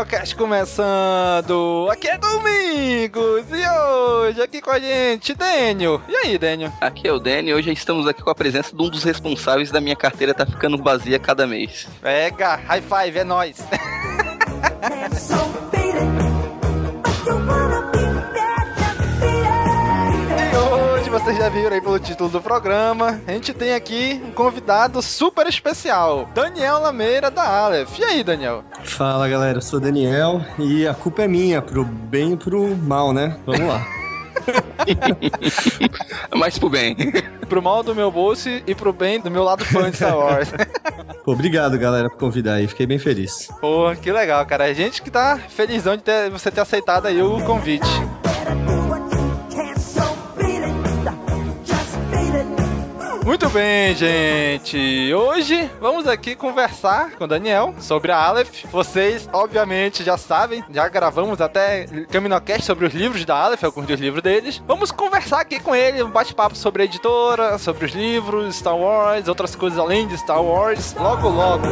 Caminocast começando! Aqui é Domingos e hoje aqui com a gente, Daniel. E aí, Daniel? Aqui é o Danny e hoje estamos aqui com a presença de um dos responsáveis da minha carteira tá ficando vazia cada mês. Pega, high five, é nóis! vocês já viram aí pelo título do programa, a gente tem aqui um convidado super especial, Daniel Lameira da Aleph. E aí, Daniel? Fala galera, eu sou o Daniel e a culpa é minha, pro bem e pro mal, né? Vamos lá. Mas pro bem. Pro mal do meu bolso e pro bem do meu lado fã de Star Wars. Pô, obrigado galera por convidar aí, fiquei bem feliz. Pô, que legal, cara. A gente que tá felizão de ter, você ter aceitado aí o convite. Muito bem, gente. Hoje vamos aqui conversar com o Daniel sobre a Aleph. Vocês, obviamente, já sabem, já gravamos até Caminocast sobre os livros da Aleph, alguns dos livros deles. Vamos conversar aqui com ele, um bate-papo sobre a editora, sobre os livros, Star Wars, outras coisas além de Star Wars, logo logo.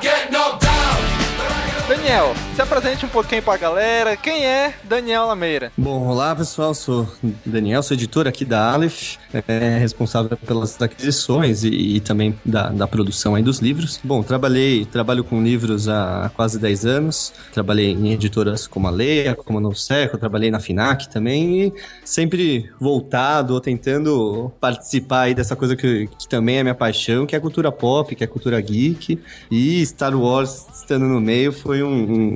get no Daniel, se apresente um pouquinho pra galera. Quem é Daniel Lameira? Bom, olá pessoal, sou Daniel, sou editor aqui da Aleph, é, responsável pelas aquisições e, e também da, da produção aí dos livros. Bom, trabalhei, trabalho com livros há quase 10 anos, trabalhei em editoras como a Leia, como a Novo Seco, trabalhei na FINAC também e sempre voltado ou tentando participar aí dessa coisa que, que também é minha paixão, que é a cultura pop, que é a cultura geek e Star Wars estando no meio foi um,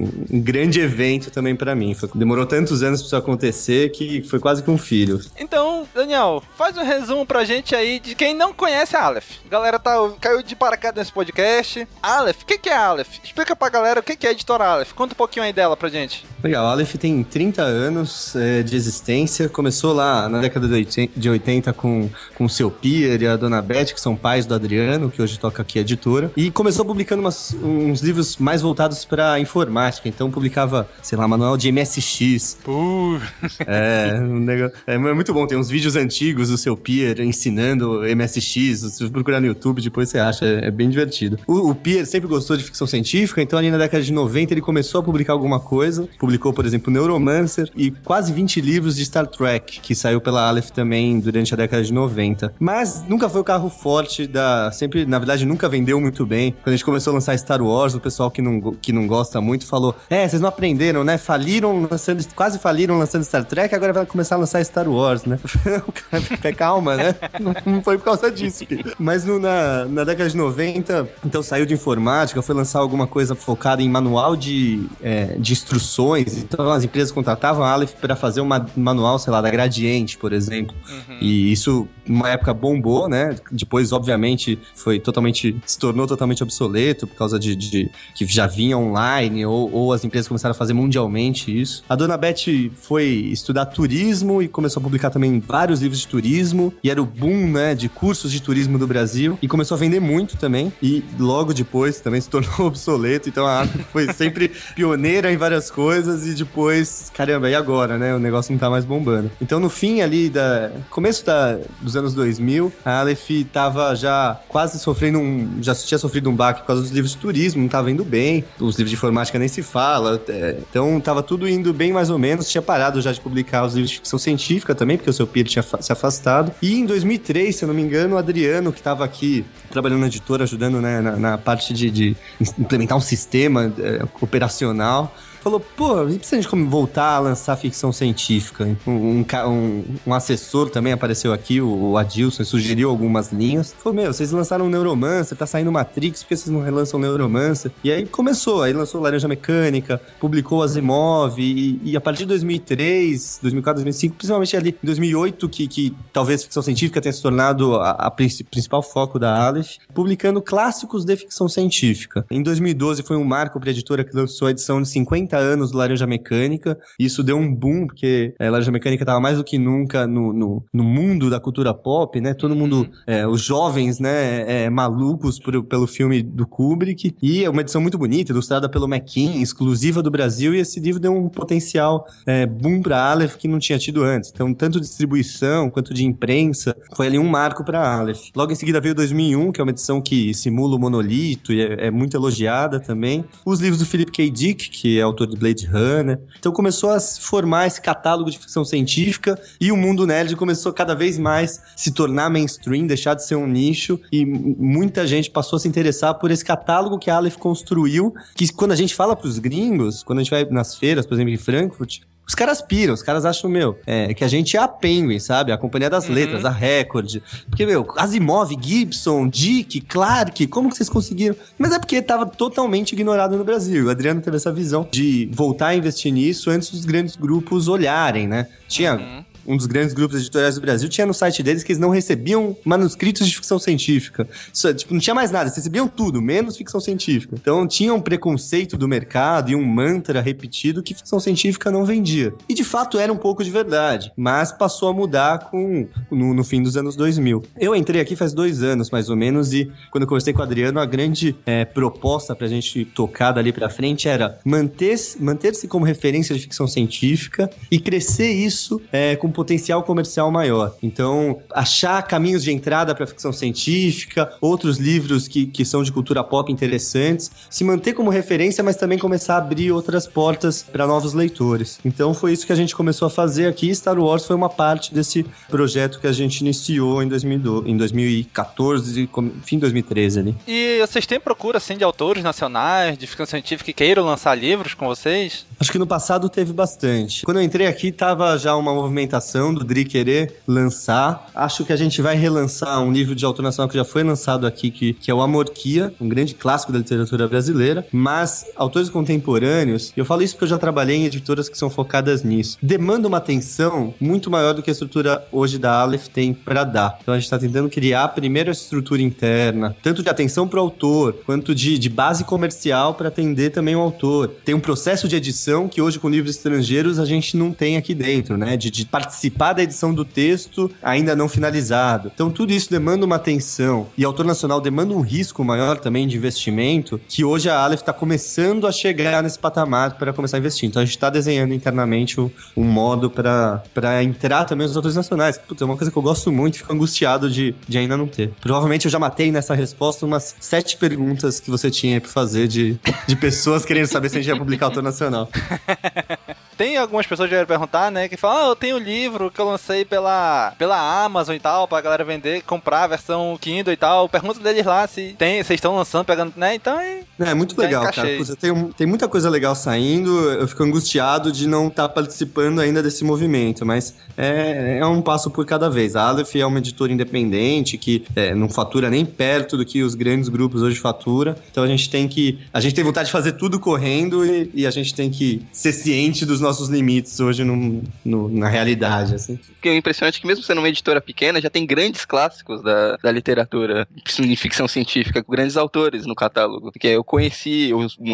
um, um grande evento também pra mim. Foi- demorou tantos anos pra isso acontecer que foi quase que um filho. Então, Daniel, faz um resumo pra gente aí de quem não conhece a Aleph. A galera tá, caiu de paraquedas nesse podcast. Aleph, o que, que é a Aleph? Explica pra galera o que, que é a editora Aleph. Conta um pouquinho aí dela pra gente. Legal, a Aleph tem 30 anos é, de existência, começou lá na década de 80, de 80 com, com o seu Pier e a Dona Beth, que são pais do Adriano, que hoje toca aqui a editora, e começou publicando umas- uns livros mais voltados informática, então publicava, sei lá, manual de MSX. É, um negócio, é muito bom, tem uns vídeos antigos do seu Pier ensinando MSX, se você procurar no YouTube, depois você acha, é, é bem divertido. O, o Pier sempre gostou de ficção científica, então ali na década de 90 ele começou a publicar alguma coisa, publicou, por exemplo, Neuromancer e quase 20 livros de Star Trek, que saiu pela Aleph também durante a década de 90. Mas nunca foi o carro forte da... Sempre, na verdade, nunca vendeu muito bem. Quando a gente começou a lançar Star Wars, o pessoal que não, que não gosta gosta muito, falou: É, vocês não aprenderam, né? Faliram lançando, quase faliram lançando Star Trek, agora vai começar a lançar Star Wars, né? o cara, calma, né? Não foi por causa disso. Mas no, na, na década de 90, então saiu de informática, foi lançar alguma coisa focada em manual de, é, de instruções. Então as empresas contratavam a Aleph para fazer um manual, sei lá, da Gradiente, por exemplo. Uhum. E isso, numa época, bombou, né? Depois, obviamente, foi totalmente. se tornou totalmente obsoleto por causa de, de que já vinha online ou, ou as empresas começaram a fazer mundialmente isso. A dona Beth foi estudar turismo e começou a publicar também vários livros de turismo. E era o boom, né, de cursos de turismo do Brasil. E começou a vender muito também. E logo depois também se tornou obsoleto. Então a Aleph foi sempre pioneira em várias coisas. E depois, caramba, e agora, né? O negócio não tá mais bombando. Então no fim ali, da começo da, dos anos 2000, a Aleph tava já quase sofrendo um. Já tinha sofrido um baque por causa dos livros de turismo, não tava indo bem. Os livros de informática nem se fala. É, então tava tudo indo bem mais ou menos. Tinha parado já de publicar os livros de ficção científica também, porque o seu Pierre tinha se afastado. E em 2003, se eu não me engano, o Adriano, que tava aqui trabalhando na editora, ajudando né, na, na parte de, de implementar um sistema é, operacional falou, pô, a gente voltar a lançar ficção científica? Um, um, um assessor também apareceu aqui, o Adilson, sugeriu algumas linhas. Falou, meu, vocês lançaram Neuromancer, tá saindo Matrix, por que vocês não relançam Neuromancer? E aí começou, aí lançou Laranja Mecânica, publicou Asimov, e, e a partir de 2003, 2004, 2005, principalmente ali em 2008, que, que talvez ficção científica tenha se tornado a, a principal foco da Aleph, publicando clássicos de ficção científica. Em 2012 foi um marco para a editora que lançou a edição de 50 30 anos do Laranja Mecânica. Isso deu um boom, porque é, Laranja Mecânica tava mais do que nunca no, no, no mundo da cultura pop, né? Todo mundo, uhum. é, os jovens, né, é, malucos por, pelo filme do Kubrick. E é uma edição muito bonita, ilustrada pelo McKean, exclusiva do Brasil. E esse livro deu um potencial boom pra Aleph que não tinha tido antes. Então, tanto de distribuição quanto de imprensa, foi ali um marco pra Aleph. Logo em seguida veio 2001, que é uma edição que simula o monolito e é, é muito elogiada também. Os livros do Philip K. Dick, que é autor autor de Blade Runner. Então começou a se formar esse catálogo de ficção científica e o mundo nerd começou cada vez mais se tornar mainstream, deixar de ser um nicho e muita gente passou a se interessar por esse catálogo que a Aleph construiu, que quando a gente fala para os gringos, quando a gente vai nas feiras, por exemplo, em Frankfurt, os caras piram, os caras acham, meu, é, que a gente é a Penguin, sabe? A Companhia das uhum. Letras, a Record. Porque, meu, Asimov, Gibson, Dick, Clark, como que vocês conseguiram? Mas é porque tava totalmente ignorado no Brasil. O Adriano teve essa visão de voltar a investir nisso antes dos grandes grupos olharem, né? Tinha. Uhum um dos grandes grupos editoriais do Brasil, tinha no site deles que eles não recebiam manuscritos de ficção científica. Tipo, não tinha mais nada, eles recebiam tudo, menos ficção científica. Então tinha um preconceito do mercado e um mantra repetido que ficção científica não vendia. E de fato era um pouco de verdade, mas passou a mudar com no, no fim dos anos 2000. Eu entrei aqui faz dois anos, mais ou menos, e quando eu conversei com o Adriano, a grande é, proposta pra gente tocar dali pra frente era manter-se manter como referência de ficção científica e crescer isso é, com potencial comercial maior. Então, achar caminhos de entrada para ficção científica, outros livros que, que são de cultura pop interessantes, se manter como referência, mas também começar a abrir outras portas para novos leitores. Então, foi isso que a gente começou a fazer aqui. Star Wars foi uma parte desse projeto que a gente iniciou em, 2012, em 2014 fim de 2013 ali. E vocês têm procura, assim, de autores nacionais, de ficção científica que queiram lançar livros com vocês? Acho que no passado teve bastante. Quando eu entrei aqui, tava já uma movimentação do Dri querer lançar. Acho que a gente vai relançar um livro de autor nacional que já foi lançado aqui, que, que é o Amorquia, um grande clássico da literatura brasileira. Mas autores contemporâneos, eu falo isso porque eu já trabalhei em editoras que são focadas nisso, demanda uma atenção muito maior do que a estrutura hoje da Aleph tem para dar. Então a gente está tentando criar primeiro a estrutura interna, tanto de atenção para o autor, quanto de, de base comercial para atender também o autor. Tem um processo de edição que hoje com livros estrangeiros a gente não tem aqui dentro, né? De, de participar participar da edição do texto ainda não finalizado. Então tudo isso demanda uma atenção e autor nacional demanda um risco maior também de investimento que hoje a Aleph está começando a chegar nesse patamar para começar a investir. Então a gente está desenhando internamente um, um modo para entrar também os autores nacionais. Putz, é uma coisa que eu gosto muito e fico angustiado de, de ainda não ter. Provavelmente eu já matei nessa resposta umas sete perguntas que você tinha para fazer de, de pessoas querendo saber se a gente ia publicar autor nacional. Tem algumas pessoas que vão perguntar, né? Que falam, ah, eu tenho livro que eu lancei pela, pela Amazon e tal, pra galera vender, comprar a versão Kindle e tal. Pergunta deles lá se tem, vocês estão lançando, pegando, né? Então, É, é muito legal, cara. Tem, tem muita coisa legal saindo, eu fico angustiado de não estar tá participando ainda desse movimento, mas é, é um passo por cada vez. A Aleph é uma editora independente que é, não fatura nem perto do que os grandes grupos hoje faturam, então a gente tem que... A gente tem vontade de fazer tudo correndo e, e a gente tem que ser ciente dos nossos limites hoje no, no, na realidade, assim. O que é impressionante é que mesmo sendo uma editora pequena, já tem grandes clássicos da, da literatura de ficção científica, com grandes autores no catálogo. Que eu conheci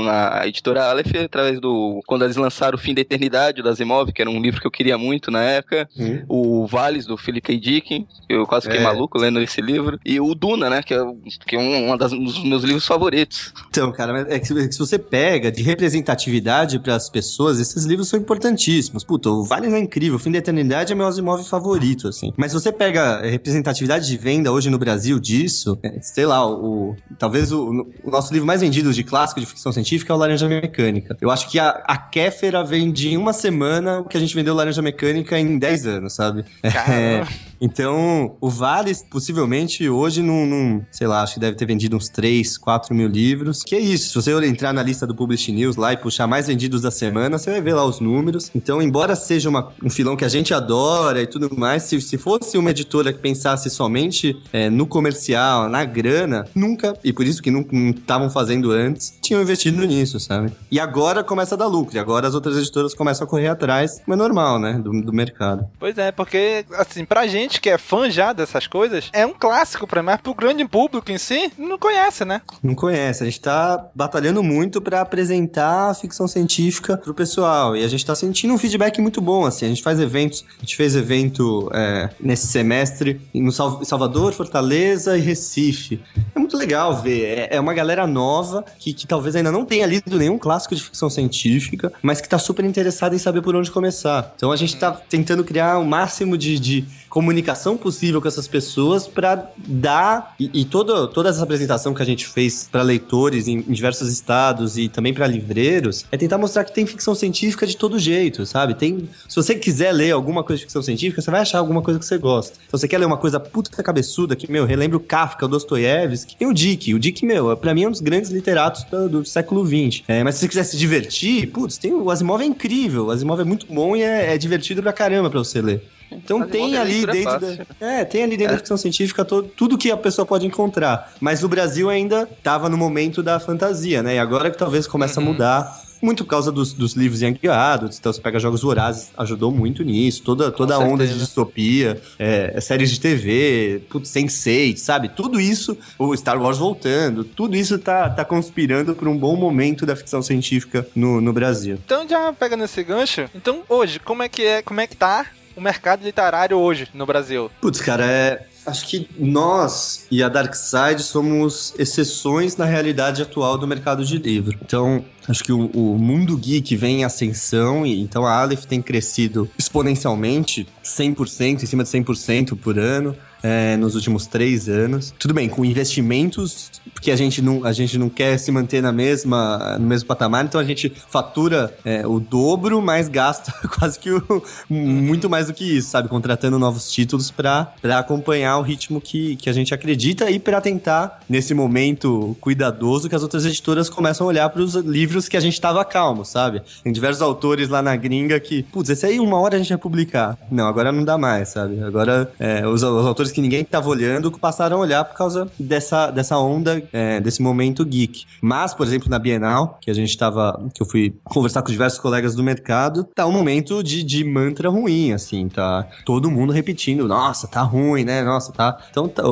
a editora Aleph através do... Quando eles lançaram O Fim da Eternidade, da Asimov, que era um livro que eu queria muito na época. Hum. O Vales, do Philip K. Dick, eu quase fiquei é. maluco lendo esse livro. E o Duna, né, que é, que é um, um dos meus livros favoritos. Então, cara, é que se você pega de representatividade para as pessoas, esses livros são importantíssimos. Puta, o Vale é incrível, o Fim da Eternidade é meu Asimov favorito, assim. Mas se você pega representatividade de venda hoje no Brasil disso, é, sei lá, o, talvez o, o, nosso livro mais vendido de clássico de ficção científica é o Laranja Mecânica. Eu acho que a, a Kéfera vende em uma semana o que a gente vendeu Laranja Mecânica em 10 anos, sabe? É, então, o Vale, possivelmente, hoje, não, não, sei lá, acho que deve ter vendido uns 3, 4 mil livros. Que é isso, se você entrar na lista do Publish News lá e puxar mais vendidos da semana, você vai ver lá os números. Então, embora seja uma, um filão que a gente adora e tudo mais, se, se fosse uma editora que pensasse somente é, no comercial, na grana, nunca, e por isso que não estavam fazendo antes, tinham investido nisso, sabe? E agora começa a dar lucro, e agora as outras editoras começam a correr atrás, mas é normal, né, do, do mercado. Pois é, porque, assim, pra gente que é fã já dessas coisas, é um clássico pra mim, mas pro grande público em si, não conhece, né? Não conhece, a gente tá batalhando muito para apresentar a ficção científica pro pessoal, e a gente tá sentindo um feedback muito bom, assim, a gente faz eventos, a gente fez evento é, nesse semestre no Salvador, Fortaleza e Recife. É muito legal ver, é, é uma galera nova que, que talvez ainda não tenha lido nenhum clássico de ficção científica, mas que tá super interessada em saber por onde começar. Então a gente tá tentando criar o máximo de, de comunicação possível com essas pessoas para dar e, e, toda, toda essa apresentação que a gente fez para leitores em, em, diversos estados e também para livreiros é tentar mostrar que tem ficção científica de todo jeito, sabe? Tem, se você quiser ler alguma coisa de ficção científica, você vai achar alguma coisa que você gosta. Se você quer ler uma coisa puta cabeçuda que, meu, relembra o Kafka, o Dostoiévski e o Dick. O Dick, meu, para mim é um dos grandes literatos do, do século XX. É, mas se você quiser se divertir, putz, tem, o Asimov é incrível. O Asimov é muito bom e é, é divertido pra caramba pra você ler. Então tem ali dentro da, é, tem ali dentro é. da ficção científica todo, tudo que a pessoa pode encontrar. Mas o Brasil ainda estava no momento da fantasia, né? E agora que talvez comece uhum. a mudar, muito por causa dos, dos livros Adults, então você pega Jogos Vorazes, ajudou muito nisso, toda, toda a onda de distopia, é, séries de TV, putz, Sense8, sabe? Tudo isso, o Star Wars voltando, tudo isso tá, tá conspirando para um bom momento da ficção científica no, no Brasil. Então, já pegando esse gancho, então hoje, como é que é, como é que tá o mercado literário hoje no Brasil? Putz, cara, é. Acho que nós e a Dark Side somos exceções na realidade atual do mercado de livro. Então, acho que o, o, mundo geek vem em ascensão e então a Aleph tem crescido exponencialmente, 100%, em cima de 100% por ano é, nos últimos três anos. Tudo bem, com investimentos, porque a gente não, a gente não quer se manter na mesma, no mesmo patamar, então a gente fatura é, o dobro, mas gasta quase que o, muito mais do que isso, sabe? Contratando novos títulos para acompanhar o ritmo que, que a gente acredita e para tentar, nesse momento cuidadoso, que as outras editoras começam a olhar para os livros que a gente estava calmo, sabe? Tem diversos autores lá na gringa que, putz, esse aí uma hora a gente vai publicar. Não, agora não dá mais, sabe? Agora é, os, os autores que ninguém estava olhando passaram a olhar por causa dessa, dessa onda, é, desse momento geek. Mas, por exemplo, na Bienal, que a gente estava, que eu fui conversar com diversos colegas do mercado, tá um momento de, de mantra ruim, assim, tá todo mundo repetindo, nossa, tá ruim, né, nossa, tá... Então, tá,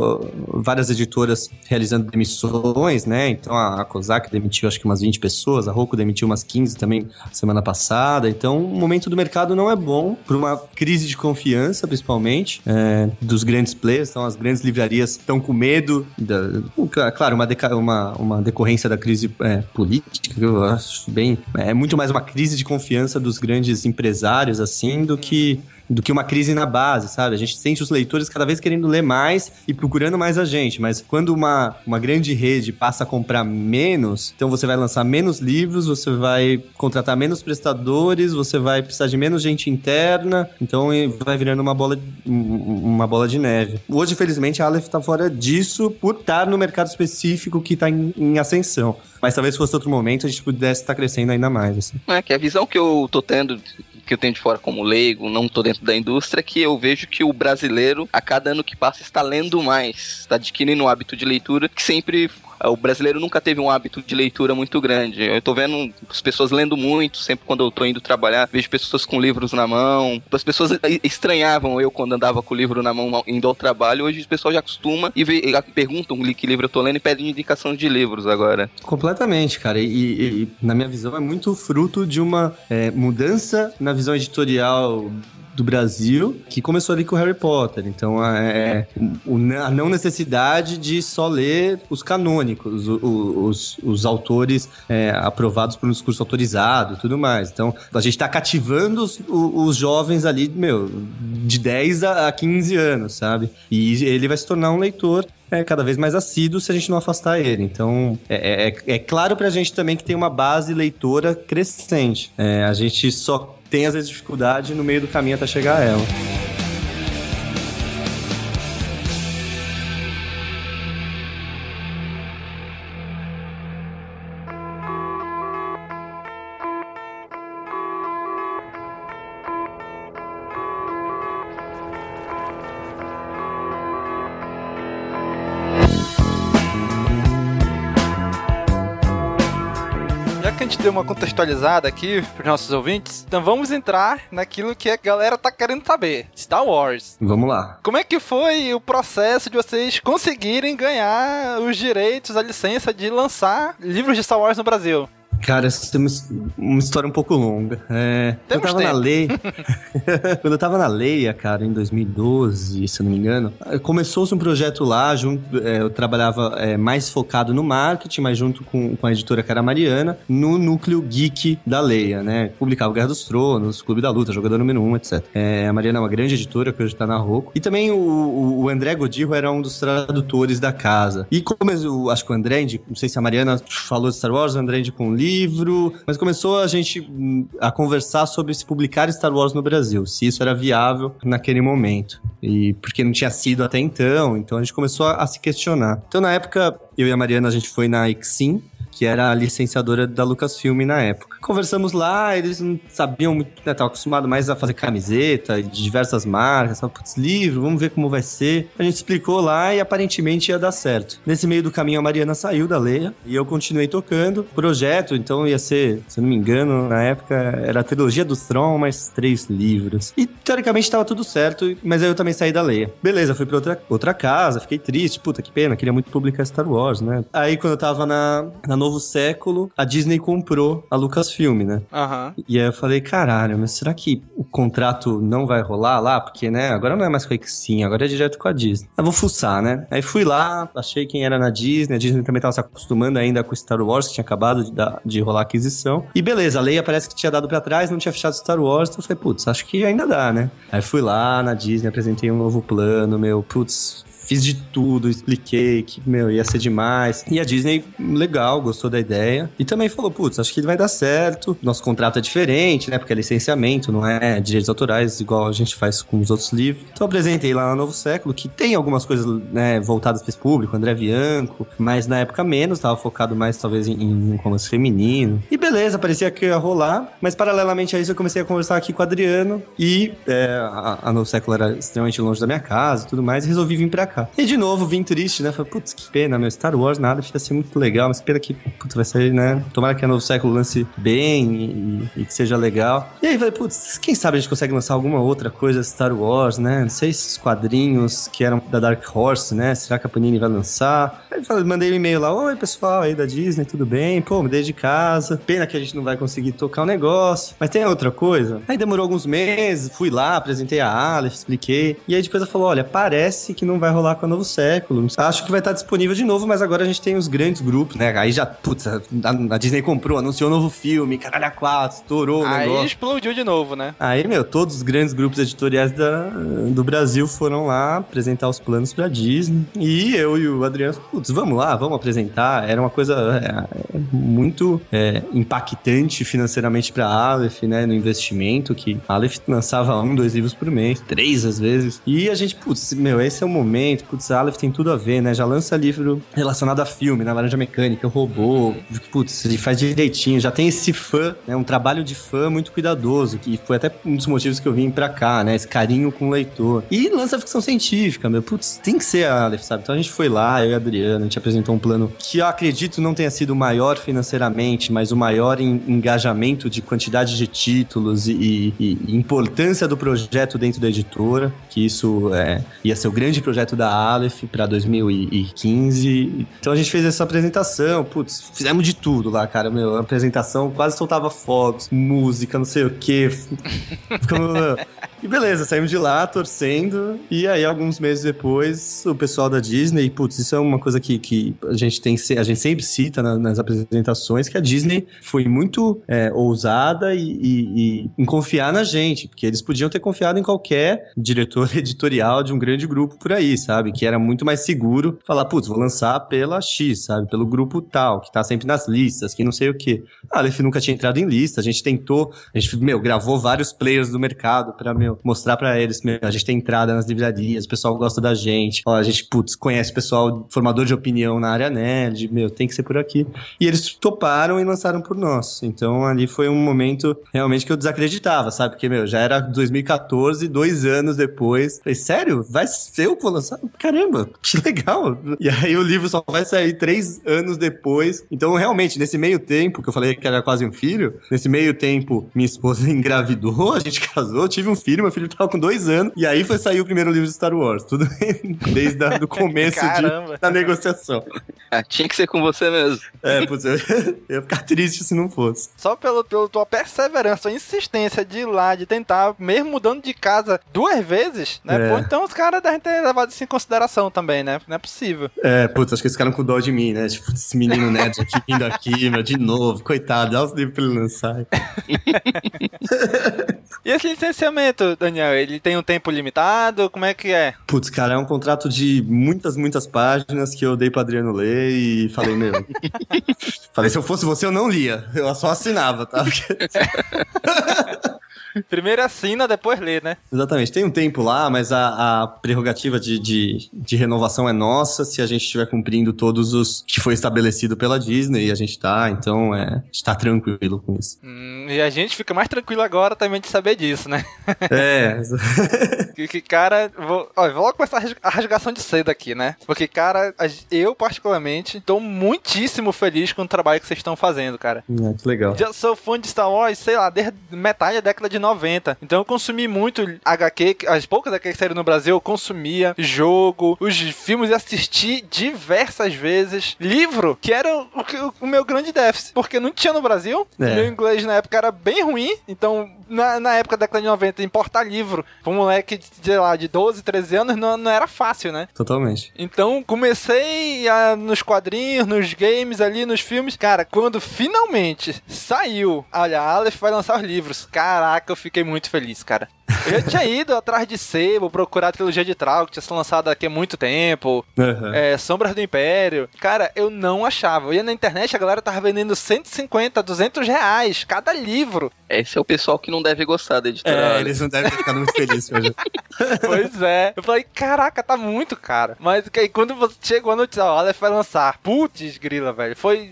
várias editoras realizando demissões, né, então a, a COSAC demitiu acho que umas 20 pessoas, a Roku demitiu umas 15 também semana passada, então o momento do mercado não é bom, por uma crise de confiança, principalmente, é, dos grandes players players, então as grandes livrarias estão com medo, da, claro, uma, deca, uma, uma decorrência da crise é, política, eu acho bem. É muito mais uma crise de confiança dos grandes empresários, assim, do que do que uma crise na base, sabe? A gente sente os leitores cada vez querendo ler mais e procurando mais a gente, mas quando uma, uma grande rede passa a comprar menos, então você vai lançar menos livros, você vai contratar menos prestadores, você vai precisar de menos gente interna, então vai virando uma bola, uma bola de neve. Hoje, felizmente, a Aleph está fora disso por estar no mercado específico que está em, em ascensão. Mas talvez se fosse outro momento a gente pudesse estar crescendo ainda mais. Assim. É, que a visão que eu tô tendo que eu tenho de fora como leigo, não tô dentro da indústria, que eu vejo que o brasileiro, a cada ano que passa, está lendo mais, está adquirindo um hábito de leitura que sempre o brasileiro nunca teve um hábito de leitura muito grande. Eu tô vendo as pessoas lendo muito, sempre quando eu tô indo trabalhar, vejo pessoas com livros na mão. As pessoas estranhavam eu quando andava com o livro na mão indo ao trabalho. Hoje o pessoal já acostuma e, vê, e perguntam que livro eu tô lendo e pedem indicação de livros agora. Completamente, cara. E, e, na minha visão é muito fruto de uma é, mudança na visão editorial do Brasil, que começou ali com Harry Potter. Então, é, a não necessidade de só ler os canônicos, os, os, os autores é, aprovados por um discurso autorizado tudo mais. Então, a gente está cativando os, os, jovens ali, meu, de 10 a 15 anos, sabe? E ele vai se tornar um leitor é cada vez mais assíduo se a gente não afastar ele. Então, é, é, é claro pra gente também que tem uma base leitora crescente. É, a gente só tem às vezes dificuldade no meio do caminho até chegar a ela. Deu uma contextualizada aqui para os nossos ouvintes, então vamos entrar naquilo que a galera tá querendo saber: Star Wars. Vamos lá. Como é que foi o processo de vocês conseguirem ganhar os direitos, a licença de lançar livros de Star Wars no Brasil? Cara, essa é uma, uma história um pouco longa. É, eu tava tempo. na lei. quando eu tava na Leia, cara, em 2012, se eu não me engano, começou-se um projeto lá, junto, é, eu trabalhava é, mais focado no marketing, mas junto com, com a editora Cara Mariana, no núcleo geek da Leia, né? Publicava Guerra dos Tronos, Clube da Luta, Jogador Número 1, etc. É, a Mariana é uma grande editora que hoje tá na Rocco. E também o, o André Godillo era um dos tradutores da casa. E como eu acho que o André, não sei se a Mariana falou de Star Wars, o André com um livro livro, mas começou a gente hum, a conversar sobre se publicar Star Wars no Brasil, se isso era viável naquele momento. E porque não tinha sido até então, então a gente começou a, a se questionar. Então na época, eu e a Mariana a gente foi na Exim, que era a licenciadora da Lucasfilm na época. Conversamos lá, eles não sabiam muito, né, estavam acostumados mais a fazer camiseta de diversas marcas, sabe, putz, livro, vamos ver como vai ser. A gente explicou lá e aparentemente ia dar certo. Nesse meio do caminho a Mariana saiu da Leia e eu continuei tocando. Projeto, então ia ser, se não me engano, na época era a trilogia do Tron, mais três livros. E teoricamente estava tudo certo, mas aí eu também saí da Leia. Beleza, fui pra outra, outra casa, fiquei triste, puta que pena, queria muito publicar Star Wars, né? Aí quando eu tava na, na novo século, a Disney comprou a Lucasfilm, né? Uhum. E aí eu falei, caralho, mas será que o contrato não vai rolar lá? Porque, né, agora não é mais com a Sim, agora é direto com a Disney. Eu vou fuçar, né? Aí fui lá, achei quem era na Disney, a Disney também tava se acostumando ainda com Star Wars, que tinha acabado de, dar, de rolar a aquisição. E beleza, a Leia parece que tinha dado pra trás, não tinha fechado Star Wars, então eu falei, putz, acho que ainda dá, né? Aí fui lá na Disney, apresentei um novo plano, meu, putz, fiz de tudo, expliquei que, meu, ia ser demais. E a Disney, legal, gostou da ideia. E também falou, putz, acho que vai dar certo. Nosso contrato é diferente, né? Porque é licenciamento, não é direitos autorais, igual a gente faz com os outros livros. Então apresentei lá no Novo Século, que tem algumas coisas, né, voltadas para esse público, André Bianco, mas na época menos, tava focado mais, talvez, em, um romance feminino. E beleza, parecia que ia rolar, mas paralelamente a isso eu comecei a conversar aqui com o Adriano e é, a, a Novo Século era extremamente longe da minha casa e tudo mais, e resolvi vir pra cá cá. E de novo, vim triste, né? Falei, putz, que pena, meu. Star Wars nada, ia ser muito legal, mas pena que, putz, vai sair, né? Tomara que a novo século lance bem e, e, que seja legal. E aí falei, putz, quem sabe a gente consegue lançar alguma outra coisa Star Wars, né? Não sei esses quadrinhos que eram da Dark Horse, né? Será que a Panini vai lançar? Aí falei, mandei um e-mail lá, oi pessoal aí da Disney, tudo bem? Pô, me dei de casa. Pena que a gente não vai conseguir tocar o negócio. Mas tem outra coisa? Aí demorou alguns meses, fui lá, apresentei a Aleph, expliquei. E aí depois ela falou, olha, parece que não vai rolar lá com a Novo Século. Acho que vai estar disponível de novo, mas agora a gente tem os grandes grupos, né? Aí já, putz, a, a Disney comprou, anunciou um novo filme, caralho, quatro, estourou o Aí negócio. explodiu de novo, né? Aí, meu, todos os grandes grupos editoriais da, do Brasil foram lá apresentar os planos pra Disney. E eu e o Adriano, putz, vamos lá, vamos apresentar. Era uma coisa é, muito é, impactante financeiramente pra Aleph, né, no investimento, que a Aleph lançava um, dois livros por mês, três às vezes. E a gente, putz, meu, esse é o momento, putz, a Aleph tem tudo a ver, né? Já lança livro relacionado a filme, na Laranja Mecânica, o robô, putz, ele faz direitinho, já tem esse fã, né, um trabalho de fã muito cuidadoso, que foi até um dos motivos que eu vim pra cá, né, esse carinho com o leitor. E lança ficção científica, meu, putz, tem que ser a Aleph, sabe? Então a gente foi lá, eu e a Adriana, a gente apresentou um plano que eu acredito não tenha sido o maior financeiramente, mas o maior em engajamento de quantidade de títulos e, e, e importância do projeto dentro da editora, que isso é, ia ser o grande projeto da Aleph para 2015. Então a gente fez essa apresentação, putz, fizemos de tudo lá, cara, meu, apresentação quase soltava fogos, música, não sei o que. E beleza, saímos de lá torcendo, e aí alguns meses depois, o pessoal da Disney, putz, isso é uma coisa que, que a gente tem, a gente sempre cita na, nas apresentações, que a Disney foi muito é, ousada e, e, e em confiar na gente, porque eles podiam ter confiado em qualquer diretor editorial de um grande grupo por aí, sabe? Que era muito mais seguro falar, putz, vou lançar pela X, sabe? Pelo grupo tal, que tá sempre nas listas, que não sei o quê. A Aleph nunca tinha entrado em lista, a gente tentou, a gente, meu, gravou vários players do mercado pra, meu, mostrar pra eles, meu, a gente tem entrada nas livrarias, o pessoal gosta da gente, ó, a gente, putz, conhece pessoal, formador de opinião na área nerd, meu, tem que ser por aqui. E eles toparam e lançaram por nós. Então ali foi um momento realmente que eu desacreditava, sabe? Porque, meu, já era 2014, dois anos depois. Falei, sério? Vai ser eu vou lançar? Caramba, que legal. E aí o livro só vai sair três anos depois. Então, realmente, nesse meio tempo, que eu falei que era quase um filho, nesse meio tempo, minha esposa engravidou, a gente casou, tive um filho, meu filho tava com dois anos, e aí foi sair o primeiro livro de Star Wars. Tudo desde o começo de, da negociação. Ah, tinha que ser com você mesmo. É, putz, eu, eu ia ficar triste se não fosse. Só pelo, pela tua perseverança, tua insistência de ir lá, de tentar, mesmo mudando de casa duas vezes, né? É. Pô, então os caras devem ter levado isso em consideração também, né? Não é possível. É, putz, acho que eles ficaram com dó de mim, né? Tipo, esse menino nerd aqui vindo aqui, meu, de novo, coitado, dá os livros pra ele lançar. E esse licenciamento, Daniel, ele tem um tempo limitado? Como é que é? Putz, cara, é um contrato de muitas, muitas páginas que eu dei pro Adriano ler e falei, meu. falei, se eu fosse você, eu não lia. Eu só assinava, tá? Primeiro assina, depois lê, né? Exatamente. Tem um tempo lá, mas a, a prerrogativa de, de, de, renovação é nossa se a gente estiver cumprindo todos os que foi estabelecido pela Disney e a gente tá, então é, a gente tá tranquilo com isso. Hum, e a gente fica mais tranquilo agora também de saber disso, né? É. que, que, cara, vou, ó, vou logo começar a rasgação de cedo aqui, né? Porque, cara, eu particularmente tô muitíssimo feliz com o trabalho que vocês estão fazendo, cara. É, que legal. Já sou fã de Star Wars, sei lá, desde metade da década de 90. Então eu consumi muito HQ, as poucas HQ que saíram no Brasil, eu consumia jogo, os filmes e assisti diversas vezes. Livro, que era o, o, o meu grande déficit, porque não tinha no Brasil. É. Meu inglês na época era bem ruim, então na, na época da década de 90, importar livro pra um moleque, de, sei lá, de 12, 13 anos não, não era fácil, né? Totalmente. Então comecei a, nos quadrinhos, nos games ali, nos filmes. Cara, quando finalmente saiu, olha, a Aleph vai lançar os livros. Caraca, eu fiquei muito feliz, cara. Eu já tinha ido atrás de Sebo, procurar a trilogia de Trau, que tinha sido lançada aqui há muito tempo. Uhum. É, Sombras do Império. Cara, eu não achava. Eu ia na internet, a galera tava vendendo 150, 200 reais cada livro. Esse é o pessoal que não deve gostar da editora. É, eles não devem ficar muito felizes hoje. pois é. Eu falei, caraca, tá muito caro. Mas aí quando você chegou a notícia, ó, Aleph vai lançar. Putz, grila, velho. Foi.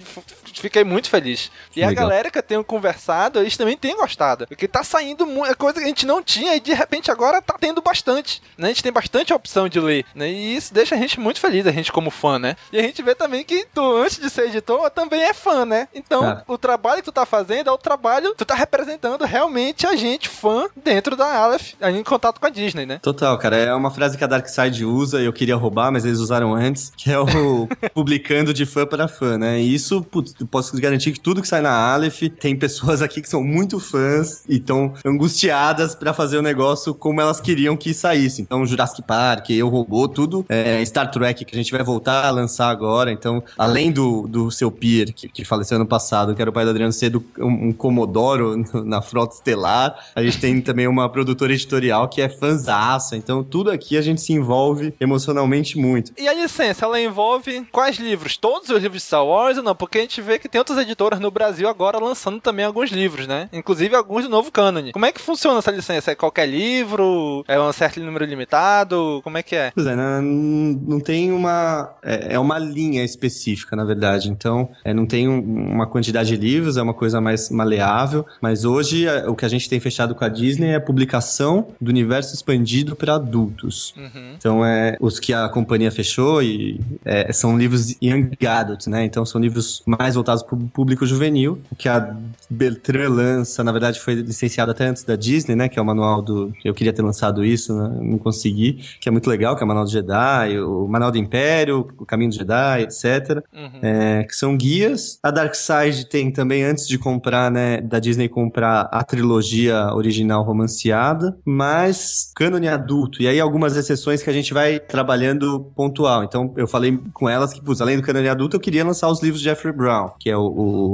Fiquei muito feliz. E Legal. a galera que eu tenho conversado, eles também têm gostado. Porque tá saindo muita coisa que a gente não tinha e de repente agora tá tendo bastante. Né? A gente tem bastante opção de ler. Né? E isso deixa a gente muito feliz, a gente como fã, né? E a gente vê também que tu, antes de ser editor, também é fã, né? Então, Ah. o trabalho que tu tá fazendo é o trabalho, tu tá representando realmente a gente, fã, dentro da Aleph, em contato com a Disney, né? Total, cara. É uma frase que a Darkseid usa e eu queria roubar, mas eles usaram antes, que é o publicando de fã para fã, né? E isso, putz, posso garantir que tudo que sai na Aleph tem pessoas aqui que são muito fãs e estão angustiadas para fazer o negócio como elas queriam que saísse. Então, Jurassic Park, Eu Robô, tudo é, Star Trek que a gente vai voltar a lançar agora. Então, além do, do seu peer, que, que faleceu ano passado, que era o pai do Adriano Cedo, um, um Comodoro na frota estelar, a gente tem também uma produtora editorial que é fanzaça. Então, tudo aqui a gente se envolve emocionalmente muito. E a licença, ela envolve quais livros? Todos os livros de Star Wars ou não? Porque a gente vê que tem outras editoras no Brasil agora lançando também alguns livros, né? Inclusive alguns do novo cânone. Como é que funciona essa licença? É qualquer livro? É um certo número limitado? Como é que é? Pois é, não, não tem uma... É, é, uma linha específica, na verdade. Então, é, não tem um, uma quantidade de livros, é uma coisa mais maleável. Mas hoje, é, o que a gente tem fechado com a Disney é a publicação do universo expandido para adultos. Uhum. Então, é os que a companhia fechou e é, são livros young adult, né? Então, são livros mais voltados para o público juvenil. Que a Beltrán lança, na verdade, foi licenciado até antes da Disney, né? Que é o manual do... Eu queria ter lançado isso, né? não consegui. Que é muito legal, que é o Manual do Jedi, o Manual do Império, o Caminho do Jedi, etc. Uhum. É, que são guias. A Dark Side tem também, antes de comprar, né? Da Disney comprar a trilogia original romanceada, mas cânone adulto. E aí algumas exceções que a gente vai trabalhando pontual. Então eu falei com elas que, além do cânone adulto, eu queria lançar os livros de Jeffrey Brown, que é o,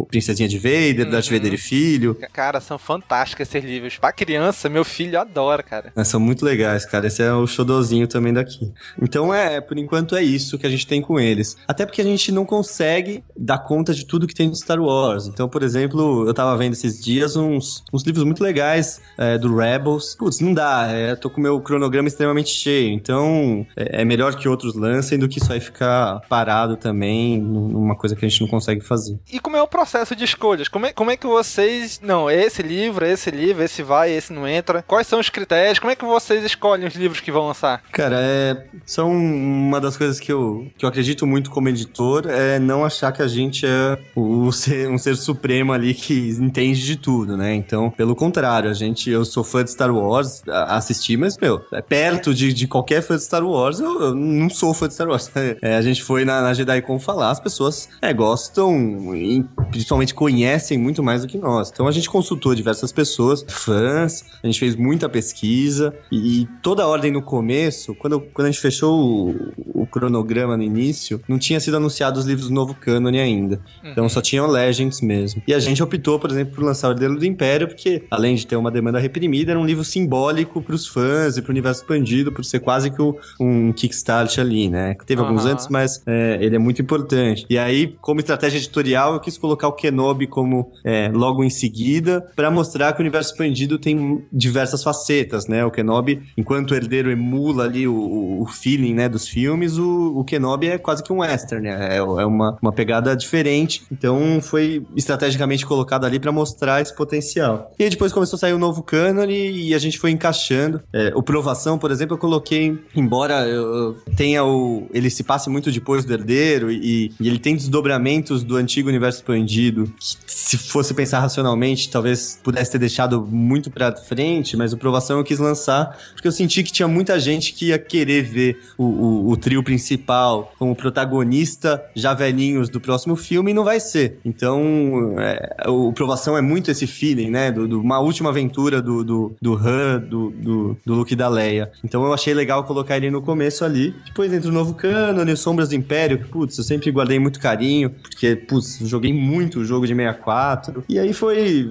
o Princesinha de Vader, uhum. Darth Vader e Filho. Cara, são fantásticos esses livros. Pra criança, meu filho adora, cara. É, são muito legais, cara. Esse é o showzinho também daqui. Então é, por enquanto é isso que a gente tem com eles. Até porque a gente não consegue dar conta de tudo que tem no Star Wars. Então, por exemplo, eu tava vendo esses dias uns, uns livros muito legais é, do Rebels. Putz, não dá. É, tô com o meu cronograma extremamente cheio. Então, é, é melhor que outros lancem do que aí ficar parado também numa coisa que a gente não consegue fazer. E como é o processo de escolhas? Como é, como é que vocês. Não, esse livro, esse livro, esse vai, esse não entra. Quais são os critérios? Como é que vocês escolhem os livros que vão lançar? Cara, é, são uma das coisas que eu, que eu acredito muito como editor é não achar que a gente é o ser, um ser supremo ali que entende de tudo, né? Então, pelo contrário, a gente, eu sou fã de Star Wars, assisti, mas, meu, é perto de, de qualquer fã de Star Wars, eu, eu não sou fã de Star Wars. É, a gente foi na, na JediCon falar, as pessoas é, gostam e principalmente conhecem muito mais do que nós. Então a gente consultou diversas pessoas, fãs, a gente fez muita pesquisa e, toda a ordem no começo, quando, quando a gente fechou o, o, cronograma no início, não tinha sido anunciado os livros do novo cânone ainda. Então só tinham Legends mesmo. E a gente optou, por exemplo, por lançar o Herdeiro do Império, porque além de ter uma demanda reprimida, era um livro simbólico para os fãs e para o universo expandido, por ser quase que um Kickstart ali, né? Teve uhum. alguns antes, mas é, ele é muito importante. E aí, como estratégia editorial, eu quis colocar o Kenobi como é, logo em seguida, para mostrar que o universo expandido tem diversas facetas, né? O Kenobi, enquanto o herdeiro emula ali o, o feeling, né, dos filmes, o, o Kenobi é quase que um western, né? É, é uma, uma pegada diferente. Então, foi estrategicamente colocado ali para mostrar esse potencial. E depois começou a sair o um novo cânone e a gente foi encaixando. É, o Provação, por exemplo, eu coloquei, embora eu tenha o... ele se passe muito depois do herdeiro e, e ele tem desdobramentos do antigo universo expandido, que, se fosse pensar racionalmente, talvez pudesse ter deixado muito pra frente, mas o Provação eu quis lançar, porque eu senti que tinha muita gente que ia querer ver o, o, o trio principal como protagonista já velhinhos do próximo filme e não vai ser. Então, é, o Provação é muito esse feeling, né? Do, do uma última aventura do, do, do Han, do, do, do Luke e da Leia. Então eu achei legal colocar ele no começo ali. Depois entra o novo cânone, Sombras do Império, que, putz, eu sempre guardei muito carinho, porque, putz, joguei muito o jogo de 64. E aí foi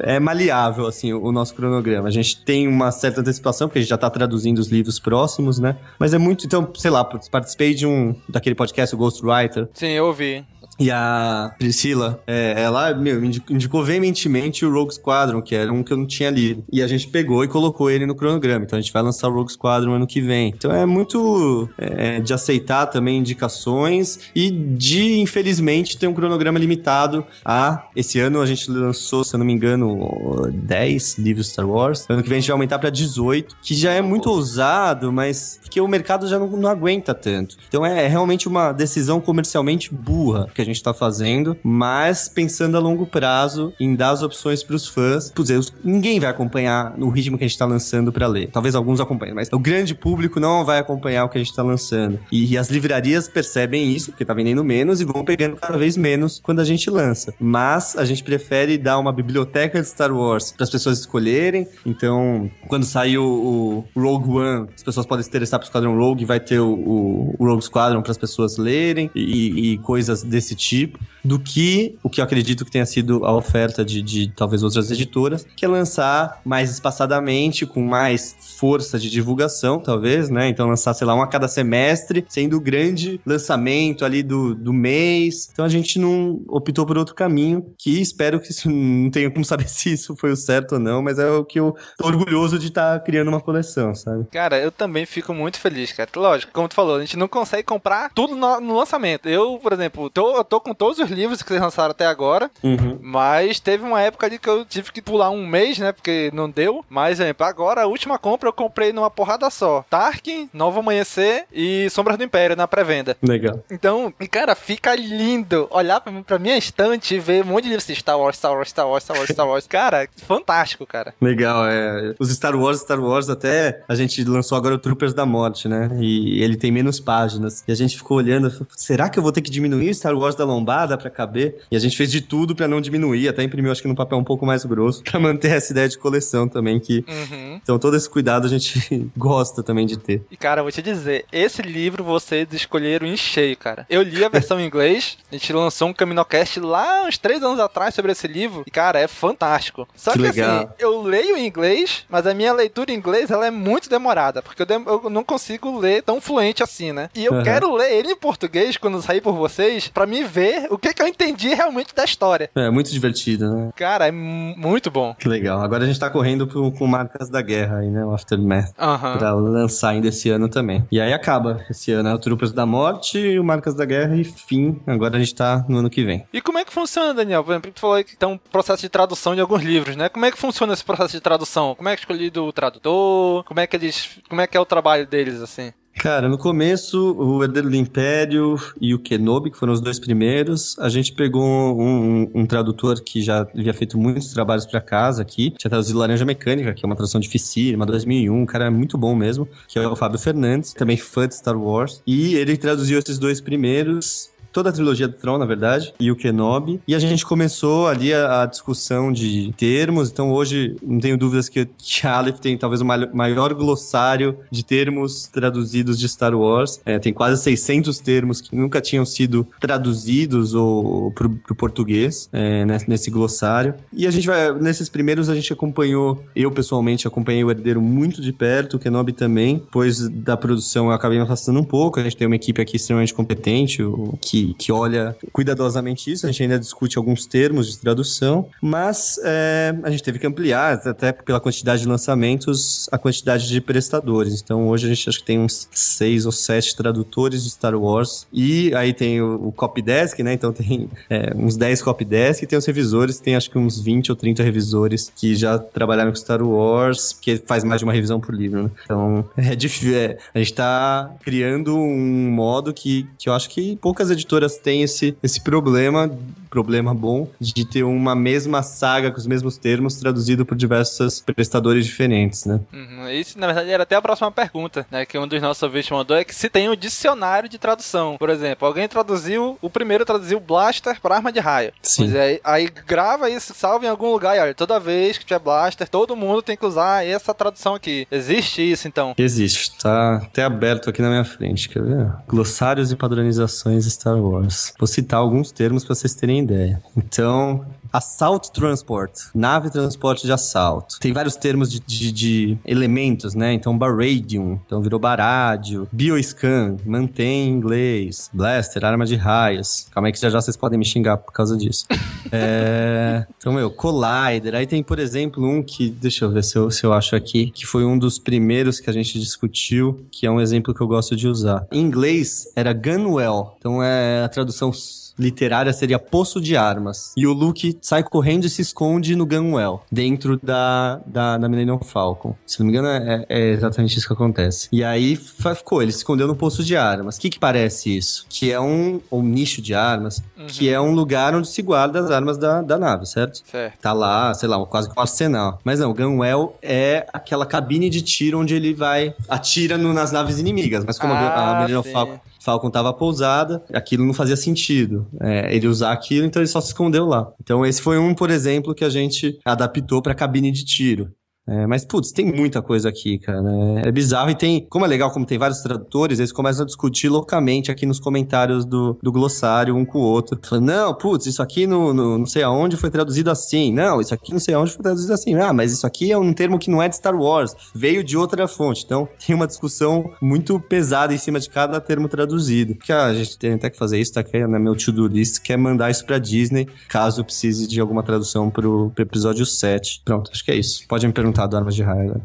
é maleável, assim, o, o nosso cronograma. A gente tem uma certa antecipação, porque a gente já tá traduzindo os livros próximos, né? Mas é muito, então, sei lá, participei de um, daquele podcast, o Ghostwriter. Sim, eu ouvi. E a Priscila, é, ela, meu, indicou veementemente o Rogue Squadron, que era um que eu não tinha lido. E a gente pegou e colocou ele no cronograma. Então a gente vai lançar o Rogue Squadron ano que vem. Então é muito é, de aceitar também indicações e de, infelizmente, ter um cronograma limitado a. Esse ano a gente lançou, se eu não me engano, 10 livros Star Wars. Ano que vem a gente vai aumentar para 18, que já é muito ousado, mas porque o mercado já não, não aguenta tanto. Então é, é realmente uma decisão comercialmente burra. Que a gente tá fazendo, mas pensando a longo prazo em dar as opções pros fãs. Por exemplo, ninguém vai acompanhar no ritmo que a gente tá lançando para ler. Talvez alguns acompanhem, mas o grande público não vai acompanhar o que a gente tá lançando. E, e as livrarias percebem isso, porque tá vendendo menos e vão pegando cada vez menos quando a gente lança. Mas a gente prefere dar uma biblioteca de Star Wars para as pessoas escolherem. Então, quando sair o, o Rogue One, as pessoas podem se interessar pro Squadron Rogue, vai ter o, o, o Rogue Squadron para as pessoas lerem e, e, coisas desse tipo, do que o que eu acredito que tenha sido a oferta de, de talvez outras editoras, que é lançar mais espaçadamente, com mais força de divulgação, talvez, né? Então lançar, sei lá, um a cada semestre, sendo o grande lançamento ali do, do mês. Então a gente não optou por outro caminho, que espero que isso não tenha como saber se isso foi o certo ou não, mas é o que eu tô orgulhoso de estar tá criando uma coleção, sabe? Cara, eu também fico muito feliz, cara. Lógico, como tu falou, a gente não consegue comprar tudo no, no lançamento. Eu, por exemplo, tô, eu tô com todos os livros que vocês lançaram até agora, uhum. mas teve uma época ali que eu tive que pular um mês, né? Porque não deu. Mas, exemplo, agora a última compra eu comprei numa porrada só. Tarkin, Novo Amanhecer e Sombras do Império na pré-venda. Legal. Então, cara, fica lindo olhar pra, pra minha estante e ver um monte de livros assim, Star Wars, Star Wars, Star Wars, Star Wars, Star Wars. Cara, fantástico, cara. Legal, é. Os Star Wars, Star Wars, até a gente lançou agora o Troopers da Morte, né? E ele tem menos páginas. E a gente ficou olhando, será que eu vou ter que diminuir o Star Wars da lombada pra caber? E a gente fez de tudo pra não diminuir, até imprimiu, acho que num papel um pouco mais grosso, pra manter essa ideia de coleção também, que... Uhum. Então todo esse cuidado a gente gosta também de ter. E cara, vou te dizer, esse livro vocês escolheram em cheio, cara. Eu li a versão em inglês, a gente lançou um Caminocast lá uns três anos atrás sobre esse livro, e cara, é fantástico. Só que, que assim, eu leio em inglês, mas a minha leitura em inglês ela é muito demorada, porque eu, dem eu não consigo ler tão fluente assim, né? E eu uhum. quero ler ele em português quando sair por vocês, para ver o que, que eu entendi realmente da história. É, muito divertido, né? Cara, é muito bom. Que legal. Agora a gente tá correndo pro, com Marcas da Guerra aí, né? O Aftermath. Uhum. Pra lançar ainda esse ano também. E aí acaba esse ano, né? O Troopers da Morte e o Marcas da Guerra e fim. Agora a gente tá no ano que vem. E como é que funciona, Daniel? Por exemplo, tu falou que tem um processo de tradução de alguns livros, né? Como é que funciona esse processo de tradução? Como é que é escolhido o tradutor? Como é que eles. Como é que é o trabalho deles, assim? Cara, no começo, o Herdeiro do Império e o Kenobi, que foram os dois primeiros, a gente pegou um, um, um tradutor que já havia feito muitos trabalhos para casa aqui, tinha traduzido Laranja Mecânica, que é uma tradução dificílima, 2001, um cara muito bom mesmo, que é o Fábio Fernandes, também fã de Star Wars, e ele traduziu esses dois primeiros toda a trilogia do Tron, na verdade, e o Kenobi. E a gente começou ali a, a discussão de termos. Então hoje não tenho dúvidas que, que a Aleph tem talvez o maior glossário de termos traduzidos de Star Wars. É, tem quase 600 termos que nunca tinham sido traduzidos ou pro, pro português é, nesse, nesse glossário. E a gente vai, nesses primeiros a gente acompanhou, eu pessoalmente acompanhei o Herdeiro muito de perto, o Kenobi também. Depois da produção eu acabei me afastando um pouco. A gente tem uma equipe aqui extremamente competente, o, que que, olha cuidadosamente isso. A gente ainda discute alguns termos de tradução, mas é, a gente teve que ampliar, até pela quantidade de lançamentos, a quantidade de prestadores. Então hoje a gente acho que tem uns seis ou sete tradutores de Star Wars. E aí tem o, o Copydesk, né? Então tem é, uns 10 Copydesk e tem os revisores, tem acho que uns 20 ou 30 revisores que já trabalharam com Star Wars, que faz mais de uma revisão por livro, né? Então é difícil. É, a gente tá criando um modo que, que eu acho que poucas editoras editoras têm esse, esse problema problema bom de ter uma mesma saga com os mesmos termos traduzido por diversos prestadores diferentes, né? Uhum. Isso, na verdade, era até a próxima pergunta, né? Que um dos nossos ouvintes mandou é que se tem um dicionário de tradução. Por exemplo, alguém traduziu, o primeiro traduziu Blaster para arma de raio. Sim. Pois é, aí grava isso, salva em algum lugar e olha, toda vez que tiver Blaster, todo mundo tem que usar essa tradução aqui. Existe isso, então? Existe, tá até aberto aqui na minha frente, quer ver? Glossários e padronizações Star Wars. Vou citar alguns termos para vocês terem ideia. Então, Assault Transport, nave transporte de assalto. Tem vários termos de, de, de elementos, né? Então, baradium, então virou barádio. Bioscan, mantém inglês. Blaster, arma de raios. Calma aí que já já vocês podem me xingar por causa disso. é... Então, meu, Collider. Aí tem, por exemplo, um que, deixa eu ver se eu, se eu acho aqui, que foi um dos primeiros que a gente discutiu, que é um exemplo que eu gosto de usar. Em inglês, era Gunwell. Então, é a tradução literária seria Poço de Armas. E o Luke sai correndo e se esconde no Gunwell, dentro da, da, da Millennium Falcon. Se não me engano, é, é exatamente isso que acontece. E aí ficou, ele se escondeu no Poço de Armas. O que que parece isso? Que é um, um nicho de armas, uhum. que é um lugar onde se guarda as armas da, da nave, certo? Certo. Tá lá, sei lá, quase um arsenal. Mas não, o Gunwell é aquela cabine de tiro onde ele vai, atira no, nas naves inimigas. Mas como ah, a Millennium Falcon Falcon tava pousada, aquilo não fazia sentido. É, ele usar aquilo, então ele só se escondeu lá. Então esse foi um, por exemplo, que a gente adaptou para cabine de tiro. É, mas, putz, tem muita coisa aqui, cara. É, é bizarro. E tem, como é legal, como tem vários tradutores, eles começam a discutir loucamente aqui nos comentários do, do glossário, um com o outro. Falando, não, putz, isso aqui no, no, não sei aonde foi traduzido assim. Não, isso aqui não sei aonde foi traduzido assim. Ah, mas isso aqui é um termo que não é de Star Wars. Veio de outra fonte. Então, tem uma discussão muito pesada em cima de cada termo traduzido. Porque ah, a gente tem até que fazer isso, tá aqui na meu to-do list, que é mandar isso pra Disney, caso precise de alguma tradução pro, pro episódio 7. Pronto, acho que é isso. Pode me perguntar do Armas de Raio agora.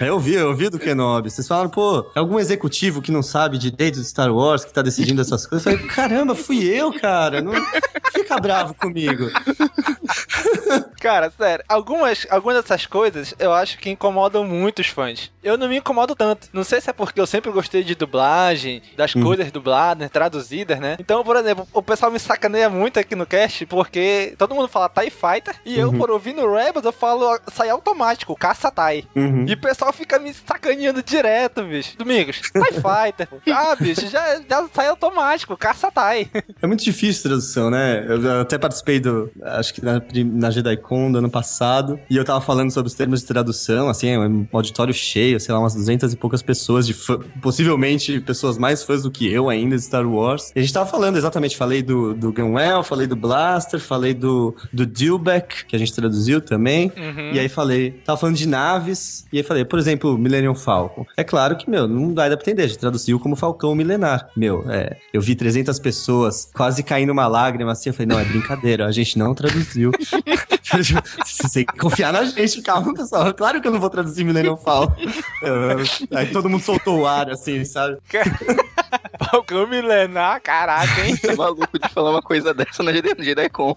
eu ouvi, eu ouvi do Kenobi. Vocês falaram, pô, é algum executivo que não sabe direito de Star Wars que tá decidindo essas coisas? Eu falei, caramba, fui eu, cara. Não fica bravo comigo. Cara, sério, algumas, algumas dessas coisas eu acho que incomodam muito os fãs. Eu não me incomodo tanto. Não sei se é porque eu sempre gostei de dublagem, das hum. coisas dubladas, traduzidas, né? Então, por exemplo, o pessoal me sacaneia muito aqui no cast porque todo mundo fala TIE Fighter e eu, uhum. por ouvir no Rebels, eu falo sai automático, caça TIE. Uhum. E o pessoal fica me sacaneando direto, bicho. Domingos, TIE Fighter. ah, bicho, já, já sai automático, caça TIE. É muito difícil tradução, né? Eu até participei do. Acho que na, na JediCon do ano passado. E eu tava falando sobre os termos de tradução, assim, é um auditório cheio, sei lá, umas 200 e poucas pessoas, de fã, possivelmente pessoas mais fãs do que eu ainda de Star Wars. E a gente tava falando exatamente, falei do, do Gunwell, falei do Blaster, falei do, do Dilbeck, que a gente traduziu também. Uhum. E aí falei, tava falando de naves, e aí falei, por exemplo, Millennium Falcon. É claro que, meu, não dá pra entender, a gente traduziu como Falcão Milenar. Meu, é, eu vi 300 pessoas quase caindo uma lágrima assim, eu falei, não, é brincadeira, a gente não traduziu. Você tem que confiar na gente, calma, pessoal. Claro que eu não vou traduzir Millennium Falcon. Aí todo mundo soltou o ar, assim, sabe? Falcão milenar, caraca, hein? Você é maluco de falar uma coisa dessa na JediCon.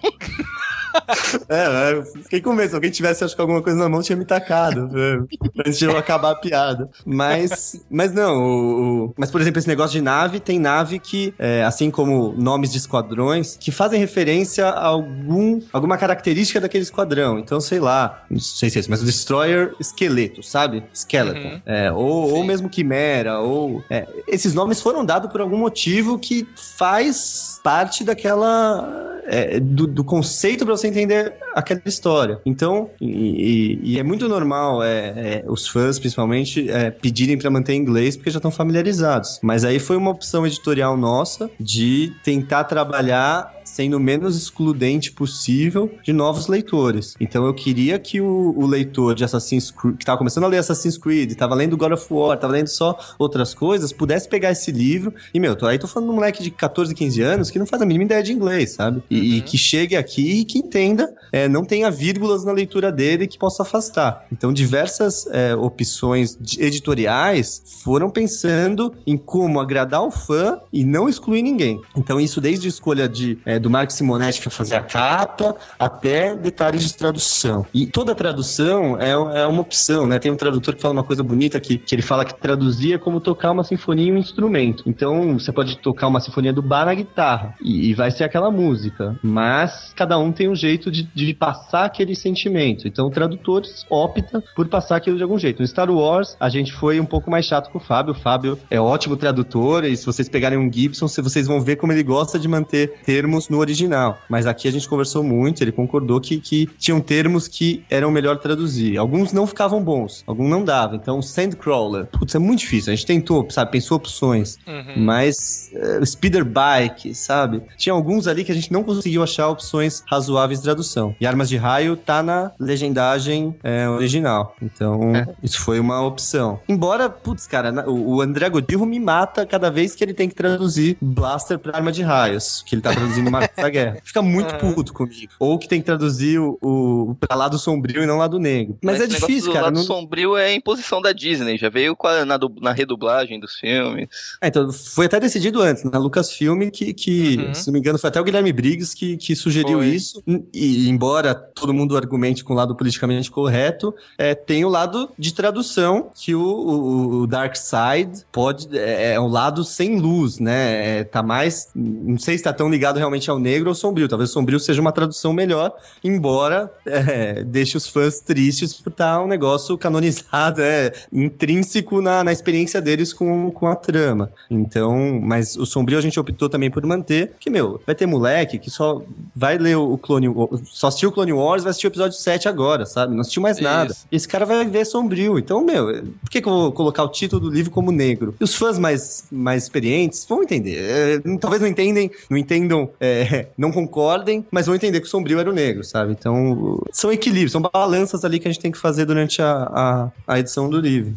É, é, fiquei com medo. Se alguém tivesse, acho que alguma coisa na mão, tinha me tacado. Né? Antes de eu acabar a piada. Mas, mas não, o, o, mas por exemplo, esse negócio de nave, tem nave que, é, assim como nomes de esquadrões, que fazem referência a algum, alguma característica daquele esquadrão. Então, sei lá, não sei se é isso, mas o Destroyer esqueleto, sabe? Skeleton. Uhum. É, ou, ou mesmo Quimera, ou... É, esses nomes foram dados por algum motivo que faz parte daquela... É, do, do conceito para você entender aquela história. Então, e, e é muito normal é, é, os fãs, principalmente, é, pedirem para manter em inglês porque já estão familiarizados. Mas aí foi uma opção editorial nossa de tentar trabalhar sendo o menos excludente possível de novos leitores. Então eu queria que o, o leitor de Assassin's Creed, que estava começando a ler Assassin's Creed, estava lendo God of War, estava lendo só outras coisas, pudesse pegar esse livro e, meu, tô, aí tô falando de um moleque de 14, 15 anos que não faz a mínima ideia de inglês, sabe? E, uhum. e que chegue aqui e que entenda, é, não tenha vírgulas na leitura dele que possa afastar. Então diversas é, opções editoriais foram pensando em como agradar o fã e não excluir ninguém. Então isso desde a escolha de é, do Marco Simonetti para fazer a capa, até detalhes de tradução. E toda tradução é, é uma opção, né? Tem um tradutor que fala uma coisa bonita que, que ele fala que traduzia como tocar uma sinfonia em um instrumento. Então, você pode tocar uma sinfonia do bar na guitarra e, e vai ser aquela música, mas cada um tem um jeito de, de passar aquele sentimento. Então, o tradutor opta por passar aquilo de algum jeito. No Star Wars, a gente foi um pouco mais chato com o Fábio. O Fábio é ótimo tradutor e se vocês pegarem um Gibson, vocês vão ver como ele gosta de manter termos no original. Mas aqui a gente conversou muito, ele concordou que, que tinham termos que eram melhor traduzir. Alguns não ficavam bons, alguns não davam. Então, Sandcrawler, putz, é muito difícil. A gente tentou, sabe, pensou opções. Uhum. Mas uh, Speeder Bike, sabe? Tinha alguns ali que a gente não conseguiu achar opções razoáveis de tradução. E Armas de Raio tá na legendagem é, original. Então, é. isso foi uma opção. Embora, putz, cara, o André Godillo me mata cada vez que ele tem que traduzir Blaster pra arma de raios, que ele tá traduzindo uma da guerra. Fica muito uhum. puto comigo. Ou que tem que traduzir o, o pra lado sombrio e não lado negro. Mas, Mas é difícil, cara. O lado não... sombrio é imposição da Disney. Já veio a, na, na redublagem dos filmes. É, então foi até decidido antes, na Lucasfilm, que, que que, uhum. se não me engano, foi até o Guilherme Briggs que, que sugeriu foi. isso. E, embora todo mundo argumente com o lado politicamente correto, é, tem o lado de tradução, que o, o, o Dark Side pode. É, é um lado sem luz, né? É, tá mais. Não sei se tá tão ligado realmente ao negro ou sombrio. Talvez sombrio seja uma tradução melhor, embora é, deixe os fãs tristes por estar tá um negócio canonizado, é, intrínseco na, na experiência deles com, com a trama. Então, mas o sombrio a gente optou também por manter, que, meu, vai ter moleque que só vai ler o Clone só assistiu o Clone Wars vai assistir o episódio 7 agora, sabe? Não assistiu mais Isso. nada. Esse cara vai ver sombrio. Então, meu, por que, que eu vou colocar o título do livro como negro? E os fãs mais, mais experientes vão entender. É, talvez não entendem, não entendam, é, não concordem, mas vão entender que o sombrio era o negro, sabe? Então, são equilíbrios, são balanças ali que a gente tem que fazer durante a, a, a edição do livro.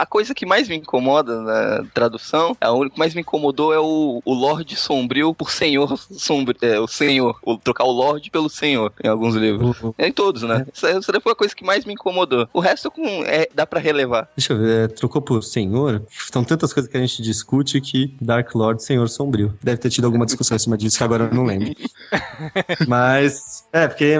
A coisa que mais me incomoda na tradução, a única que mais me incomodou é o, o Lorde Sombrio por Senhor Sombrio. É, o Senhor. O, trocar o Lorde pelo Senhor em alguns livros. Uhum. É em todos, né? Essa, essa foi a coisa que mais me incomodou. O resto com, é, dá pra relevar. Deixa eu ver, é, trocou por Senhor? São tantas coisas que a gente discute que Dark Lord Senhor Sombrio. Deve ter tido alguma discussão em cima disso que agora eu não lembro. Mas, é, porque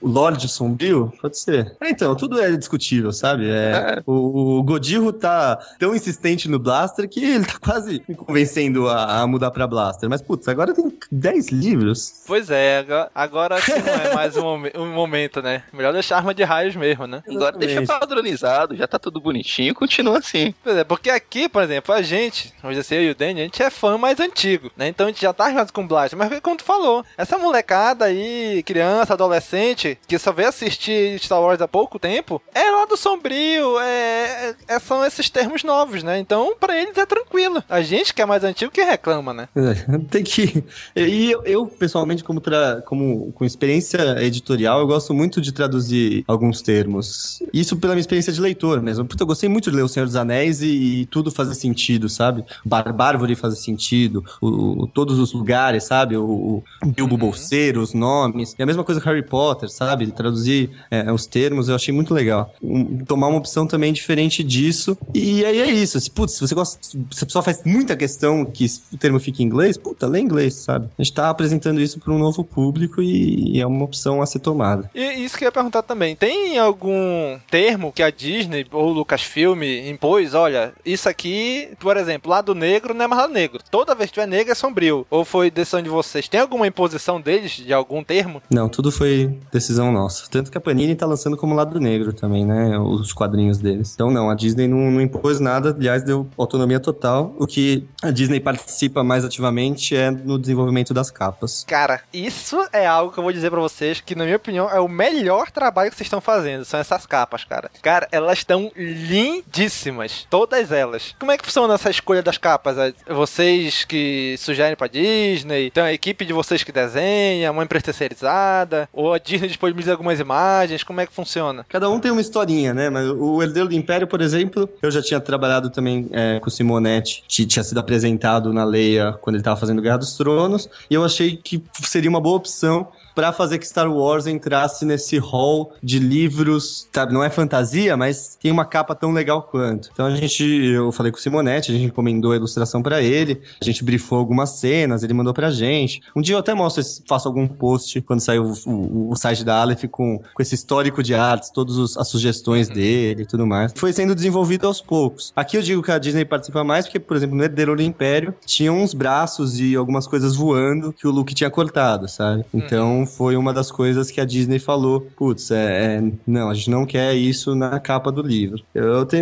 o Lorde Sombrio, pode ser. É, então, tudo é discutível, sabe? É, é. O, o Godinho Tá tão insistente no Blaster que ele tá quase me convencendo a, a mudar pra Blaster. Mas, putz, agora tem 10 livros. Pois é, agora, agora que não é mais um, um, momento, né? Melhor deixar arma de raios mesmo, né? Agora deixa padronizado, já tá tudo bonitinho, continua assim. Pois é, porque aqui, por exemplo, a gente, hoje assim, eu e o Danny, a gente é fã mais antigo, né? Então a gente já tá armado com Blaster. Mas como tu falou, essa molecada aí, criança, adolescente, que só veio assistir Star Wars há pouco tempo, é lá do Sombrio, é, é são esses termos novos, né? Então, para eles é tranquilo. A gente que é mais antigo que reclama, né? É, tem que. E eu, eu pessoalmente, como, tra... como com experiência editorial, eu gosto muito de traduzir alguns termos. Isso pela minha experiência de leitor mesmo. Porque eu gostei muito de ler O Senhor dos Anéis e, e tudo fazer sentido, sabe? Barbárvore fazer sentido, o, o, todos os lugares, sabe? O, o Bilbo uhum. Bolseiro, os nomes. E a mesma coisa com Harry Potter, sabe? Traduzir é, os termos, eu achei muito legal. Um, tomar uma opção também diferente disso isso. E aí é isso. Se, putz, se você gosta. Se a pessoa faz muita questão que o termo fique em inglês, puta, lê inglês, sabe? A gente tá apresentando isso para um novo público e, é uma opção a ser tomada. E isso que eu ia perguntar também. Tem algum termo que a Disney ou o Lucasfilm impôs? Olha, isso aqui, por exemplo, lado negro não é mais lado negro. Toda vez que tiver negro é sombrio. Ou foi decisão de vocês? Tem alguma imposição deles de algum termo? Não, tudo foi decisão nossa. Tanto que a Panini tá lançando como lado negro também, né? Os quadrinhos deles. Então não, a Disney Disney não, não, impôs nada, aliás, deu autonomia total. O que a Disney participa mais ativamente é no desenvolvimento das capas. Cara, isso é algo que eu vou dizer para vocês que, na minha opinião, é o melhor trabalho que vocês estão fazendo. São essas capas, cara. Cara, elas estão lindíssimas. Todas elas. Como é que funciona essa escolha das capas? É vocês que sugerem pra Disney? Tem a equipe de vocês que desenha? Uma empresa terceirizada? Ou a Disney disponibiliza algumas imagens? Como é que funciona? Cada um tem uma historinha, né? Mas o Herdeiro do Império, por exemplo, exemplo. Eu já tinha trabalhado também é, com o Simonetti, tinha sido apresentado na Leia quando ele estava fazendo Guerra dos Tronos, e eu achei que seria uma boa opção para fazer que Star Wars entrasse nesse hall de livros, sabe? Não é fantasia, mas tem uma capa tão legal quanto. Então a gente, eu falei com o Simonetti, a gente encomendou a ilustração para ele, a gente brifou algumas cenas, ele mandou pra gente. Um dia eu até mostro, faço algum post quando sair o, o, o, site da Aleph com, com esse histórico de artes, todas as sugestões uhum. dele e tudo mais. Foi sendo desenvolvido aos poucos. Aqui eu digo que a Disney participa mais porque, por exemplo, no Herdeiro do Império tinha uns braços e algumas coisas voando que o Luke tinha cortado, sabe? Uhum. Então foi uma das coisas que a Disney falou, putz, é, é, não, a gente não quer isso na capa do livro. Eu te,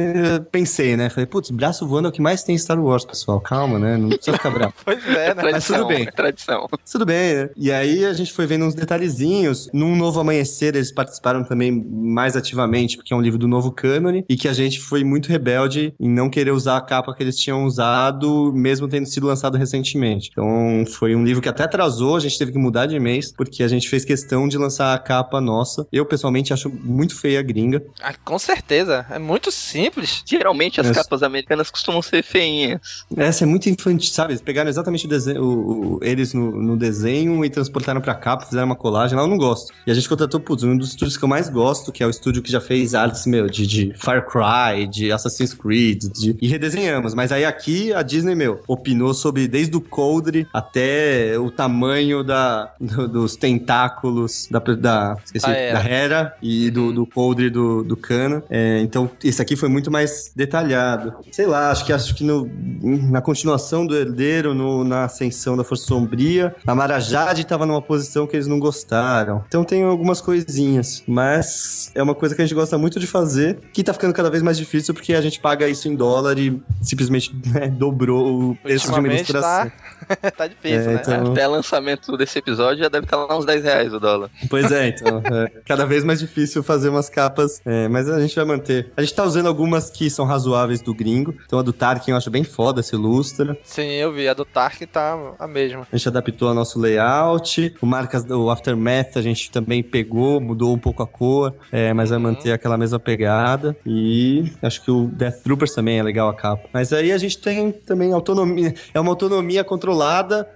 pensei, né? Falei, putz, braço voando é o que mais tem em Star Wars, pessoal. Calma, né? Não precisa ficar bravo. pois é, né? Mas tudo bem. É tradição. Tudo bem, né? E aí a gente foi vendo uns detalhezinhos. Num Novo Amanhecer, eles participaram também mais ativamente, porque é um livro do novo cânone, e que a gente foi muito rebelde em não querer usar a capa que eles tinham usado, mesmo tendo sido lançado recentemente. Então, foi um livro que até atrasou, a gente teve que mudar de mês, porque a gente gente fez questão de lançar a capa nossa. Eu, pessoalmente, acho muito feia a gringa. Ah, com certeza. É muito simples. Geralmente as Essa- capas americanas costumam ser feinhas. Essa é muito infantil, sabe? Eles pegaram exatamente o desenho, o- o- eles no, no desenho e transportaram pra capa, fizeram uma colagem. Lá eu não gosto. E a gente contratou, putz, um dos estúdios que eu mais gosto, que é o estúdio que já fez artes, meu, de, de Far Cry, de Assassin's Creed, de- e redesenhamos. Mas aí aqui a Disney, meu, opinou sobre desde o coldre até o tamanho da, do- dos tentáculos da, da, esqueci, Hera. da Hera e do, do coldre do, do Kana. É, então, esse aqui foi muito mais detalhado. Sei lá, acho que acho que no, na continuação do Herdeiro, no- na ascensão da Força Sombria, a Marajade tava numa posição que eles não gostaram. Então tem algumas coisinhas, mas é uma coisa que a gente gosta muito de fazer, que tá ficando cada vez mais difícil porque a gente paga isso em dólar e simplesmente né, dobrou o preço de uma ilustração. tá, tá difícil, É, né? então- Até lançamento desse episódio já deve estar lá uns 10 reais o dólar. Pois é, então. é cada vez mais difícil fazer umas capas, é, mas a gente vai manter. A gente tá usando algumas que são razoáveis do gringo. Então a do Tarkin eu acho bem foda, se ilustra. Sim, eu vi. A do Tark tá a mesma. A gente adaptou ao nosso layout. O marcas do Aftermath a gente também pegou, mudou um pouco a cor, é, mas vai manter aquela mesma pegada. E acho que o Death Troopers também é legal a capa. Mas aí a gente tem também autonomia. É uma autonomia controlada,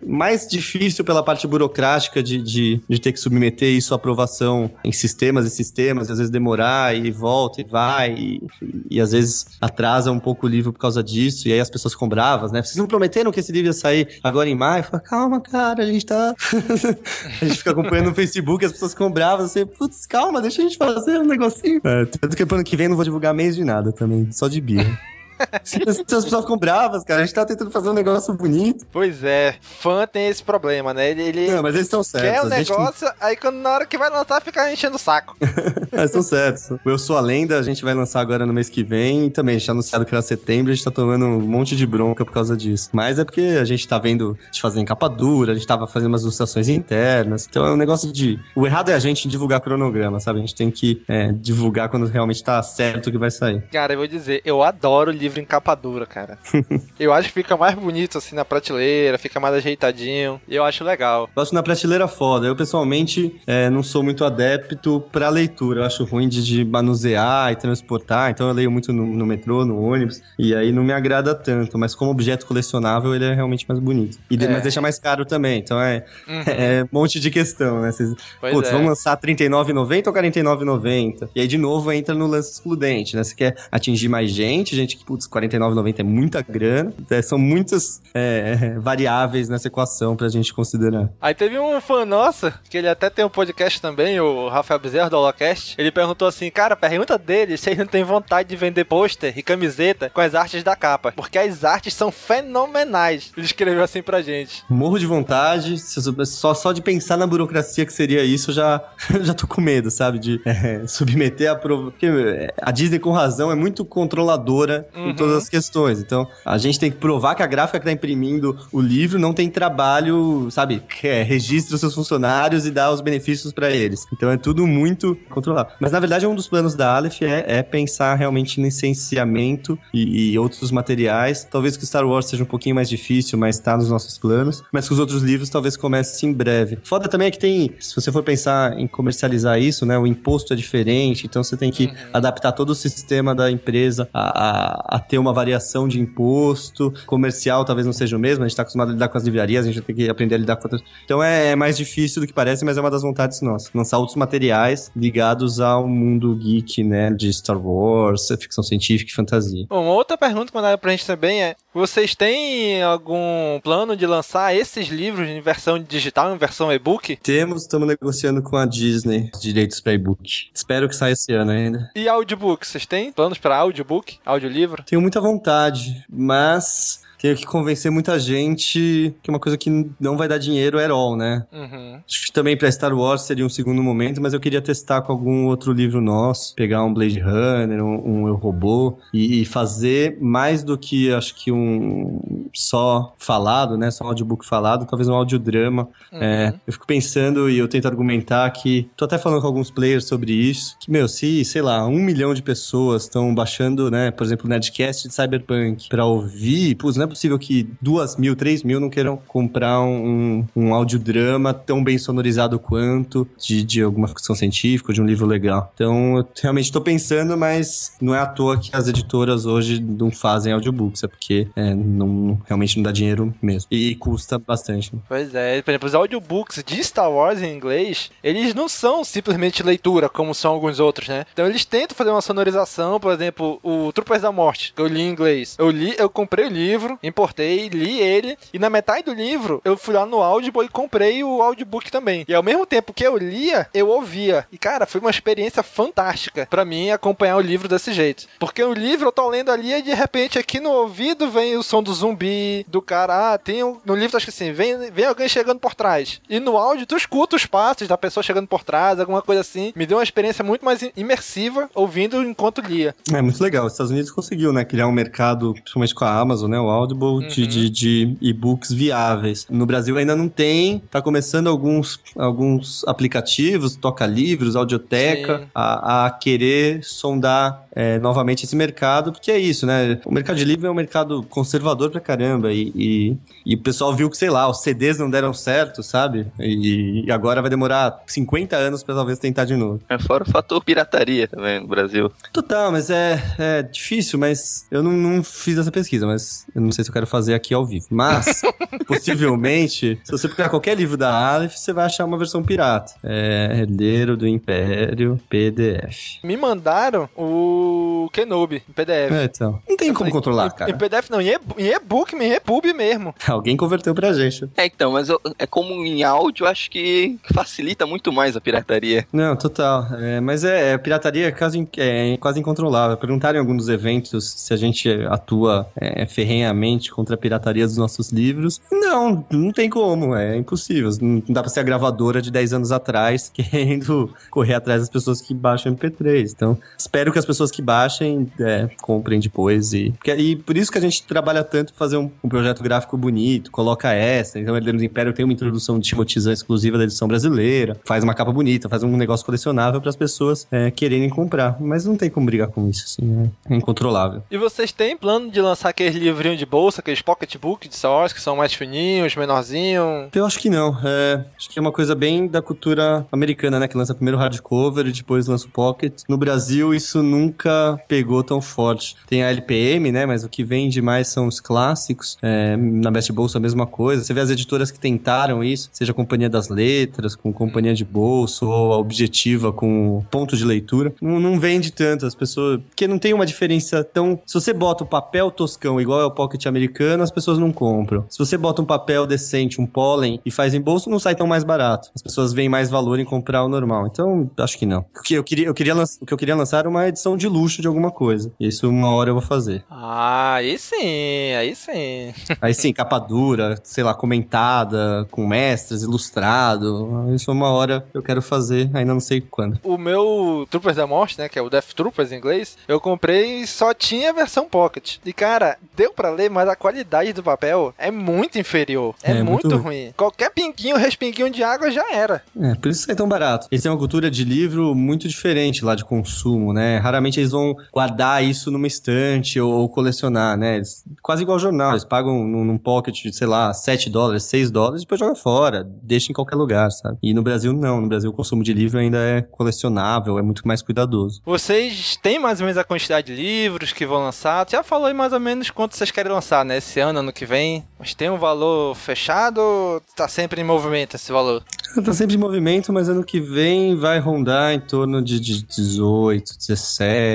mais difícil pela parte burocrática de, de, de ter que submeter isso à aprovação em sistemas e sistemas, e às vezes demorar e volta e vai, e, e às vezes atrasa um pouco o livro por causa disso, e aí as pessoas ficam bravas, né? Vocês não prometeram que esse livro ia sair agora em maio? Fala, calma, cara, a gente tá. a gente fica acompanhando no Facebook, as pessoas ficam bravas, assim, putz, calma, deixa a gente fazer um negocinho. É, tanto que pro ano que vem não vou divulgar mês de nada também, só de birra. Se as pessoas ficam bravas, cara, a gente tá tentando fazer um negócio bonito. Pois é, fã tem esse problema, né? Ele, ele Não, mas eles estão certos. quer o gente- negócio, aí quando na hora que vai lançar fica enchendo o saco. Mas estão certos. O Eu Sou a Lenda, a gente vai lançar agora no mês que vem. E também, a gente tá anunciado que era setembro, a gente tá tomando um monte de bronca por causa disso. Mas é porque a gente tá vendo de fazer em capa dura, a gente tava fazendo umas ilustrações internas. Então é um negócio de. O errado é a gente divulgar cronograma, sabe? A gente tem que é, divulgar quando realmente tá certo que vai sair. Cara, eu vou dizer, eu adoro livro em capa dura, cara. eu acho que fica mais bonito assim na prateleira, fica mais ajeitadinho. Eu acho legal. Eu acho na prateleira foda. Eu, pessoalmente, é, não sou muito adepto pra leitura. Eu acho ruim de, de manusear e transportar. Então eu leio muito no, no metrô, no ônibus. E aí não me agrada tanto. Mas como objeto colecionável, ele é realmente mais bonito. E É. Mas deixa mais caro também. Então é, Uhum. é um monte de questão, né? Vocês, putz, é. vamos lançar R$39,90 ou R$49,90? E aí, de novo, entra no lance excludente, né? Você quer atingir mais gente, gente que, putz, R$49,90 é muita grana. É, são muitas é, variáveis nessa equação pra gente considerar. Aí teve um fã nosso, que ele até tem um podcast também, o Rafael Bezerra do Holocast. Ele perguntou assim: Cara, pergunta dele se ele não tem vontade de vender pôster e camiseta com as artes da capa. Porque as artes são fenomenais. Ele escreveu assim pra gente. Morro de vontade, só, só de pensar na burocracia que seria isso, eu já, já tô com medo, sabe? De é, submeter a prova. Porque é, a Disney, com razão, é muito controladora Uhum. Em todas as questões. Então, a gente tem que provar que a gráfica que tá imprimindo o livro não tem trabalho, sabe? Que é, registra os seus funcionários e dá os benefícios pra eles. Então, é tudo muito controlado. Mas, na verdade, um dos planos da Aleph é, é pensar realmente no licenciamento e, e outros materiais. Talvez que o Star Wars seja um pouquinho mais difícil, mas tá nos nossos planos. Mas que os outros livros talvez comecem em breve. Foda também é que tem, se você for pensar em comercializar isso, né? O imposto é diferente, então você tem que adaptar todo o sistema da empresa a, a, a ter uma variação de imposto. Comercial talvez não seja o mesmo, a gente tá acostumado a lidar com as livrarias, a gente vai ter que aprender a lidar com outras. Então é, é mais difícil do que parece, mas é uma das vontades nossas. Lançar outros materiais ligados ao mundo geek, né? De Star Wars, ficção científica e fantasia. Bom, uma outra pergunta que mandaram pra gente também é: Vocês têm algum plano de lançar esses livros em versão digital, em versão e-book? Temos, estamos negociando com a Disney os direitos para e-book. Espero que saia esse ano ainda. E audiobook? Vocês têm planos para audiobook? Audiolivro? Tenho muita vontade, mas tenho que convencer muita gente que é uma coisa que não vai dar dinheiro at all, né? Uhum. Acho que também pra Star Wars seria um segundo momento, mas eu queria testar com algum outro livro nosso, pegar um Blade Runner, um, um Eu Robô, e, e fazer mais do que acho que um, só falado, né? Só um audiobook falado, talvez um audiodrama. Uhum. É, eu fico pensando e eu tento argumentar que. Tô até falando com alguns players sobre isso. Que, meu, se, sei lá, um milhão de pessoas estão baixando, né? Por exemplo, o Nerdcast de Cyberpunk pra ouvir, putz, não é possível que duas mil, três mil não queiram comprar um, um audiodrama tão bem sonorizado quanto de, de alguma ficção científica, de um livro legal. Então, eu realmente tô pensando, mas não é à toa que as editoras hoje não fazem audiobooks, é porque é, não, realmente não dá dinheiro mesmo. E custa bastante. né? Pois é, por exemplo, os audiobooks de Star Wars em inglês, eles não são simplesmente leitura, como são alguns outros, né? Então eles tentam fazer uma sonorização, por exemplo, o Tropas da Morte, que eu li em inglês. Eu li, eu comprei o livro, importei, li ele, e na metade do livro eu fui lá no Audible e comprei o audiobook também. E ao mesmo tempo que eu lia, eu ouvia. E cara, foi uma experiência fantástica pra mim acompanhar o livro desse jeito. Porque o livro eu tô lendo ali e de repente aqui no ouvido vem o som do zumbi, do cara, ah, tem um, no livro tá assim, vem, vem alguém chegando por trás. E no áudio tu escuta os passos da pessoa chegando por trás, alguma coisa assim. Me deu uma experiência muito mais imersiva ouvindo enquanto lia. É muito legal. Os Estados Unidos conseguiu, né, criar um mercado, principalmente com a Amazon, né, o Audible, de, de, de e-books viáveis. No Brasil ainda não tem, tá começando alguns, alguns aplicativos, toca-livros, audioteca, a, a querer sondar é, novamente esse mercado, porque é isso, né? O mercado de livro é um mercado conservador pra caramba e, e, e o pessoal viu que, sei lá, os CDs não deram certo, sabe? E, e agora vai demorar 50 anos pra talvez tentar de novo. É fora o fator pirataria também no Brasil. Total, mas é, é difícil, mas eu não, não fiz essa pesquisa, mas eu não sei se eu quero fazer aqui ao vivo. Mas, possivelmente, se você procurar qualquer livro da Aleph, você vai achar uma versão pirata. É Herdeiro do Império PDF. Me mandaram o Kenobi em PDF. É, então. Não tem como controlar, cara. Em PDF não, em em e-book, em e-pub mesmo. Alguém converteu pra gente. É, então, mas eu- é como em áudio, eu acho que facilita muito mais a pirataria. Não, total. É, mas é, é, pirataria é quase, é quase incontrolável. Perguntaram em alguns dos eventos se a gente atua é, ferrenhamente contra a pirataria dos nossos livros. Não, não tem como. É impossível. Não não dá pra ser a gravadora de 10 anos atrás querendo correr atrás das pessoas que baixam MP3. Então, espero que as pessoas que baixem é, comprem depois. E, e por isso que a gente trabalha tanto pra fazer um, um projeto gráfico bonito, coloca essa. Então, Herdeiros do Império tem uma introdução de Timotizan exclusiva da edição brasileira, faz uma capa bonita, faz um negócio colecionável para as pessoas é, quererem comprar. Mas não tem como brigar com isso, assim, é incontrolável. E vocês têm plano de lançar aqueles livrinhos de bolsa, aqueles pocketbook de Star Wars, que são mais fininhos, menorzinhos? Eu acho que não. é, acho que é uma coisa bem da cultura americana, né? Que lança primeiro o hardcover e depois lança o pocket. No Brasil, isso nunca pegou tão forte. Tem a LPM, né? Mas o que vende mais são os clássicos. É, na Best Bolsa, a mesma coisa. Você vê as editoras que tentaram isso, seja a Companhia das Letras, com Companhia de Bolso, ou a Objetiva com ponto de leitura. Não, não vende tanto as pessoas. Porque não tem uma diferença tão. Se você bota o papel toscão igual é o pocket americano, as pessoas não compram. Se você bota um papel decente, um pólen, e faz em bolso, não sai tão mais barato. As pessoas veem mais valor em comprar o normal. Então, acho que não. O que eu queria, eu queria, o que eu queria lançar era uma edição de luxo de alguma coisa. E isso uma hora eu vou fazer. Ah, aí sim, aí sim. Aí sim, capa dura, sei lá, comentada, com mestres, ilustrado. Isso uma hora eu quero fazer, ainda não sei quando. O meu Troopers da Morte, né, que é o Death Troopers em inglês, eu comprei e só tinha a versão Pocket. E cara, deu pra ler, mas a qualidade do papel é muito inferior. É, É, muito, muito- ruim. Qualquer pinguinho, respinguinho de água já era. É, por isso sai tão barato. Eles têm uma cultura de livro muito diferente lá de consumo, né? Raramente eles vão guardar isso numa estante ou, ou colecionar, né? Eles- quase igual jornal, eles pagam num, num pocket de, sei lá, 7 dólares, 6 dólares, depois joga fora, deixa em qualquer lugar, sabe? E no Brasil não, no Brasil o consumo de livro ainda é colecionável, é muito mais cuidadoso. Vocês têm mais ou menos a quantidade de livros que vão lançar? Já falou aí mais ou menos quanto vocês querem lançar, né? Esse ano, ano que vem. Mas tem um valor fechado ou tá sempre em movimento esse valor? Tá sempre em movimento, mas ano que vem vai rondar em torno de de 18, 17,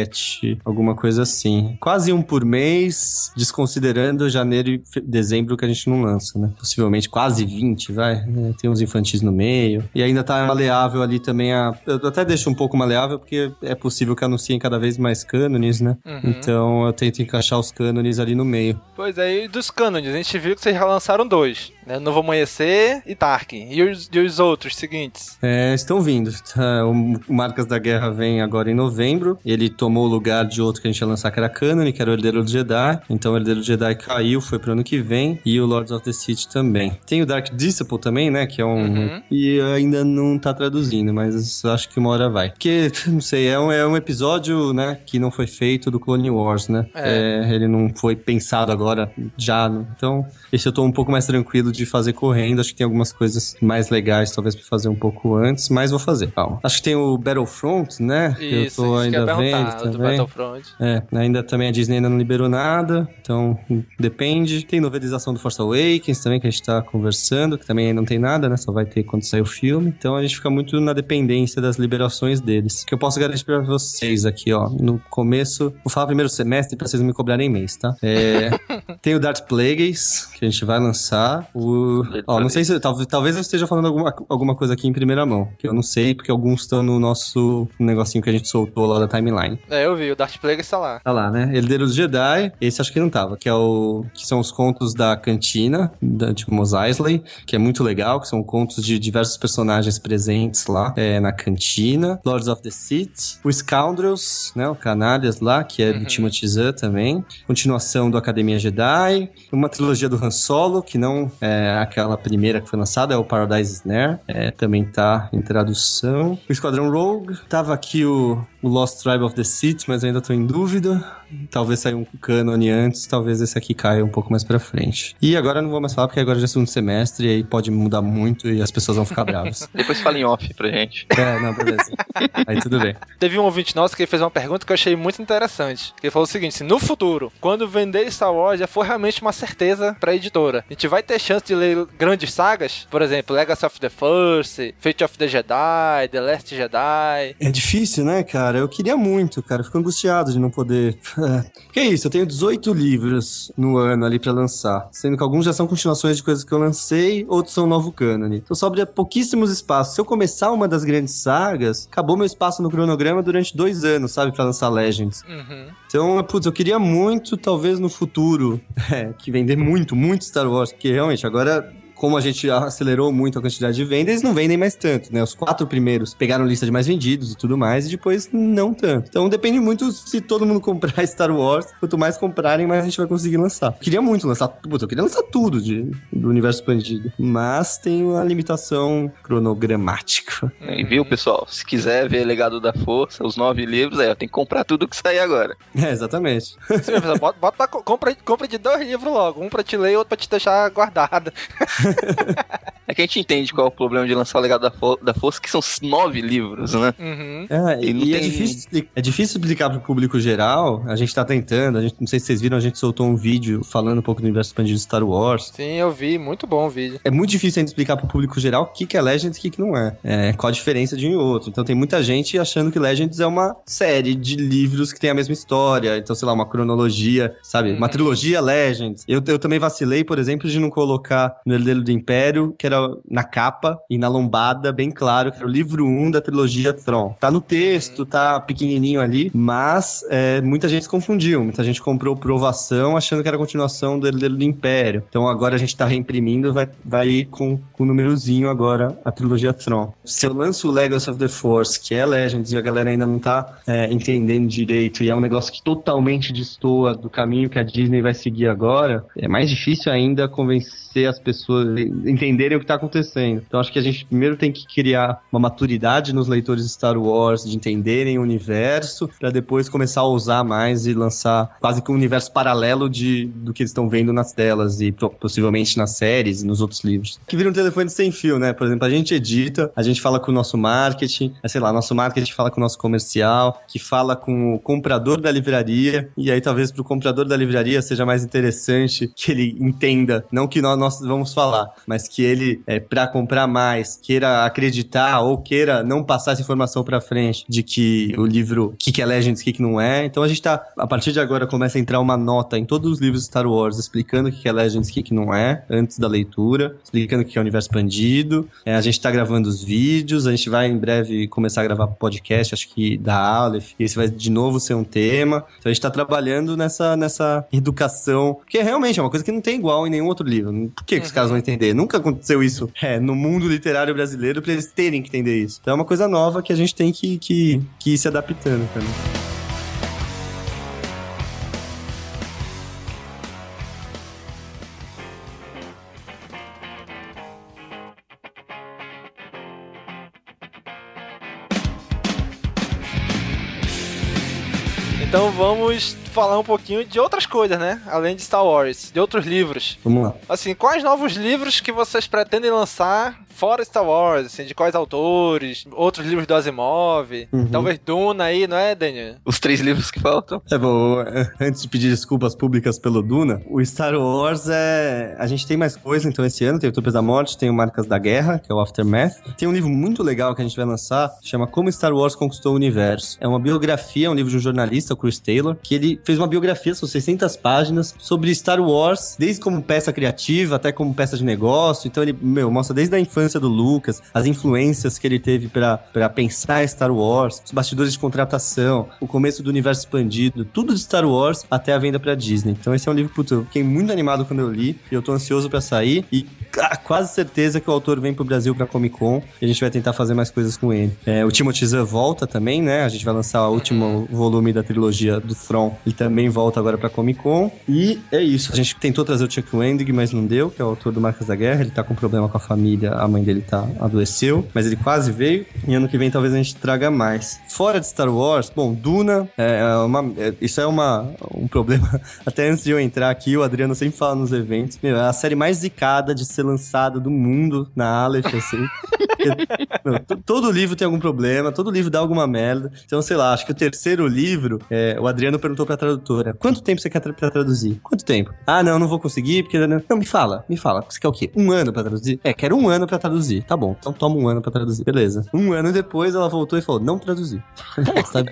alguma coisa assim. Quase um por mês, desconsiderando janeiro e dezembro que a gente não lança, né? Possivelmente quase 20, vai. né? Tem uns infantis no meio. E ainda tá maleável ali também a. Eu até deixo um pouco maleável, porque é possível que anunciem cada vez mais cânones, né? Uhum. Então eu tento encaixar os cânones ali no meio. Pois é, e dos cânones, a gente viu que vocês já lançaram dois, né? Novo Amanhecer e Tarkin. E os, e os outros seguintes? É, estão vindo. Tá, O Marcas da Guerra vem agora em novembro. Ele tomou o lugar de outro que a gente ia lançar, que era Canon, que era o Herdeiro do Jedi. Então o Herdeiro do Jedi caiu, foi pro ano que vem. E o Lords of the City também. Tem o Dark Disciple também, né? Que é um. Uhum. E ainda não tá traduzindo, mas acho que uma hora vai. Porque, não sei, é um, é um episódio, né? Que não foi feito do Clone Wars, né? É. É, ele não foi pensado agora já. né? Então, esse eu tô um pouco mais tranquilo de fazer correndo. Acho que tem algumas coisas mais legais, talvez, pra fazer um pouco antes, mas vou fazer. Calma. Acho que tem o Battlefront, né? que Isso, eu tô isso ainda vendo do também. Battlefront. É, ainda também a Disney ainda não liberou nada, então hum, depende. Tem novelização do Force Awakens também, que a gente tá conversando, que também não tem nada, né? Só vai ter quando sair o filme. Então a gente fica muito na dependência das liberações deles. Que eu posso garantir pra vocês aqui, ó. No começo, vou falar primeiro semestre pra vocês não me cobrarem mês, tá? É, tem o Dark Plagueis, que a gente vai lançar. O, ó, não sei se. Talvez, talvez eu esteja falando alguma, alguma coisa aqui em primeira mão, que eu não sei, porque alguns estão no nosso negocinho que a gente soltou lá da timeline. É, eu vi, o Darth Plagueis tá lá. Tá lá, né? Herdeiro dos Jedi, esse acho que não tava, que é o que são os contos da cantina da, de Mos Eisley, que é muito legal, que são contos de diversos personagens presentes lá é, na cantina. Lords of the Sith, o Scoundrels, né? O Canalhas lá, que é do Timothy Zahn também. Continuação do Academia Jedi, uma trilogia do Han Solo, que não é aquela primeira que foi lançada, é o Paradise Snare, é, também tá em tradução. O Esquadrão Rogue, tava aqui o, o Lost Tribe of the Sith, mas ainda tô em dúvida. Talvez saia um cânone antes, talvez esse aqui caia um pouco mais pra frente. E agora eu não vou mais falar, porque agora já é segundo semestre, e aí pode mudar muito e as pessoas vão ficar bravas. Depois fala em off pra gente. É, não, beleza. Aí tudo bem. Teve um ouvinte nosso que fez uma pergunta que eu achei muito interessante. Ele falou o seguinte: se no futuro, quando vender Star Wars já for realmente uma certeza pra editora, a gente vai ter chance de ler grandes sagas? Por exemplo, Legacy of the First, Fate of the Jedi, The Last Jedi. É difícil, né, cara? Eu queria muito, cara. Eu fico angustiado de não poder. É. Que é isso, eu tenho 18 livros no ano ali pra lançar. Sendo que alguns já são continuações de coisas que eu lancei, outros são novo cânone. Então sobra pouquíssimos espaços. Se eu começar uma das grandes sagas, acabou meu espaço no cronograma durante dois anos, sabe? Pra lançar Legends. Uhum. Então, putz, eu queria muito, talvez no futuro, é, que vender muito, muito Star Wars, porque realmente agora. Como a gente acelerou muito a quantidade de vendas, eles não vendem mais tanto, né? Os quatro primeiros pegaram lista de mais vendidos e tudo mais, e depois não tanto. Então depende muito se todo mundo comprar Star Wars. Quanto mais comprarem, mais a gente vai conseguir lançar. Eu queria muito lançar, putz, eu queria lançar tudo de, do universo expandido. Mas tem uma limitação cronogramática. E viu, pessoal? Se quiser ver Legado da Força, os nove livros, aí, ó, tem que comprar tudo que sair agora. É, exatamente. Sim, pessoal, bota, bota pra, compra, compra de dois livros logo. Um pra te ler e outro pra te deixar guardado. É que a gente entende qual é o problema de lançar o Legado da, Fo da Força, que são nove livros, né? Uhum. É, E e, é, tem- difícil, expli- é difícil explicar pro público geral. A gente tá tentando, a gente, não sei se vocês viram, a gente soltou um vídeo falando um pouco do universo expandido de Star Wars. Sim, eu vi. Muito bom o vídeo. É muito difícil a gente explicar pro público geral o que, que é Legends e o que, que não é. é. Qual a diferença de um e outro. Então tem muita gente achando que Legends é uma série de livros que tem a mesma história. Então, sei lá, uma cronologia, sabe? Uma trilogia Legends. Eu, eu também vacilei, por exemplo, de não colocar no Do Império, que era na capa e na lombada, bem claro, que era o livro 1 da trilogia Tron. Tá no texto, tá pequenininho ali, mas é, muita gente se confundiu. Muita gente comprou provação achando que era a continuação do Herdeiro do Império. Então agora a gente tá reimprimindo, vai, vai ir com, com o númerozinho agora a trilogia Tron. Se eu lanço o Legacy of the Force, que é Legends, e a galera ainda não tá é, entendendo direito, e é um negócio que totalmente destoa do caminho que a Disney vai seguir agora, é mais difícil ainda convencer as pessoas entenderem o que tá acontecendo. Então acho que a gente primeiro tem que criar uma maturidade nos leitores de Star Wars, de entenderem o universo, para depois começar a usar mais e lançar quase que um universo paralelo de, do que eles estão vendo nas telas e possivelmente nas séries e nos outros livros. Que vira um telefone sem fio, né? Por exemplo, a gente edita, a gente fala com o nosso marketing, é, sei lá, nosso marketing fala com o nosso comercial, que fala com o comprador da livraria, e aí talvez pro comprador da livraria seja mais interessante que ele entenda, não que nós, nós vamos falar, mas que ele, é, para comprar mais, queira acreditar ou queira não passar essa informação pra frente de que o livro, o que, que é Legends, o que, que não é. Então a gente tá, a partir de agora, começa a entrar uma nota em todos os livros Star Wars explicando o que, que é Legends, o que, que não é, antes da leitura, explicando o que é o universo expandido. É, a gente tá gravando os vídeos, a gente vai em breve começar a gravar podcast, acho que da Aleph, e esse vai de novo ser um tema. Então a gente tá trabalhando nessa, nessa educação, que realmente é uma coisa que não tem igual em nenhum outro livro. Por que, que os caras vão entender? Nunca aconteceu isso é, no mundo literário brasileiro pra eles terem que entender isso. Então é uma coisa nova que a gente tem que, que, que ir se adaptando também. Então vamos falar um pouquinho de outras coisas, né? Além de Star Wars, de outros livros. Vamos lá. Assim, quais novos livros que vocês pretendem lançar fora Star Wars, assim, de quais autores, outros livros do Asimov, Uhum. talvez Duna aí, não é, Daniel? Os três livros que faltam. É bom, antes de pedir desculpas públicas pelo Duna, o Star Wars é. A gente tem mais coisa então esse ano, tem o Tropas da Morte, tem o Marcas da Guerra, que é o Aftermath. Tem um livro muito legal que a gente vai lançar, chama Como Star Wars Conquistou o Universo. É uma biografia, é um livro de um jornalista, o Chris Taylor, que ele fez uma biografia, são 600 páginas, sobre Star Wars, desde como peça criativa até como peça de negócio. Então ele, meu, mostra desde a infância do Lucas, as influências que ele teve pra pensar Star Wars, os bastidores de contratação, o começo do universo expandido, tudo de Star Wars até a venda pra Disney. Então esse é um livro, puto, eu fiquei muito animado quando eu li e eu tô ansioso pra sair e quase certeza que o autor vem pro Brasil pra Comic Con e a gente vai tentar fazer mais coisas com ele. É, o Timothy Zahn volta também, né? A gente vai lançar o último volume da trilogia do Thrawn. Ele também volta agora pra Comic Con. E é isso. A gente tentou trazer o Chuck Wendig, mas não deu, que é o autor do Marcas da Guerra. Ele tá com problema com a família, a mãe dele tá adoeceu, mas ele quase veio. E ano que vem talvez a gente traga mais. Fora de Star Wars, bom, Duna, é uma, é- isso é uma, um problema. Até antes de eu entrar aqui, o Adriano sempre fala nos eventos. Meu, é a série mais zicada de ser lançada do mundo na Aleph, assim. Meu, to- todo livro tem algum problema, todo livro dá alguma merda. Então, sei lá, acho que o terceiro livro, é, o Adriano perguntou pra tradutora: quanto tempo você quer tra- pra traduzir? Quanto tempo? Ah, não, não vou conseguir, porque. Não, me fala, me fala. Você quer o quê? Um ano pra traduzir? É, quero um ano pra traduzir. Tá bom, então toma um ano pra traduzir. Beleza. Um ano depois ela voltou e falou: não traduzir. Sabe?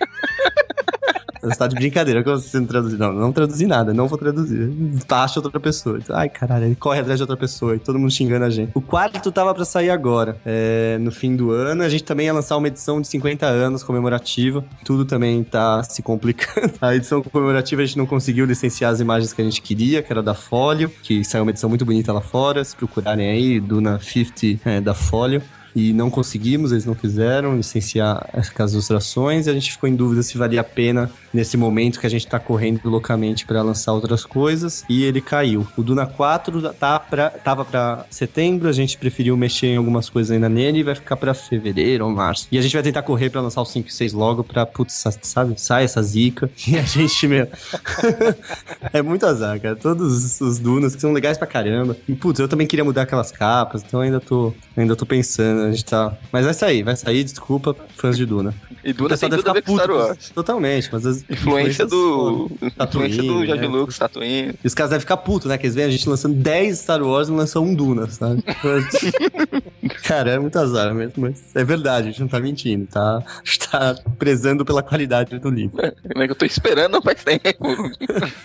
Você tá de brincadeira, como você não traduzir? Não, não traduzi nada, não vou traduzir. Acha outra pessoa. Ai, caralho, ele corre atrás de outra pessoa e todo mundo xingando a gente. O quarto tava pra sair agora, é, no fim do ano. A gente também ia lançar uma edição de 50 anos comemorativa. Tudo também tá se complicando. A edição comemorativa a gente não conseguiu licenciar as imagens que a gente queria, que era da Folio, que saiu uma edição muito bonita lá fora. Se procurarem aí, Duna 50 é, da Folio e não conseguimos, eles não quiseram licenciar as ilustrações e a gente ficou em dúvida se valia a pena nesse momento que a gente tá correndo loucamente para lançar outras coisas e ele caiu. O Duna 4 tá pra, tava para setembro, a gente preferiu mexer em algumas coisas ainda nele e vai ficar para fevereiro ou março. E a gente vai tentar correr para lançar o 5 e 6 logo pra, putz, sabe, sai essa zica e a gente, meu, é muito azar, cara. Todos os- os Dunas que são legais pra caramba. E, putz, eu também queria mudar aquelas capas, então ainda tô, ainda tô pensando. A gente tá. Mas vai sair, vai sair, desculpa, fãs de Duna. E Duna tem tudo a ver com Star Wars. Totalmente, mas as Influência do. foda. Influência do George né? Lucas, Tatooine. E os caras devem ficar putos, né? Que eles veem a gente lançando 10 Star Wars e lançam um Duna, sabe? Cara, é muito azar mesmo, mas é verdade, a gente não tá mentindo, tá? A gente tá prezando pela qualidade do livro. Como é que eu tô esperando faz tempo.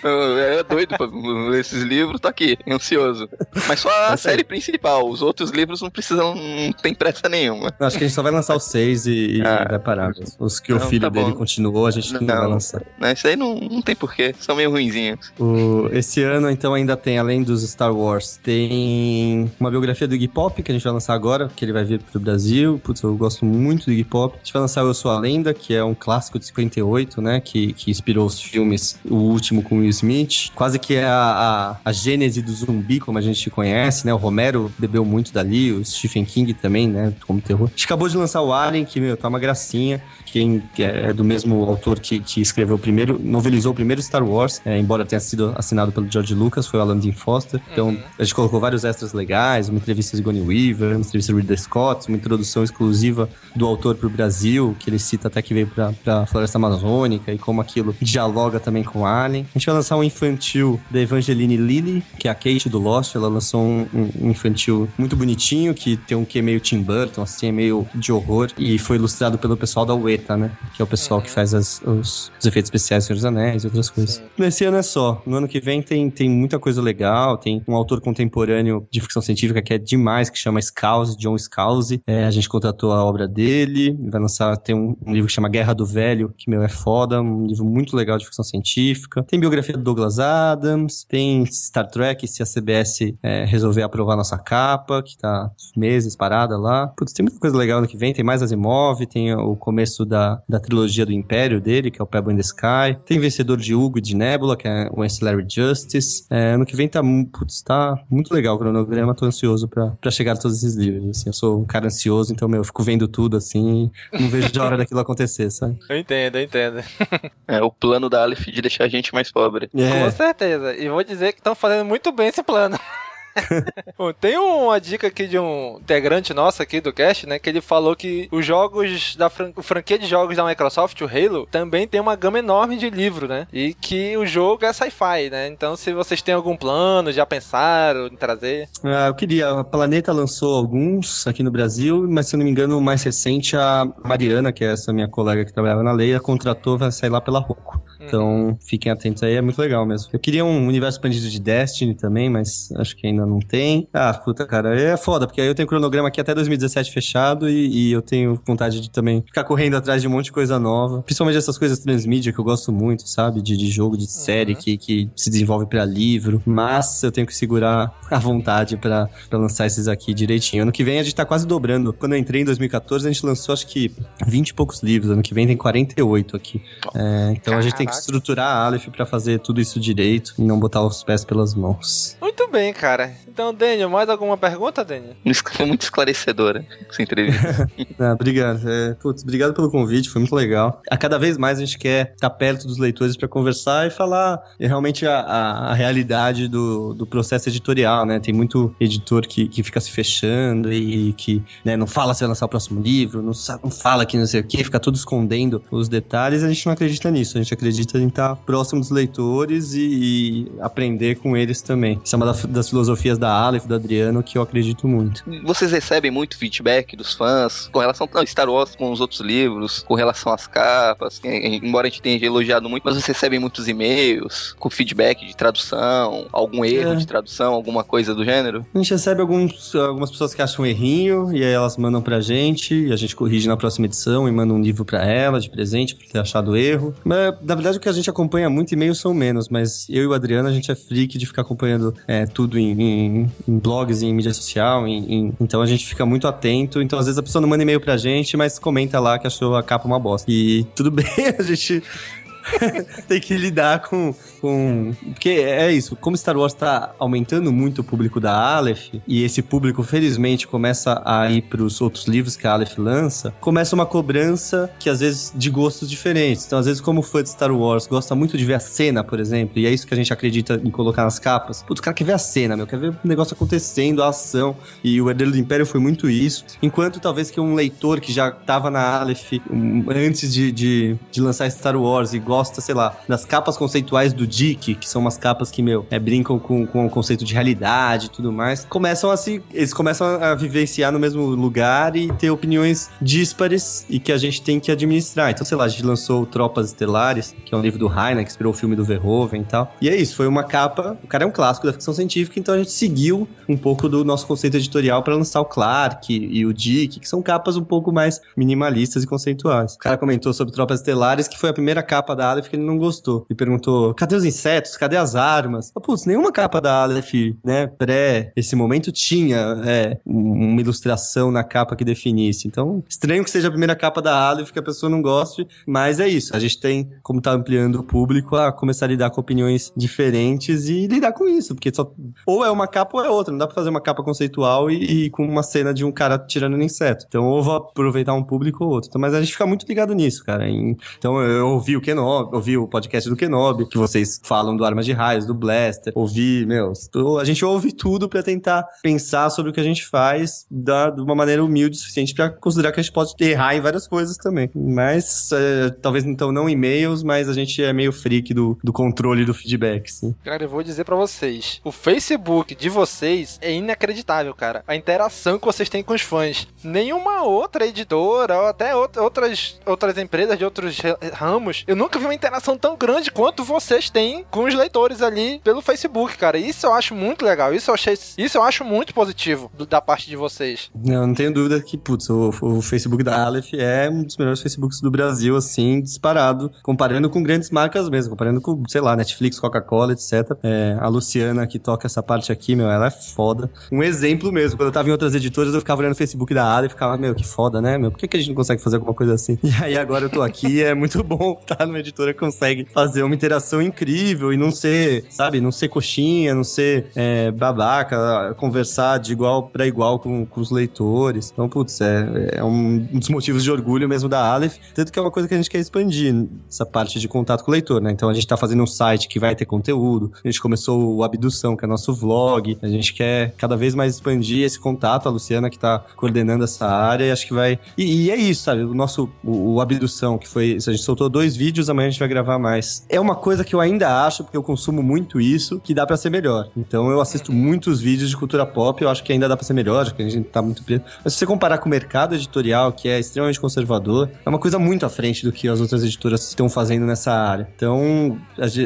eu era doido pra ler esses livros, tô aqui, ansioso. Mas só a aí. série principal, os outros livros não precisam, não tem pressa nenhuma. Eu Acho que a gente só vai lançar os seis e, e vai parar. Os que o Ah. Não, filho tá dele bom. continuou, a gente não, vai lançar. Não, isso aí não, não tem porquê, são meio ruinzinhos. O- esse ano, então, ainda tem, além dos Star Wars, tem uma biografia do Iggy Pop, que a gente vai lançar agora, que ele vai vir pro Brasil. Putz, eu gosto muito do Iggy Pop. A gente vai lançar o Eu Sou a Lenda, que é um clássico de 58, né? Que, que inspirou os filmes, o último com Will Smith. Quase que é a, a, a gênese do zumbi, como a gente conhece, né? O Romero bebeu muito dali, o Stephen King também, né? Como terror. A gente acabou de lançar o Alien, que, meu, tá uma gracinha. Quem que é do mesmo autor que, que escreveu o primeiro, novelizou o primeiro Star Wars, é, embora tenha sido assinado pelo George Lucas, foi o Alan Dean Foster. Então, a gente colocou vários extras legais, uma entrevista de Goni Weaver, uma entrevista de Ridley Scott, uma introdução exclusiva do autor pro Brasil, que ele cita até que veio pra, pra Floresta Amazônica e como aquilo dialoga também com Alien. A gente vai lançar um infantil da Evangeline Lilly, que é a Kate do Lost, ela lançou um, um infantil muito bonitinho, que tem um que meio Tim Burton, assim, é meio de horror, e foi ilustrado pelo pessoal da Ueta, né? Que é o pessoal que faz as- os, os efeitos especiais do Senhor dos Anéis e outras coisas. Nesse ano é só. No ano que vem tem, tem muita coisa legal, tem um autor contemporâneo de ficção científica que é demais, que chama Scouse, John Scouse. É, a gente contratou a obra dele, vai lançar, tem um, um livro que chama Guerra do Velho, que, meu, é foda, um livro muito legal de ficção científica. Tem biografia do Douglas Adams, tem Star Trek, se a CBS é, resolver aprovar nossa capa, que tá meses parada lá. Lá. Putz, tem muita coisa legal no que vem. Tem mais Asimov, tem o começo da, da trilogia do Império dele, que é o Pebble in the Sky. Tem Vencedor de Hugo e de Nebula, que é o Ancillary Justice. É, ano que vem tá, putz, tá muito legal o cronograma. Tô ansioso pra, pra chegar a todos esses livros. Assim. Eu sou um cara ansioso, então, meu, eu fico vendo tudo assim. Não vejo a hora daquilo acontecer, sabe? Eu entendo, eu entendo. É o plano da Aleph de deixar a gente mais pobre. É. Com certeza. E vou dizer que estão fazendo muito bem esse plano. Bom, tem uma dica aqui de um integrante nosso aqui do cast, né? Que ele falou que os jogos da fran franquia de jogos da Microsoft, o Halo, também tem uma gama enorme de livro, né? E que o jogo é sci-fi, né? Então, se vocês têm algum plano, já pensaram em trazer? Ah, eu queria. A Planeta lançou alguns aqui no Brasil, mas se eu não me engano, o mais recente, a Mariana, que é essa minha colega que trabalhava na Leia, contratou, vai sair lá pela Roco. Então, fiquem atentos aí, é muito legal mesmo. Eu queria um universo expandido de Destiny também, mas acho que ainda não tem. Ah, puta, cara, é foda, porque aí eu tenho cronograma aqui até 2017 fechado e, e, eu tenho vontade de também ficar correndo atrás de um monte de coisa nova. Principalmente essas coisas transmídia que eu gosto muito, sabe? De, de jogo, de série uhum. que, que se desenvolve para livro. Mas eu tenho que segurar a vontade para lançar esses aqui direitinho. Ano que vem a gente tá quase dobrando. Quando eu entrei em 2014, a gente lançou acho que 20 e poucos livros. Ano que vem tem 48 aqui. É, então Caraca. a gente tem que estruturar a Aleph para fazer tudo isso direito e não botar os pés pelas mãos. Muito bem, cara. Então, Daniel, mais alguma pergunta, Daniel? Foi muito esclarecedora essa entrevista. ah, obrigado. É, putz, obrigado pelo convite, foi muito legal. A cada vez mais a gente quer estar perto dos leitores para conversar e falar realmente a, a, a, realidade do, do processo editorial, né? Tem muito editor que, que fica se fechando e que né, não fala se vai lançar o próximo livro, não, não fala que não sei o que, fica tudo escondendo os detalhes. A gente não acredita nisso, a gente acredita em estar próximo dos leitores e, e aprender com eles também. Isso é uma das filosofias da Aleph, do Adriano, que eu acredito muito. Vocês recebem muito feedback dos fãs com relação ao Star Wars com os outros livros, com relação às capas, embora a gente tenha elogiado muito, mas vocês recebem muitos e-mails com feedback de tradução, algum erro é. de tradução, alguma coisa do gênero? A gente recebe alguns, algumas pessoas que acham um errinho e aí elas mandam pra gente e a gente corrige na próxima edição e manda um livro pra ela de presente por ter achado erro. Mas, na verdade, o que a gente acompanha muito e-mails são menos, mas eu e o Adriano, a gente é freak de ficar acompanhando é, tudo em, em, em, blogs, em mídia social, em, em, então a gente fica muito atento. Então, às vezes, a pessoa não manda e-mail pra gente, mas comenta lá que achou a capa uma bosta. E tudo bem, a gente tem que lidar com, com. Porque é isso, como Star Wars tá aumentando muito o público da Aleph, e esse público, felizmente, começa a ir pros outros livros que a Aleph lança, começa uma cobrança que às vezes de gostos diferentes. Então, às vezes, como fã de Star Wars, gosta muito de ver a cena, por exemplo, e é isso que a gente acredita em colocar nas capas. Putz, o cara quer ver a cena, meu, quer ver o negócio acontecendo, a ação. E o Herdeiro do Império foi muito isso. Enquanto talvez que um leitor que já tava na Aleph um, antes de, de, de lançar Star Wars e gosta, sei lá, das capas conceituais do Dick, que são umas capas que, meu, é, brincam com, com o conceito de realidade e tudo mais, começam a se. Eles começam a vivenciar no mesmo lugar e ter opiniões díspares e que a gente tem que administrar. Então, sei lá, a gente lançou Tropas Estelares, que é um livro do Heine, que inspirou o filme do Verhoeven e tal. E é isso, foi uma capa. O cara é um clássico da ficção científica, então a gente seguiu um pouco do nosso conceito editorial para lançar o Clark e o Dick, que são capas um pouco mais minimalistas e conceituais. O cara comentou sobre Tropas Estelares, que foi a primeira capa da Aleph que ele não gostou. E perguntou: cadê os insetos? Cadê as armas? Ah, putz, nenhuma capa da Aleph, né, pré esse momento tinha é, uma ilustração na capa que definisse. Então, estranho que seja a primeira capa da Aleph que a pessoa não goste, mas é isso. A gente tem, como tá ampliando o público, a começar a lidar com opiniões diferentes e lidar com isso, porque só ou é uma capa ou é outra. Não dá pra fazer uma capa conceitual e, e com uma cena de um cara tirando um inseto. Então, ou vou aproveitar um público ou outro. Então, mas a gente fica muito ligado nisso, cara. Então, eu ouvi o Kenobi, ouvi o podcast do Kenobi, que vocês falam do Armas de Raios, do Blaster. Ouvi, meu, a gente ouve tudo para tentar pensar sobre o que a gente faz da, de uma maneira humilde o suficiente para considerar que a gente pode errar em várias coisas também. Mas, é, talvez então não e-mails, mas a gente é meio freak do, do controle do feedback, sim. Cara, eu vou dizer para vocês, o Facebook de vocês é inacreditável, cara. A interação que vocês têm com os fãs. Nenhuma outra editora, ou até outras, outras empresas de outros ramos, eu nunca vi uma interação tão grande quanto vocês têm com os leitores ali pelo Facebook, cara. Isso eu acho muito legal. Isso eu achei, isso eu acho muito positivo do, da parte de vocês. Não, não tenho dúvida que, putz, o, o, Facebook da Aleph é um dos melhores Facebooks do Brasil, assim, disparado, comparando com grandes marcas mesmo, comparando com, sei lá, Netflix, Coca-Cola, etc. É, a Luciana que toca essa parte aqui, meu, ela é foda. Um exemplo mesmo, quando eu tava em outras editoras, eu ficava olhando o Facebook da Aleph e ficava, meu, que foda, né, meu? Por que, que a gente não consegue fazer alguma coisa assim? E aí agora eu tô aqui é muito bom estar numa editora consegue fazer uma interação incrível e não ser, sabe, não ser coxinha, não ser é, babaca, conversar de igual para igual com, com, os leitores. Então, putz, é, é um dos motivos de orgulho mesmo da Aleph, tanto que é uma coisa que a gente quer expandir, essa parte de contato com o leitor, né? Então a gente tá fazendo um site que vai ter conteúdo, a gente começou o Abdução, que é nosso vlog, a gente quer cada vez mais expandir esse contato, a Luciana que tá coordenando essa área, e acho que vai... E, e é isso, sabe? O nosso, o, o Abdução, que foi... A gente soltou dois vídeos, a gente vai gravar mais. É uma coisa que eu ainda acho, porque eu consumo muito isso, que dá para ser melhor. Então eu assisto muitos vídeos de cultura pop, eu acho que ainda dá para ser melhor, acho que a gente tá muito preso. Mas se você comparar com o mercado editorial, que é extremamente conservador, é uma coisa muito à frente do que as outras editoras estão fazendo nessa área. Então,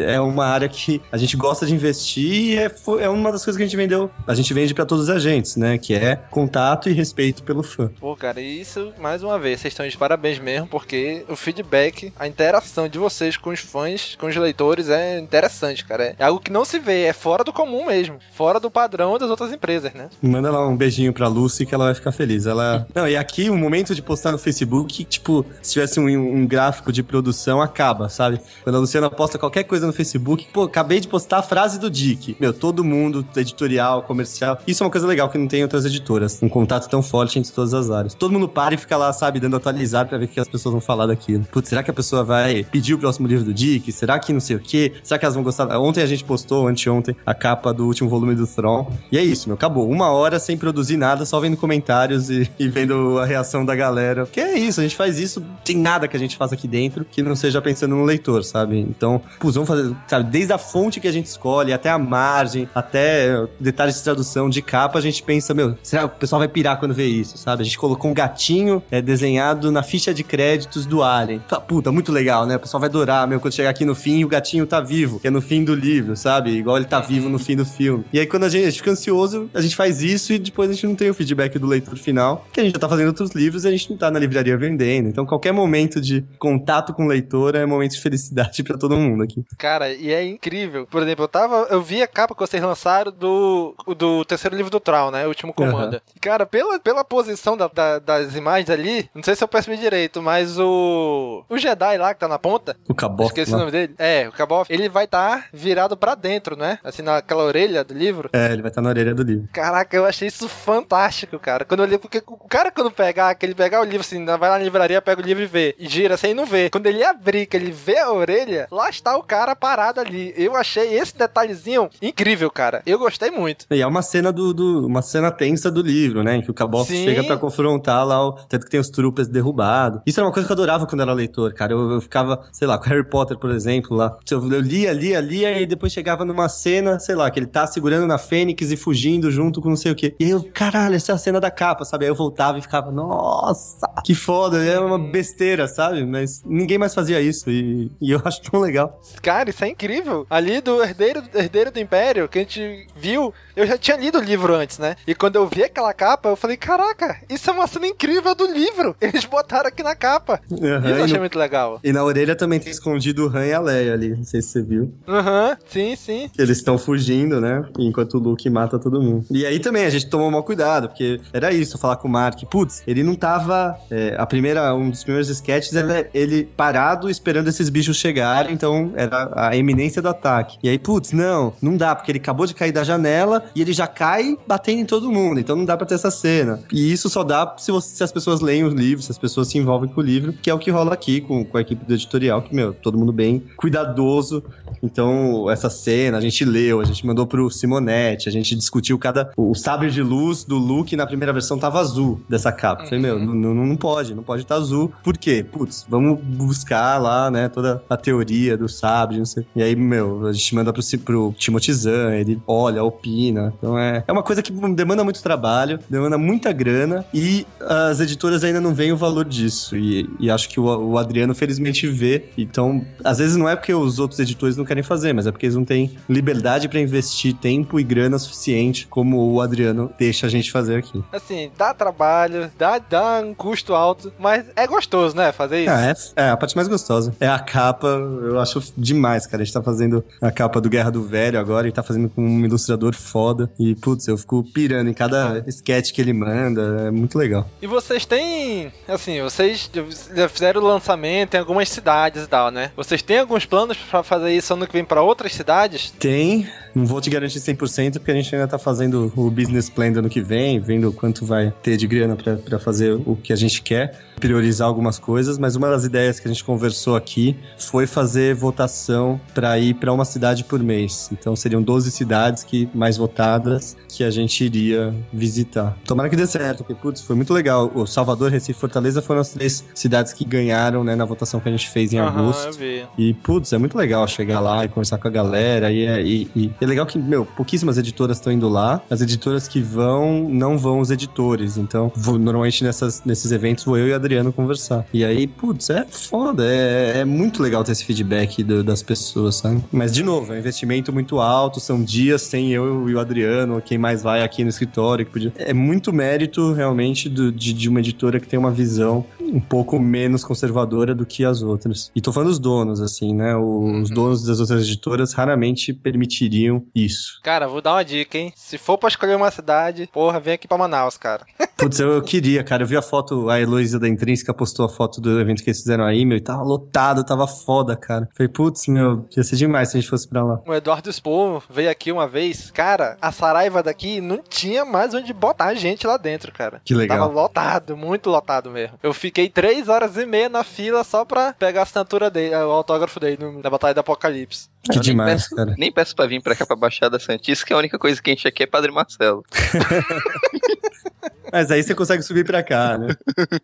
é uma área que a gente gosta de investir e é, é uma das coisas que a gente vendeu. A gente vende para todos os agentes, né? Que é contato e respeito pelo fã. Pô, cara, isso, mais uma vez, vocês estão de parabéns mesmo, porque o feedback, a interação de vocês com os fãs, com os leitores é interessante, cara. É algo que não se vê, é fora do comum mesmo. Fora do padrão das outras empresas, né? Manda lá um beijinho pra Lucy que ela vai ficar feliz. Ela. Não, e aqui o um momento de postar no Facebook, tipo, se tivesse um, um, gráfico de produção, acaba, sabe? Quando a Luciana posta qualquer coisa no Facebook, pô, acabei de postar a frase do Dick. Meu, todo mundo, editorial, comercial. Isso é uma coisa legal que não tem em outras editoras. Um contato tão forte entre todas as áreas. Todo mundo para e fica lá, sabe, dando atualizar pra ver o que as pessoas vão falar daquilo. Putz, será que a pessoa vai pedir o próximo livro do Dick? Será que não sei o quê? Será que elas vão gostar? Ontem a gente postou, anteontem, a capa do último volume do Throne. E é isso, meu, acabou. Uma hora sem produzir nada, só vendo comentários e, e vendo a reação da galera. Que é isso, a gente faz isso, tem nada que a gente faça aqui dentro que não seja pensando no leitor, sabe? Então, pô, vamos fazer, sabe, desde a fonte que a gente escolhe, até a margem, até detalhes de tradução, de capa, a gente pensa, meu, será que o pessoal vai pirar quando vê isso, sabe? A gente colocou um gatinho é, desenhado na ficha de créditos do Alien. Puta, muito legal, né? O pessoal vai adorar, meu, quando chegar aqui no fim, o gatinho tá vivo, que é no fim do livro, sabe? Igual ele tá vivo no fim do filme. E aí, quando a gente, a gente fica ansioso, a gente faz isso e depois a gente não tem o feedback do leitor final, que a gente já tá fazendo outros livros e a gente não tá na livraria vendendo. Então, qualquer momento de contato com o leitor é momento de felicidade para todo mundo aqui. Cara, e é incrível. Por exemplo, eu tava. Eu vi a capa que vocês lançaram do, do terceiro livro do Troll, né? O último comando. Uhum. Cara, pela, pela posição da, da, das imagens ali, não sei se eu percebi direito, mas o. O Jedi lá que tá na ponta. O Cabof. Esqueci lá. o nome dele. É, o Cabof. Ele vai estar tá virado para dentro, né? Assim, naquela orelha do livro. É, ele vai estar tá na orelha do livro. Caraca, eu achei isso fantástico, cara. Quando eu li, porque o cara quando pegar, que ele pegar o livro assim, vai lá na livraria, pega o livro e vê, e gira sem não ver. Quando ele abrir, que ele vê a orelha, lá está o cara parado ali. Eu achei esse detalhezinho incrível, cara. Eu gostei muito. E é uma cena do, do uma cena tensa do livro, né, em que o Cabof chega para confrontar lá o tanto que tem os trupes derrubados. Isso era uma coisa que eu adorava quando era leitor, cara. Eu, eu ficava, sei lá, com Harry Potter, por exemplo, lá. Eu, lia, lia, lia e depois chegava numa cena, sei lá, que ele tá segurando na Fênix e fugindo junto com não sei o quê. E aí eu, caralho, essa é a cena da capa, sabe? Aí eu voltava e ficava, nossa, que foda. É uma besteira, sabe? Mas ninguém mais fazia isso e, e eu acho tão legal. Cara, isso é incrível. Ali do Herdeiro, Herdeiro do Império, que a gente viu, eu já tinha lido o livro antes, né? E quando eu vi aquela capa, eu falei, caraca, isso é uma cena incrível do livro. Eles botaram aqui na capa. Uhum, isso eu achei no... muito legal. E na orelha também tem escondido o Han e a Leia ali. Não sei se você viu. Aham, uhum, sim, sim. Eles estão fugindo, né? Enquanto o Luke mata todo mundo. E aí também a gente tomou mal cuidado, porque era isso, falar com o Mark. Putz, ele não tava. É, a primeira, um dos primeiros sketches era ele parado esperando esses bichos chegarem, então era a eminência do ataque. E aí, putz, não, não dá, porque ele acabou de cair da janela e ele já cai batendo em todo mundo, então não dá pra ter essa cena. E isso só dá se, você, se as pessoas leem os livros, se as pessoas se envolvem com o livro, que é o que rola aqui com, com a equipe do editorial, que, meu, todo mundo bem cuidadoso Então, essa cena, a gente leu, a gente mandou pro Simonetti, a gente discutiu cada. O sabre de luz do Luke na primeira versão tava azul dessa capa. Falei, meu, Uhum. não, não, pode, não pode estar azul. Por quê? Putz, vamos buscar lá, né, toda a teoria do sabre, não sei. E aí, meu, a gente manda pro, pro Timothy Zahn, ele olha, opina. Então é, é uma coisa que demanda muito trabalho, demanda muita grana e as editoras ainda não veem o valor disso. E, e acho que o, o Adriano, felizmente, vê. Então, às vezes não é porque os outros editores não querem fazer, mas é porque eles não têm liberdade pra investir tempo e grana suficiente como o Adriano deixa a gente fazer aqui. Assim, dá trabalho, dá, dá um custo alto, mas é gostoso, né? Fazer isso. Ah, é, é a parte mais gostosa. É a capa, eu acho demais, cara. A gente tá fazendo a capa do Guerra do Velho agora e tá fazendo com um ilustrador foda. E, putz, eu fico pirando em cada sketch que ele manda. É muito legal. E vocês têm, assim, vocês já fizeram o lançamento em algumas cidades e tal, né? Vocês têm alguns planos pra fazer isso ano que vem pra outras cidades? Tem, não vou te garantir 100%, porque a gente ainda tá fazendo o business plan do ano que vem, vendo quanto vai ter de grana pra fazer o que a gente quer, priorizar algumas coisas, mas uma das ideias que a gente conversou aqui foi fazer votação pra ir pra uma cidade por mês. Então seriam 12 cidades que mais votadas que a gente iria visitar. Tomara que dê certo, porque, putz, foi muito legal. O Salvador, Recife e Fortaleza foram as três cidades que ganharam, né, na votação que a gente fez em Aham, agosto. E, putz, é muito legal chegar lá e conversar com a galera. E é, e- e é legal que, meu, pouquíssimas editoras estão indo lá. As editoras que vão, não vão os editores. Então, vou- normalmente nessas, nesses eventos vou eu e o Adriano conversar. E aí, putz, é foda. É, é muito legal ter esse feedback do- das pessoas, sabe? Mas, de novo, é um investimento muito alto. São dias sem eu e o Adriano, quem mais vai aqui no escritório. Que podia... É muito mérito, realmente, do- de, de uma editora que tem uma visão um pouco menos conservadora do que as outras. E tô falando dos donos, assim, né? Os donos das outras editoras raramente permitiriam isso. Cara, vou dar uma dica, hein? Se for pra escolher uma cidade, porra, vem aqui pra Manaus, cara. Putz, eu, eu queria, cara. Eu vi a foto, a Heloísa da Intrínseca postou a foto do evento que eles fizeram aí, meu, e tava lotado, tava foda, cara. Falei, putz, meu, ia ser demais se a gente fosse pra lá. O Eduardo Spoh veio aqui uma vez. Cara, a Saraiva daqui não tinha mais onde botar gente lá dentro, cara. Que legal. Tava lotado, muito lotado mesmo. Eu fiquei três horas e meia na fila só pra pegar a assinatura dele, o autógrafo dele na Batalha do Apocalipse. Que Eu nem demais, peço- cara. Nem peço pra vir pra cá pra Baixada Santista, que a única coisa que a gente aqui é Padre Marcelo. Mas aí você consegue subir pra cá, né?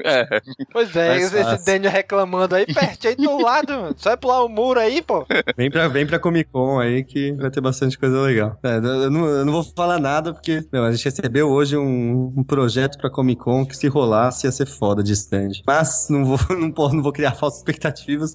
É. Pois é, Mais esse fácil. Daniel reclamando aí, perto aí do lado, mano. Só é pular o muro aí, pô. Vem pra, vem pra Comic Con aí que vai ter bastante coisa legal. É, eu, não, eu não vou falar nada porque meu, a gente recebeu hoje um, um projeto pra Comic Con que se rolasse ia ser foda de stand. Mas não vou, não, posso, não vou criar falsas expectativas.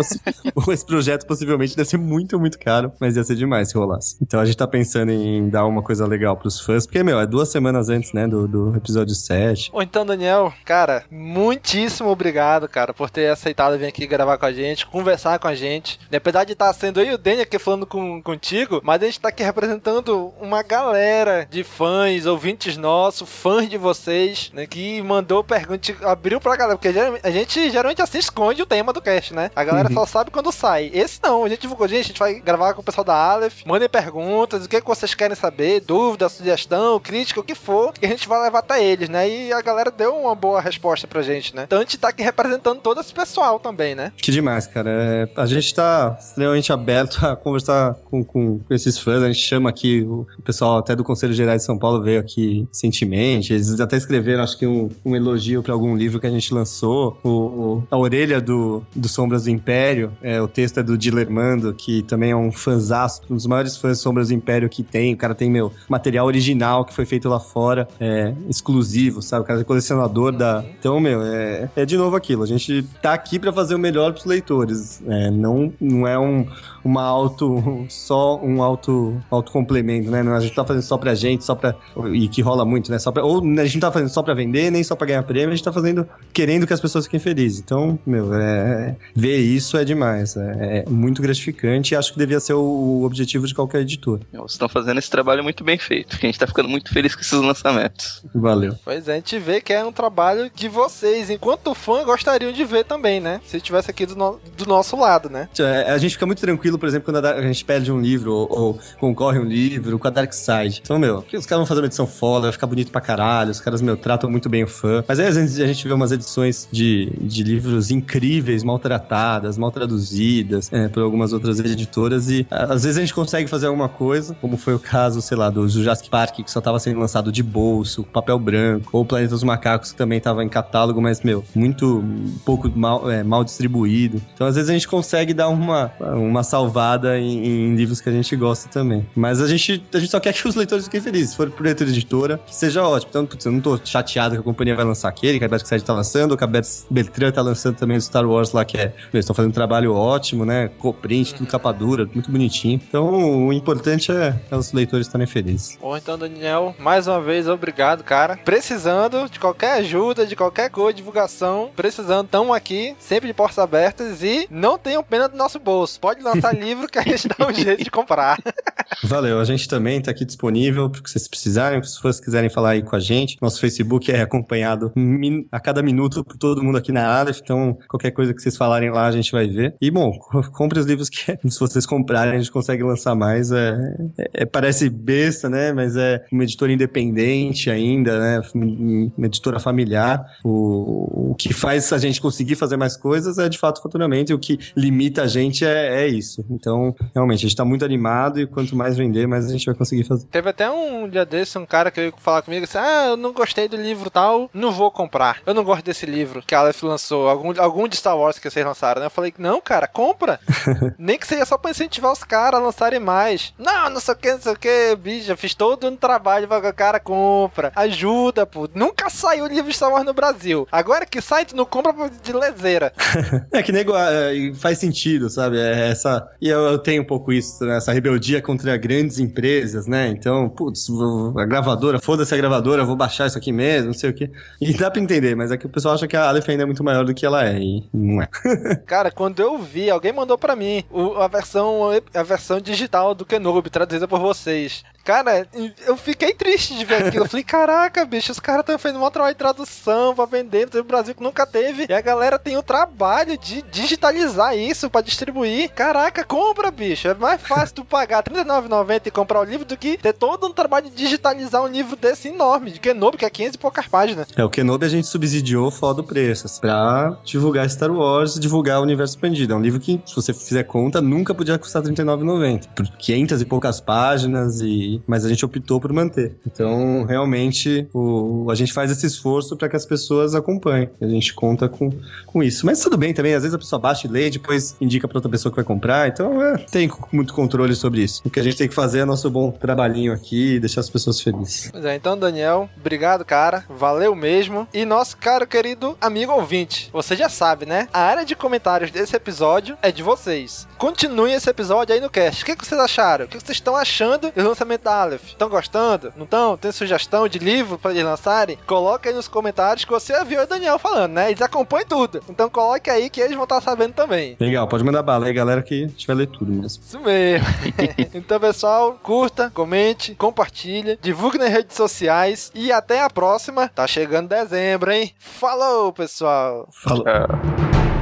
Esse projeto possivelmente deve ser muito, muito caro, mas ia ser demais se rolasse. Então a gente tá pensando em dar uma coisa legal pros fãs, porque, meu, é duas semanas antes, né, do, do episódio 7. Ou então, Daniel, cara, muitíssimo obrigado, cara, por ter aceitado vir aqui gravar com a gente, conversar com a gente. Apesar de estar sendo eu e o Daniel aqui falando com, contigo, mas a gente tá aqui representando uma galera de fãs, ouvintes nossos, fãs de vocês, né, que mandou pergunta, abriu pra galera, porque a gente geralmente assim esconde o tema do cast, né? A galera Uhum. só sabe quando sai. Esse não, a gente divulgou, gente, a gente vai gravar com o pessoal da Aleph, mandem perguntas, o que, que vocês querem saber, dúvida, sugestão, crítica, o que for, que a gente vai levar até eles, né? E a galera deu uma boa resposta pra gente, né? Então a gente tá aqui representando todo esse pessoal também, né? Que demais, cara. É, a gente tá extremamente aberto a conversar com, com, com esses fãs. A gente chama aqui o, pessoal até do Conselho Geral de São Paulo veio aqui recentemente. Eles até escreveram, acho que um, um elogio pra algum livro que a gente lançou. O, o- a orelha do, do Sombras do Império. É, o texto é do Dilermando, que também é um fãzaço, um dos maiores fãs Sombras do Império que tem. O cara tem, meu, material original que foi feito lá fora, é, exclusivo, sabe? O cara é colecionador da. Então, meu, é, é de novo aquilo. A gente tá aqui pra fazer o melhor pros leitores. É, não, não é um, uma auto. só um auto, auto complemento, né? Não, a gente tá fazendo só pra gente, só pra. E que rola muito, né? Só pra, ou a gente não tá fazendo só pra vender, nem só pra ganhar prêmio, a gente tá fazendo querendo que as pessoas fiquem felizes. Então, meu, é, ver isso é demais. É, é muito gratificante e acho que devia ser o, o objetivo de qualquer editor. Vocês estão fazendo esse trabalho muito bem feito, que a gente tá ficando muito feliz com esses lançamentos. Valeu. Pois é, a gente vê que é um trabalho de vocês, enquanto fã gostariam de ver também, né? Se tivesse aqui do, no- do nosso lado, né? É, A gente fica muito tranquilo, por exemplo, quando a gente perde um livro ou, ou concorre um livro com a Dark Side. Então, meu, os caras vão fazer uma edição foda, vai ficar bonito pra caralho, os caras, meu, tratam muito bem o fã. Mas aí às vezes a gente vê umas edições de, de livros incríveis, maltratadas, mal traduzidas é, por algumas outras editoras e às vezes a gente consegue fazer alguma coisa, como foi o caso, sei lá, do Jurassic Park, que só tava sendo lançado de bolso, papel branco, ou Planeta dos Macacos, que também tava em catálogo, mas, meu, muito pouco mal, é, mal distribuído. Então, às vezes a gente consegue dar uma, uma salvada em, em, livros que a gente gosta também. Mas a gente, a gente só quer que os leitores fiquem felizes. Se for por leitura editora, que seja ótimo. Então, putz, eu não tô chateado que a companhia vai lançar aquele, que a Betty tá lançando, que a Beltran tá lançando também o Star Wars lá, que é. Eles estão fazendo um trabalho ótimo, né? Coprint, tudo capa dura, muito bonitinho. Então, o importante é, é os leitores estarem felizes. Bom, então, Daniel, mais uma vez, obrigado, cara. Precisando de qualquer ajuda, de qualquer coisa, divulgação, precisando, estamos aqui, sempre de portas abertas e não tenham pena do nosso bolso. Pode lançar livro que a gente dá um jeito de comprar. Valeu, a gente também tá aqui disponível para que vocês precisarem, se vocês quiserem falar aí com a gente. Nosso Facebook é acompanhado a cada minuto por todo mundo aqui na Aleph, então qualquer coisa que vocês falarem lá a gente vai ver. E bom, compre os livros que se vocês comprarem a gente consegue lançar mais. É, é, é parece besta, né? Mas é uma editora independente ainda, né? Uma editora familiar. O, o que faz a gente conseguir fazer mais coisas é de fato faturamento e o que limita a gente é, é isso. Então, realmente, a gente tá muito animado e quanto mais vender, mais a gente vai conseguir fazer. Teve até um dia desse um cara que veio falar comigo assim: Ah, eu não gostei do livro tal, não vou comprar. Eu não gosto desse livro que a Aleph lançou, algum, algum de Star Wars que vocês lançaram, né? Eu falei: Não, cara, compra. Nem que seja só pra incentivar os caras a lançarem mais. Não, não sei o que, não sei o que, bicho. Fiz todo um trabalho cara compra. Ajuda, pô. Nunca saiu livro de Star Wars no Brasil. Agora que sai, tu não compra de lezeira. é que nego é, faz sentido, sabe? É essa. E eu, eu tenho um pouco isso, né? essa rebeldia contra grandes empresas, né? Então, putz, a gravadora, foda-se a gravadora, vou baixar isso aqui mesmo, não sei o quê. E dá pra entender, mas é que o pessoal acha que a Aleph ainda é muito maior do que ela é, e não é. Cara, quando eu vi, alguém mandou para mim a versão a versão digital do Kenobi, traduzida por vocês. Cara, eu fiquei triste de ver aquilo. Eu falei, caraca, bicho, os caras estão fazendo um trabalho de tradução pra vender no Brasil que nunca teve. E a galera tem o trabalho de digitalizar isso pra distribuir. Caraca, compra, bicho. É mais fácil tu pagar R$39,90 e comprar o livro do que ter todo um trabalho de digitalizar um livro desse enorme, de Kenobi, que é 500 e poucas páginas. É, o Kenobi a gente subsidiou foda o preço, assim, pra divulgar Star Wars divulgar o universo expandido. É um livro que, se você fizer conta, nunca podia custar R$39,90. Por 500 e poucas páginas e mas a gente optou por manter. Então, realmente, o, a gente faz esse esforço para que as pessoas acompanhem. A gente conta com, com isso. Mas tudo bem também, às vezes a pessoa baixa e lê, depois indica para outra pessoa que vai comprar. Então, é, tem muito controle sobre isso. O que a gente tem que fazer é nosso bom trabalhinho aqui e deixar as pessoas felizes. Pois é, então, Daniel, obrigado, cara. Valeu mesmo. E nosso caro querido amigo ouvinte, você já sabe, né? A área de comentários desse episódio é de vocês. Continue esse episódio aí no cast. O que, que vocês acharam? O que vocês estão achando do lançamento da Aleph? Estão gostando? Não estão? Tem sugestão de livro para eles lançarem? Coloca aí nos comentários que você viu o Daniel falando, né? Eles acompanham tudo. Então coloque aí que eles vão estar sabendo também. Legal, pode mandar bala aí, galera, que gente vai ler tudo mesmo. Isso mesmo. então, pessoal, curta, comente, compartilha, divulgue nas redes sociais e até a próxima. Tá chegando dezembro, hein? Falou, pessoal. Falou. Sessão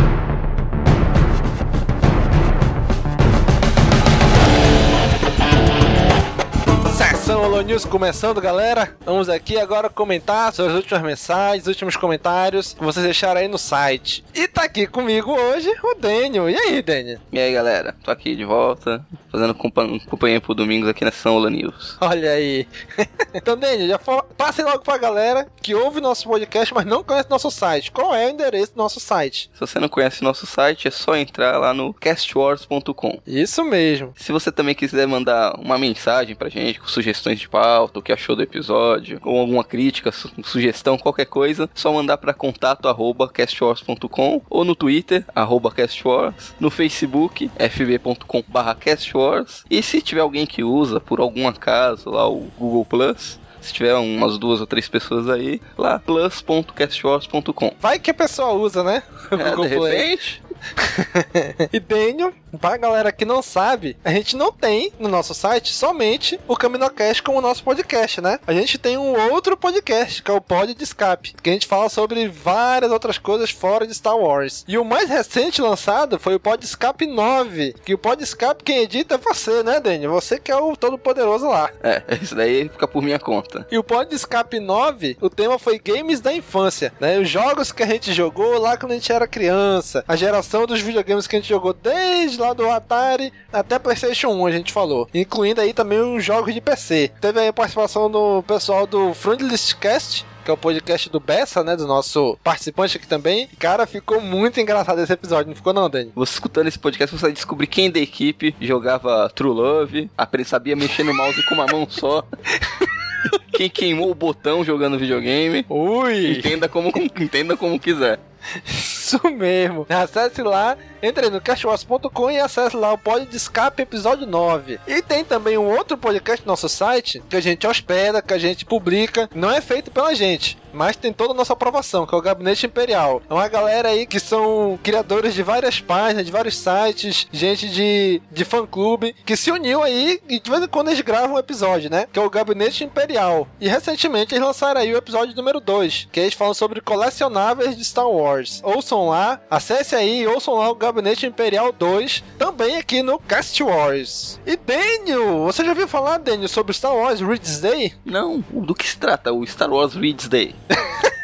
Holo News começando, galera. Vamos aqui agora comentar sobre as últimas mensagens, os últimos comentários que vocês deixaram aí no site. E tá aqui comigo hoje o Daniel. E aí, Daniel? E aí, galera? Tô aqui de volta, fazendo companhia pro domingos aqui na Sessão Holo News. Olha aí. então, Daniel, já fala, passe logo pra galera que ouve nosso podcast, mas não conhece nosso site. Qual é o endereço do nosso site? Se você não conhece nosso site, é só entrar lá no castwars.com. Isso mesmo. Se você também quiser mandar uma mensagem pra gente, com sugestões de pauta, o que achou do episódio, ou alguma crítica, su sugestão, qualquer coisa, só mandar para contato arroba castwars.com ou no Twitter, arroba castwars, no Facebook, fb.com barra castwars, e se tiver alguém que usa, por algum acaso, lá o Google Plus, se tiver umas duas ou três pessoas aí, lá plus.castwars.com. Vai que a pessoa usa, né? É, de repente. e Daniel, pra galera que não sabe, a gente não tem no nosso site somente o CaminoCast como nosso podcast, né? A gente tem um outro podcast, que é o Pod de Escape, que a gente fala sobre várias outras coisas fora de Star Wars. E o mais recente lançado foi o Pod Escape 9, que o Pod Escape quem edita é você, né, Daniel? Você que é o todo poderoso lá. É, isso daí fica por minha conta. E o Pod Escape 9, o tema foi games da infância, né? Os jogos que a gente jogou lá quando a gente era criança, a geração dos videogames que a gente jogou desde lá do Atari até PlayStation 1, a gente falou. Incluindo aí também os jogos de PC. Teve aí a participação do pessoal do Friendlist Cast, que é o podcast do Bessa, né? Do nosso participante aqui também. Cara, ficou muito engraçado esse episódio, não ficou não, Dani? Você escutando esse podcast, você vai descobrir quem da equipe jogava True Love, sabia mexer no mouse com uma mão só. quem queimou o botão jogando videogame. Ui! Entenda como, entenda como quiser. Isso mesmo. Acesse lá, entre no cashwars.com e acesse lá o Pod de Escape episódio 9. E tem também um outro podcast no nosso site que a gente hospeda, que a gente publica. Não é feito pela gente, mas tem toda a nossa aprovação, que é o Gabinete Imperial. É uma galera aí que são criadores de várias páginas, de vários sites, gente de, de fã-clube, que se uniu aí e de vez em quando eles gravam um episódio, né? Que é o Gabinete Imperial. E recentemente eles lançaram aí o episódio número 2, que eles falam sobre colecionáveis de Star Wars. Ouçam lá, acesse aí, ouçam lá o Gabinete Imperial 2, também aqui no Cast Wars. E Daniel, você já ouviu falar, Daniel, sobre Star Wars Reads Day? Não, do que se trata o Star Wars Reads Day?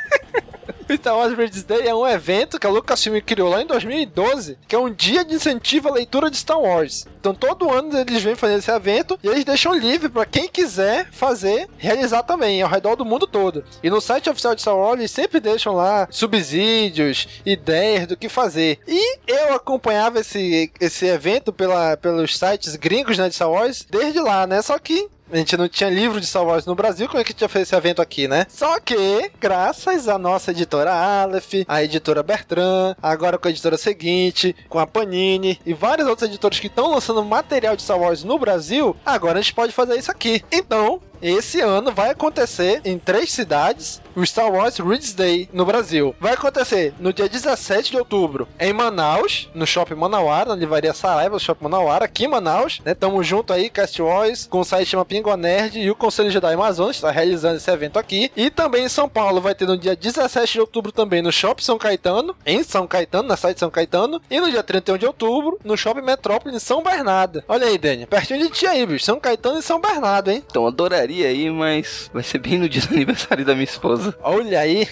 Star Wars Reads Day é um evento que a Lucasfilm criou lá em 2012, que é um dia de incentivo à leitura de Star Wars. Então todo ano eles vêm fazer esse evento e eles deixam livre para quem quiser fazer, realizar também, ao redor do mundo todo. E no site oficial de Star Wars eles sempre deixam lá subsídios, ideias do que fazer. E eu acompanhava esse, esse evento pela, pelos sites gringos né, de Star Wars desde lá, né? Só que a gente não tinha livro de Star Wars no Brasil, como é que a gente ia fazer esse evento aqui, né? Só que, graças à nossa editora Aleph, a editora Bertrand, agora com a editora seguinte, com a Panini e vários outros editores que estão lançando material de Star Wars no Brasil, agora a gente pode fazer isso aqui. Então, esse ano vai acontecer em três cidades o Star Wars Reads Day no Brasil. Vai acontecer no dia 17 de outubro em Manaus, no Shopping Manauara, na livraria Saraiva, no Shopping Manauara, aqui em Manaus. Né? Tamo junto aí, Cast Wars, com o site chama Pingo Nerd e o Conselho Jedi Amazonas, está realizando esse evento aqui. E também em São Paulo vai ter no dia 17 de outubro também no Shopping São Caetano, em São Caetano, na site São Caetano. E no dia 31 de outubro no Shopping Metrópole em São Bernardo. Olha aí, Dani, pertinho de ti aí, bicho. São Caetano e São Bernardo, hein? Então, adoraria aí, mas vai ser bem no dia do aniversário da minha esposa. Olha aí.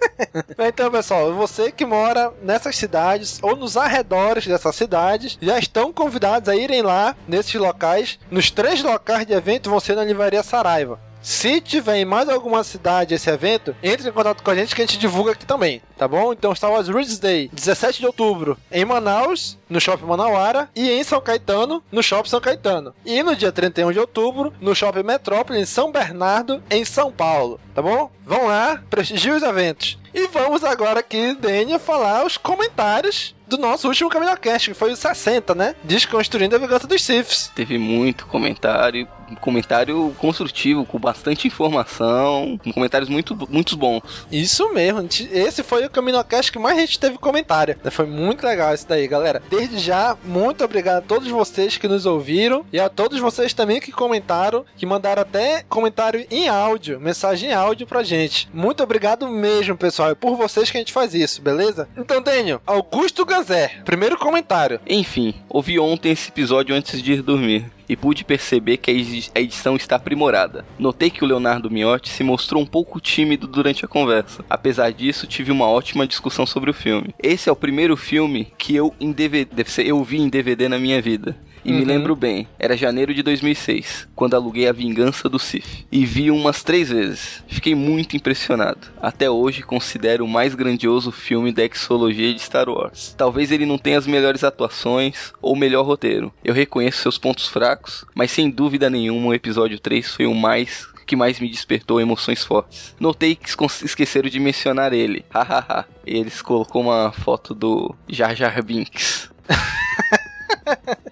então, pessoal, você que mora nessas cidades ou nos arredores dessas cidades, já estão convidados a irem lá nesses locais. Nos três locais de evento vão ser na Livraria Saraiva. Se tiver em mais alguma cidade esse evento, entre em contato com a gente que a gente divulga aqui também, tá bom? Então Star Wars Reads Day, 17 de outubro, em Manaus, no Shopping Manauara, e em São Caetano, no Shopping São Caetano. E no dia 31 de outubro, no Shopping Metrópole, em São Bernardo, em São Paulo, tá bom? Vão lá, prestigiem os eventos. E vamos agora aqui, Dênia, falar os comentários do nosso último CaminoCast, que foi o 60, né? Desconstruindo a vingança dos Siths. Teve muito comentário, comentário construtivo, com bastante informação, com comentários muito, muito bons. Isso mesmo, esse foi o CaminoCast que mais a gente teve comentário. Foi muito legal isso daí, galera. Desde já, muito obrigado a todos vocês que nos ouviram e a todos vocês também que comentaram, que mandaram até comentário em áudio, mensagem em áudio pra gente. Muito obrigado mesmo, pessoal. É por vocês que a gente faz isso, beleza? Então, Daniel, Augusto Ganzé, primeiro comentário. Enfim, ouvi ontem esse episódio antes de ir dormir e pude perceber que a edição está aprimorada. Notei que o Leonardo Miotti se mostrou um pouco tímido durante a conversa. Apesar disso, tive uma ótima discussão sobre o filme. Esse é o primeiro filme que eu em DVD, eu vi em DVD na minha vida. E uhum. me lembro bem, era janeiro de 2006, quando aluguei A Vingança do Sith. E vi umas três vezes. Fiquei muito impressionado. Até hoje considero o mais grandioso filme da exologia de Star Wars. Talvez ele não tenha as melhores atuações ou o melhor roteiro. Eu reconheço seus pontos fracos, mas sem dúvida nenhuma o episódio 3 foi o mais que mais me despertou emoções fortes. Notei que esqueceram de mencionar ele. Hahaha. Eles colocou uma foto do Jar Jar Binks.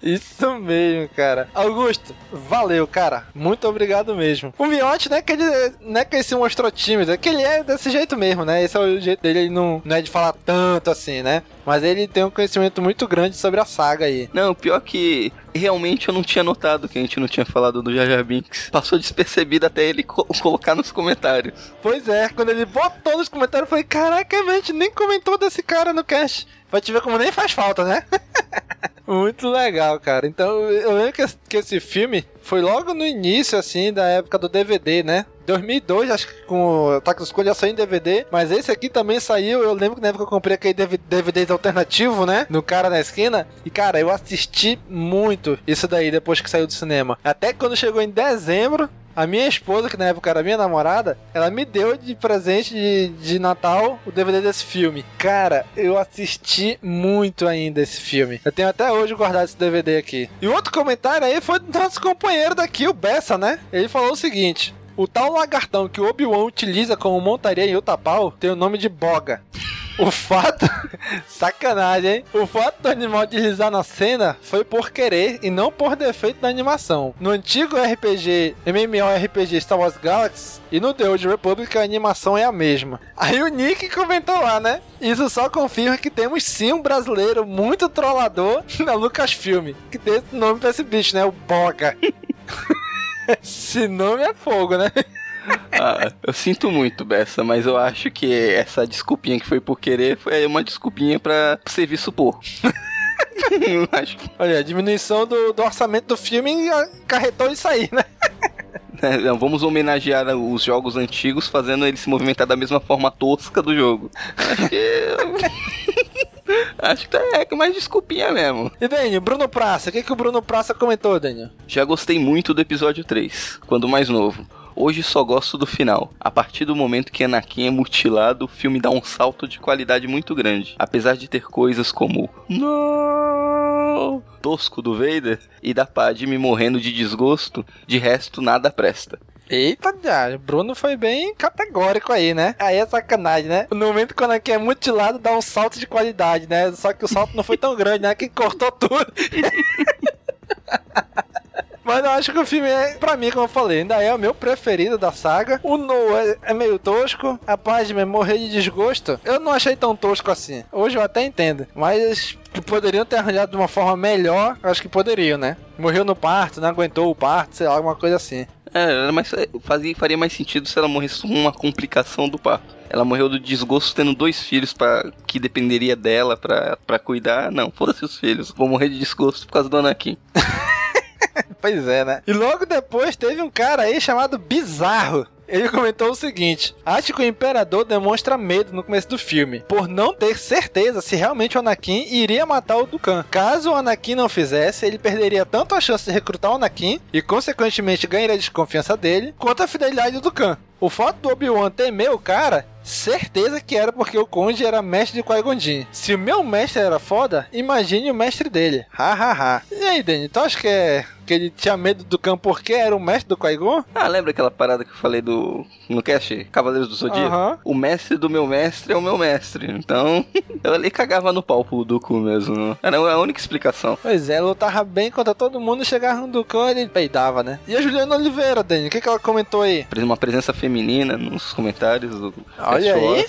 Isso mesmo, cara. Augusto, valeu, cara. Muito obrigado mesmo. O Miotti, né, que ele, né, que ele se mostrou tímido, é que ele é desse jeito mesmo, né? Esse é o jeito dele, ele não, não é de falar tanto assim, né? Mas ele tem um conhecimento muito grande sobre a saga aí. Não, pior que realmente eu não tinha notado que a gente não tinha falado do Jar Binks. Passou despercebido até ele co colocar nos comentários. Pois é, quando ele botou nos comentários, eu falei, caraca, a gente nem comentou desse cara no cast. Vai te ver como nem faz falta, né? Muito legal, cara. Então, eu lembro que que esse filme foi logo no início, assim, da época do DVD, né? 2002, acho que com o Ataque dos Clones já saiu em DVD, mas esse aqui também saiu. Eu lembro que na época eu comprei aquele DVDs alternativo, né? No cara na esquina. E cara, eu assisti muito isso daí depois que saiu do cinema. Até quando chegou em dezembro, a minha esposa, que na época era minha namorada, ela me deu de presente de, de Natal o DVD desse filme. Cara, eu assisti muito ainda esse filme. Eu tenho até hoje guardado esse DVD aqui. E outro comentário aí foi do nosso companheiro daqui, o Bessa, né? Ele falou o seguinte: o tal lagartão que o Obi-Wan utiliza como montaria em Utapau tem o nome de Boga. O fato. Sacanagem, hein? O fato do animal deslizar na cena foi por querer e não por defeito da animação. No antigo RPG, MMORPG Star Wars Galaxy e no The Old Republic a animação é a mesma. Aí o Nick comentou lá, né? Isso só confirma que temos sim um brasileiro muito trollador na Lucasfilm, que tem esse nome pra esse bicho, né? O Boga. esse nome é fogo, né? Ah, eu sinto muito, Bessa, mas eu acho que essa desculpinha que foi por querer foi uma desculpinha pra serviço por. acho que... Olha, a diminuição do, do orçamento do filme acarretou isso aí, né? É, vamos homenagear os jogos antigos fazendo ele se movimentar da mesma forma tosca do jogo. Acho que. Acho que tá é mais desculpinha mesmo. E Daniel, Bruno Praça, o que, que o Bruno Praça comentou, Daniel? Já gostei muito do episódio 3, quando mais novo. Hoje só gosto do final. A partir do momento que Anakin é mutilado, o filme dá um salto de qualidade muito grande. Apesar de ter coisas como não tosco do Vader e da Padme morrendo de desgosto, de resto nada presta. Eita, já, Bruno foi bem categórico aí, né? Aí é sacanagem, né? No momento quando aqui é mutilado, dá um salto de qualidade, né? Só que o salto não foi tão grande, né? Que cortou tudo. Mas eu acho que o filme é, pra mim, como eu falei, ainda é o meu preferido da saga. O Noah é meio tosco. A Padme morrer de desgosto. Eu não achei tão tosco assim. Hoje eu até entendo. Mas poderiam ter arranjado de uma forma melhor. Acho que poderiam, né? Morreu no parto, não aguentou o parto, sei lá, alguma coisa assim. É, mas fazia, faria mais sentido se ela morresse com uma complicação do parto. Ela morreu do desgosto tendo dois filhos para que dependeria dela para cuidar. Não, foda-se os filhos. Vou morrer de desgosto por causa do Anakin. pois é, né? E logo depois teve um cara aí chamado Bizarro. Ele comentou o seguinte: Acho que o Imperador demonstra medo no começo do filme, por não ter certeza se realmente o Anakin iria matar o Dukan. Caso o Anakin não fizesse, ele perderia tanto a chance de recrutar o Anakin e, consequentemente, ganharia a desconfiança dele, quanto a fidelidade do Dukan. O fato do Obi-Wan temer o cara certeza que era porque o Conde era mestre de Qui-Gon Se o meu mestre era foda, imagine o mestre dele. Ha, ha, ha. E aí, Danny, tu acha que é que ele tinha medo do cão porque era o mestre do Qui-Gon? Ah, lembra aquela parada que eu falei do no cast Cavaleiros do Zodíaco? Uhum. O mestre do meu mestre é o meu mestre. Então, eu ali cagava no pau pro Dooku mesmo. Era a única explicação. Pois é, lutava bem contra todo mundo, chegava no Dooku e ele peidava, né? E a Juliana Oliveira, Danny, o que, que ela comentou aí? Uma presença feminina nos comentários do Olha aí.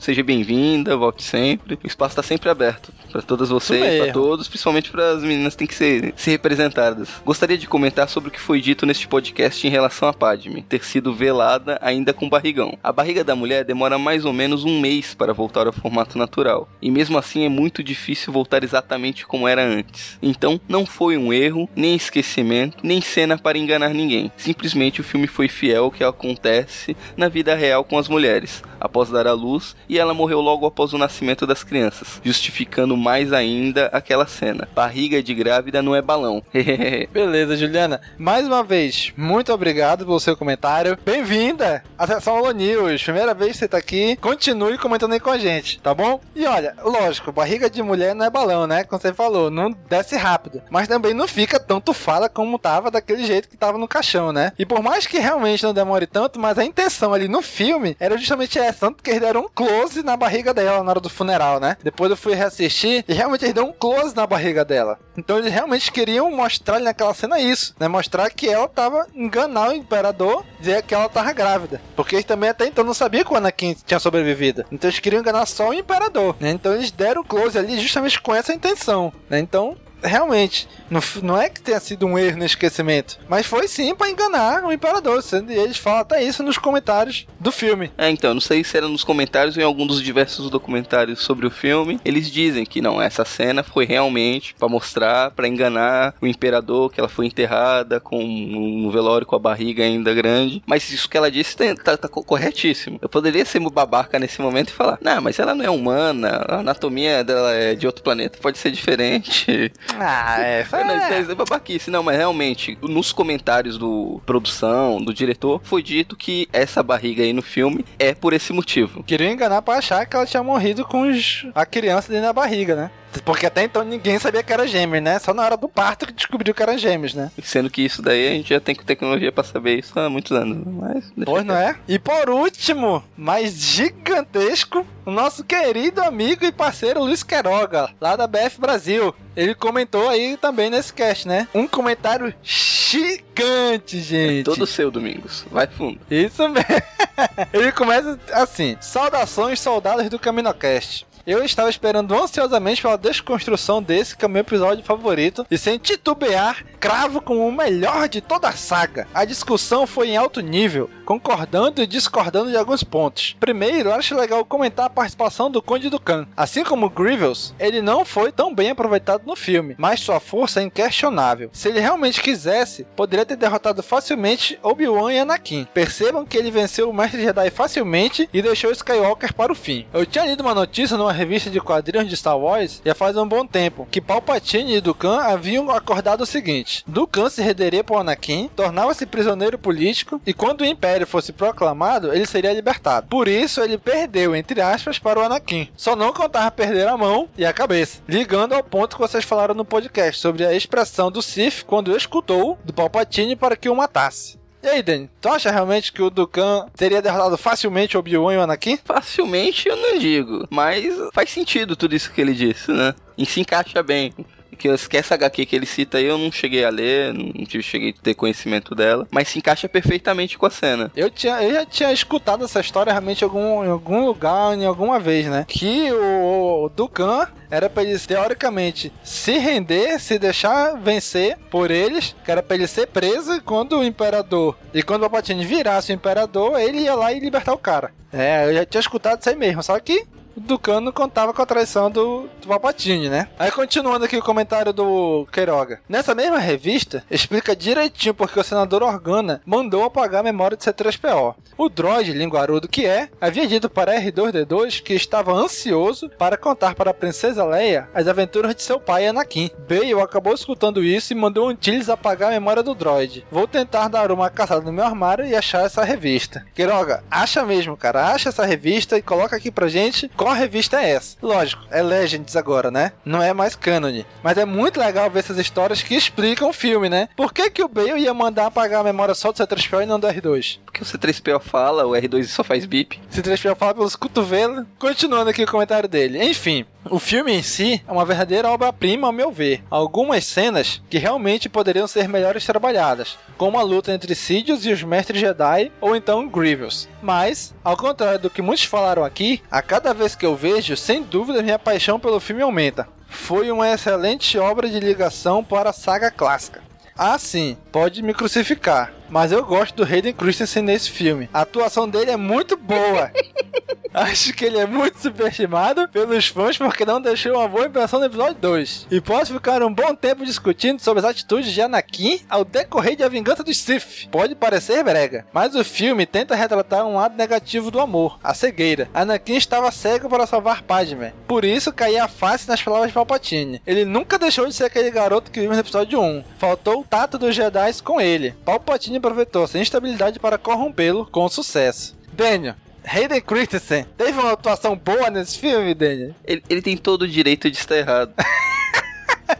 Seja bem-vinda, volte sempre. O espaço está sempre aberto para todas vocês, para todos, principalmente para as meninas que têm que ser, ser representadas. Gostaria de comentar sobre o que foi dito neste podcast em relação a Padme ter sido velada ainda com barrigão. A barriga da mulher demora mais ou menos um mês para voltar ao formato natural, e mesmo assim é muito difícil voltar exatamente como era antes. Então, não foi um erro, nem esquecimento, nem cena para enganar ninguém. Simplesmente o filme foi fiel ao que acontece na vida real com as mulheres após dar à luz e ela morreu logo após o nascimento das crianças, justificando mais ainda aquela cena. Barriga de grávida não é balão. Beleza, Juliana. Mais uma vez, muito obrigado pelo seu comentário. Bem-vinda à sessão News. Primeira vez que você tá aqui. Continue comentando aí com a gente, tá bom? E olha, lógico, barriga de mulher não é balão, né? Como você falou, não desce rápido. Mas também não fica tanto fala como tava daquele jeito que tava no caixão, né? E por mais que realmente não demore tanto, mas a intenção ali no filme era justamente essa tanto que eles deram um close na barriga dela na hora do funeral, né? Depois eu fui reassistir e realmente eles deram um close na barriga dela. Então eles realmente queriam mostrar naquela cena isso, né? Mostrar que ela tava enganar o imperador, dizer que ela tava grávida. Porque eles também até então não sabiam que o Anakin tinha sobrevivido. Então eles queriam enganar só o imperador, né? Então eles deram o close ali justamente com essa intenção, né? Então realmente, não, não é que tenha sido um erro no esquecimento, mas foi sim pra enganar o Imperador. E eles falam até isso nos comentários do filme. É, então, não sei se era nos comentários ou em algum dos diversos documentários sobre o filme. Eles dizem que não, essa cena foi realmente para mostrar, para enganar o Imperador, que ela foi enterrada com um velório com a barriga ainda grande. Mas isso que ela disse tá, tá corretíssimo. Eu poderia ser babaca nesse momento e falar, não, mas ela não é humana, a anatomia dela é de outro planeta, pode ser diferente. Ah, é. é. é babaquice. Não, mas realmente, nos comentários do produção, do diretor, foi dito que essa barriga aí no filme é por esse motivo. Queriam enganar pra achar que ela tinha morrido com os... a criança dentro da barriga, né? Porque até então ninguém sabia que era gêmeos, né? Só na hora do parto que descobriu que eram gêmeos, né? Sendo que isso daí a gente já tem tecnologia para saber isso há muitos anos. Mas pois não é? E por último, mais gigantesco, o nosso querido amigo e parceiro Luiz Queiroga, lá da BF Brasil. Ele comentou aí também nesse cast, né? Um comentário gigante, gente. É todo seu, Domingos. Vai fundo. Isso mesmo. Ele começa assim: Saudações, soldados do CaminoCast. Eu estava esperando ansiosamente pela desconstrução desse, que é o meu episódio favorito, e sem titubear, cravo como o melhor de toda a saga. A discussão foi em alto nível, concordando e discordando de alguns pontos. Primeiro, acho legal comentar a participação do Conde Dukan. Assim como Grievous, ele não foi tão bem aproveitado no filme, mas sua força é inquestionável. Se ele realmente quisesse, poderia ter derrotado facilmente Obi-Wan e Anakin. Percebam que ele venceu o Mestre Jedi facilmente e deixou Skywalker para o fim. Eu tinha lido uma notícia numa revista de quadrinhos de Star Wars já faz um bom tempo que Palpatine e Dukan haviam acordado o seguinte: Dukan se renderia para Anakin, tornava-se prisioneiro político e quando o Império fosse proclamado, ele seria libertado. Por isso ele perdeu, entre aspas, para o Anakin. Só não contava perder a mão e a cabeça. Ligando ao ponto que vocês falaram no podcast sobre a expressão do Sith quando escutou do Palpatine para que o matasse. E aí, Danny, tu acha realmente que o Dukan teria derrotado facilmente o Obi-Wan e o Anakin? Facilmente eu não digo, mas faz sentido tudo isso que ele disse, né? E se encaixa bem que, essa HQ que ele cita aí eu não cheguei a ler, não cheguei a ter conhecimento dela, mas se encaixa perfeitamente com a cena. Eu, tinha, eu já tinha escutado essa história realmente algum, em algum lugar, em alguma vez, né? Que o, o Dukan era pra ele, teoricamente, se render, se deixar vencer por eles, que era pra ele ser preso quando o Imperador, e quando o Palpatine virasse o Imperador, ele ia lá e libertar o cara. É, eu já tinha escutado isso aí mesmo, só que Ducano contava com a traição do, do Palpatine, né? Aí continuando aqui o comentário do Queiroga. Nessa mesma revista, explica direitinho porque o senador Organa mandou apagar a memória de C3PO. O droid, linguarudo que é, havia dito para R2D2 que estava ansioso para contar para a princesa Leia as aventuras de seu pai Anakin. Bale acabou escutando isso e mandou Antilles apagar a memória do droid. Vou tentar dar uma caçada no meu armário e achar essa revista. Queiroga, acha mesmo, cara. Acha essa revista e coloca aqui pra gente qual revista é essa? Lógico, é Legends agora, né? Não é mais canon. Mas é muito legal ver essas histórias que explicam o filme, né? Por que, que o Bale ia mandar apagar a memória só do C3PO e não do R2? Porque o C3PO fala, o R2 só faz bip. O C3PO fala pelos cotovelos. Continuando aqui o comentário dele. Enfim, o filme em si é uma verdadeira obra-prima, ao meu ver. Algumas cenas que realmente poderiam ser melhores trabalhadas, como a luta entre Sidious e os Mestres Jedi, ou então Grievous. Mas, ao contrário do que muitos falaram aqui, a cada vez que eu vejo, sem dúvida minha paixão pelo filme aumenta. Foi uma excelente obra de ligação para a saga clássica. Ah, sim, pode me crucificar, mas eu gosto do Hayden Christensen nesse filme. A atuação dele é muito boa. Acho que ele é muito subestimado pelos fãs porque não deixou uma boa impressão no episódio 2. E posso ficar um bom tempo discutindo sobre as atitudes de Anakin ao decorrer de A Vingança dos Sith. Pode parecer brega, mas o filme tenta retratar um lado negativo do amor, a cegueira. Anakin estava cego para salvar Padme. Por isso caía a face nas palavras de Palpatine. Ele nunca deixou de ser aquele garoto que vimos no episódio 1. Faltou o tato dos Jedi com ele. Palpatine aproveitou sua instabilidade para corrompê-lo com sucesso. Daniel, Hayden Christensen teve uma atuação boa nesse filme, Daniel? Ele, ele tem todo o direito de estar errado.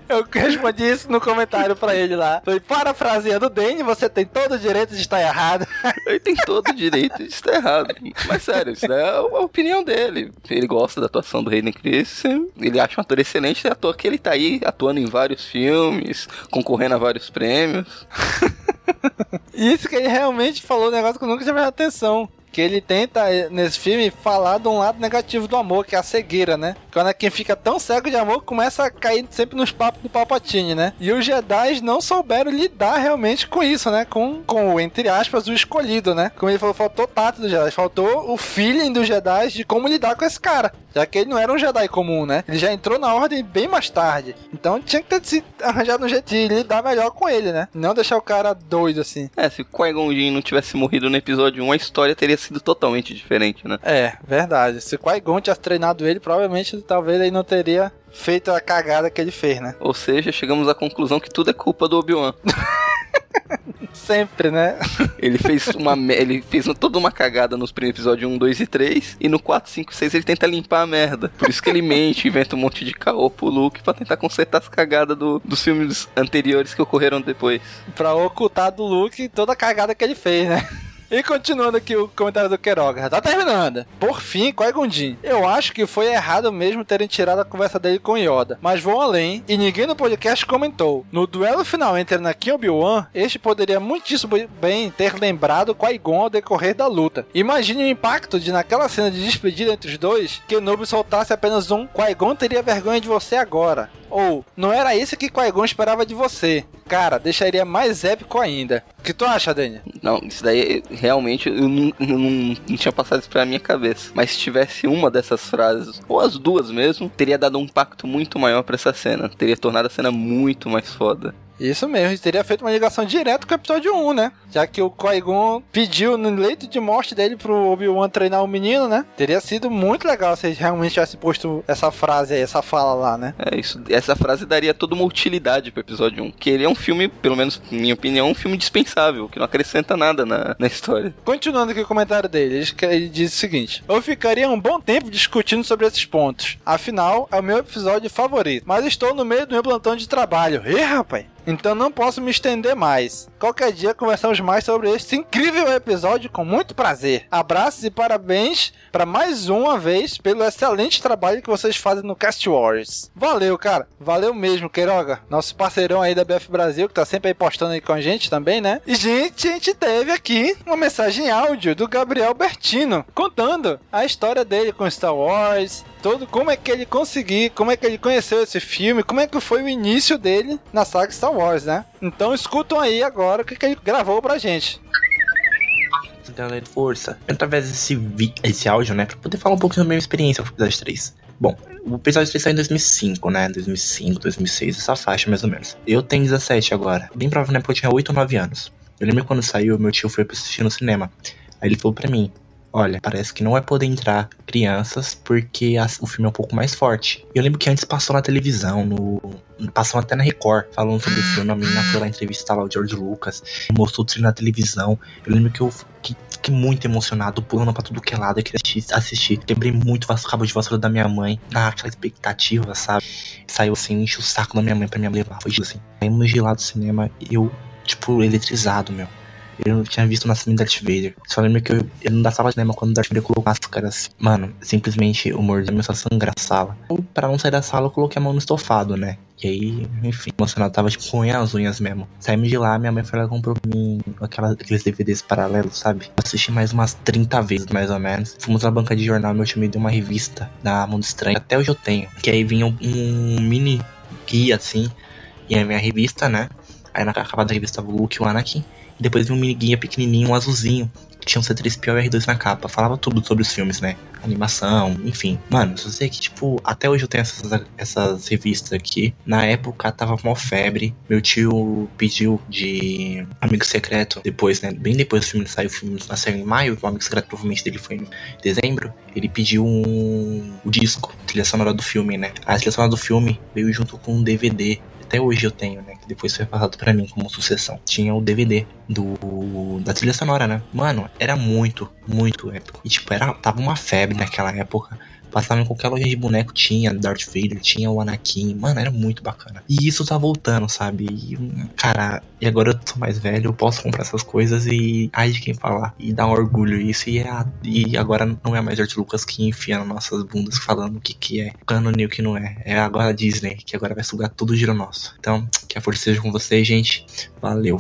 Eu respondi isso no comentário pra ele lá. Foi parafraseando o Danny, você tem todo o direito de estar errado. Ele tem todo o direito de estar errado. Mas sério, isso é a opinião dele. Ele gosta da atuação do Hayden Christensen. Ele acha um ator excelente, é ator que ele tá aí atuando em vários filmes, concorrendo a vários prêmios. Isso que ele realmente falou um negócio que eu nunca tinha prestado atenção que ele tenta, nesse filme, falar de um lado negativo do amor, que é a cegueira, né? Que o Anakin fica tão cego de amor que começa a cair sempre nos papos do Palpatine, né? E os Jedi não souberam lidar realmente com isso, né? Com, com entre aspas, o escolhido, né? Como ele falou, faltou tato do Jedi, faltou o feeling dos Jedi de como lidar com esse cara. Já que ele não era um Jedi comum, né? Ele já entrou na ordem bem mais tarde. Então tinha que ter se arranjado um jeito de lidar melhor com ele, né? Não deixar o cara doido assim. É, se o Qui-Gon Jinn não tivesse morrido no episódio 1, a história teria sido totalmente diferente, né? É, verdade. Se o Qui-Gon tivesse treinado ele, provavelmente talvez ele não teria feito a cagada que ele fez, né? Ou seja, chegamos à conclusão que tudo é culpa do Obi-Wan. Sempre, né? Ele fez uma ele fez toda uma cagada nos primeiros episódios 1, 2 e 3 e no 4, 5, 6 ele tenta limpar a merda. Por isso que ele mente, inventa um monte de caô pro Luke pra tentar consertar as cagadas do, dos filmes anteriores que ocorreram depois. Pra ocultar do Luke toda a cagada que ele fez, né? E continuando aqui o comentário do Queiroga, já tá terminando. Por fim, Jinn. Eu acho que foi errado mesmo terem tirado a conversa dele com Yoda, mas vou além e ninguém no podcast comentou. No duelo final entre Anakin e Obi-Wan, este poderia muitíssimo bem ter lembrado Qui-Gon ao decorrer da luta. Imagine o impacto de naquela cena de despedida entre os dois, Kenobi soltasse apenas um Qui-Gon teria vergonha de você agora. Ou, não era isso que Qui-Gon esperava de você. Cara, deixaria mais épico ainda. O que tu acha, Dani? Não, isso daí realmente eu não, não, não tinha passado isso pra minha cabeça. Mas se tivesse uma dessas frases, ou as duas mesmo, teria dado um impacto muito maior para essa cena. Teria tornado a cena muito mais foda. Isso mesmo, teria feito uma ligação direta com o episódio 1, né? Já que o Qui-Gon pediu no leito de morte dele pro Obi-Wan treinar o menino, né? Teria sido muito legal se ele realmente tivesse posto essa frase aí, essa fala lá, né? É isso. Essa frase daria toda uma utilidade pro episódio 1. Que ele é um filme, pelo menos na minha opinião, um filme dispensável, que não acrescenta nada na, na história. Continuando aqui o comentário dele, ele, ele diz o seguinte: Eu ficaria um bom tempo discutindo sobre esses pontos. Afinal, é o meu episódio favorito. Mas estou no meio do meu plantão de trabalho. Ih, rapaz! Então não posso me estender mais. Qualquer dia conversamos mais sobre este incrível episódio com muito prazer. Abraços e parabéns para mais uma vez pelo excelente trabalho que vocês fazem no Cast Wars. Valeu, cara. Valeu mesmo, Queiroga. Nosso parceirão aí da BF Brasil, que tá sempre aí postando aí com a gente também, né? E, gente, a gente teve aqui uma mensagem áudio do Gabriel Bertino, contando a história dele com Star Wars, todo como é que ele conseguiu, como é que ele conheceu esse filme, como é que foi o início dele na saga Star Wars, né? Então escutam aí agora o que, ele gravou pra gente. Galera, força. Através desse, esse áudio, né, pra poder falar um pouco sobre a minha experiência com o episódio 3. Bom, o episódio 3 saiu em 2005, né? 2005, 2006, essa faixa mais ou menos. Eu tenho 17 agora. Bem provavelmente porque eu tinha 8 ou 9 anos. Eu lembro quando saiu, meu tio foi assistir no cinema. Aí ele falou pra mim: olha, parece que não vai poder entrar crianças porque o filme é um pouco mais forte. Eu lembro que antes passou na televisão, no, passou até na Record, falando sobre o filme. A menina foi lá entrevistar lá o George Lucas, mostrou o trailer na televisão. Eu lembro que eu fiquei muito emocionado, pulando pra tudo que é lado, eu queria assistir. assistir. Quebrei muito o cabo de vassoura da minha mãe, naquela expectativa, sabe? Saiu assim, enche o saco da minha mãe pra me levar. Foi assim. Saímos de lá do cinema, eu, tipo, eletrizado, meu. Eu não tinha visto o nascimento do Darth Vader. Só lembro que eu, eu não da sala de cinema quando o Darth Vader colocou máscara assim. Mano, simplesmente o humor começou a sangrar a sala. Eu, pra não sair da sala, eu coloquei a mão no estofado, né? E aí, enfim, emocionado, tava tipo com as unhas mesmo. Saímos de lá, minha mãe foi lá e comprou pra mim aquelas, aqueles DVDs paralelos, sabe? assisti mais umas 30 vezes, mais ou menos. Fomos na banca de jornal, meu tio me deu uma revista da Mundo Estranho. Até hoje eu tenho. Que aí vinha um, um mini guia, assim. E a minha revista, né? Aí na capa da revista o Luke e o Anakin. Depois vi um miniguinha pequenininho, um azulzinho, que tinha um C3PO e R2 na capa. Falava tudo sobre os filmes, né? Animação, enfim. Mano, só sei que, tipo, até hoje eu tenho essas, essas revistas aqui. Na época tava mó febre. Meu tio pediu de Amigo Secreto, depois, né? Bem depois do filme sair, o filme nasceu em maio, o Amigo Secreto provavelmente dele foi em dezembro. Ele pediu um, o disco, trilha sonora do filme, né? A trilha sonora do filme veio junto com um DVD até hoje eu tenho, né? Que depois foi passado para mim como sucessão. Tinha o DVD do da trilha sonora, né? Mano, era muito, muito épico. E tipo, era tava uma febre naquela época. Passava em qualquer loja de boneco, tinha Darth Vader, tinha o Anakin. Mano, era muito bacana. E isso tá voltando, sabe? E, cara, e agora eu tô mais velho, eu posso comprar essas coisas e. Ai de quem falar. E dá um orgulho isso. E, é, e agora não é mais George Lucas que enfia nas nossas bundas falando o que, que é canon e o que não é. É agora a Disney, que agora vai sugar tudo o giro nosso. Então, que a força seja com vocês, gente. Valeu.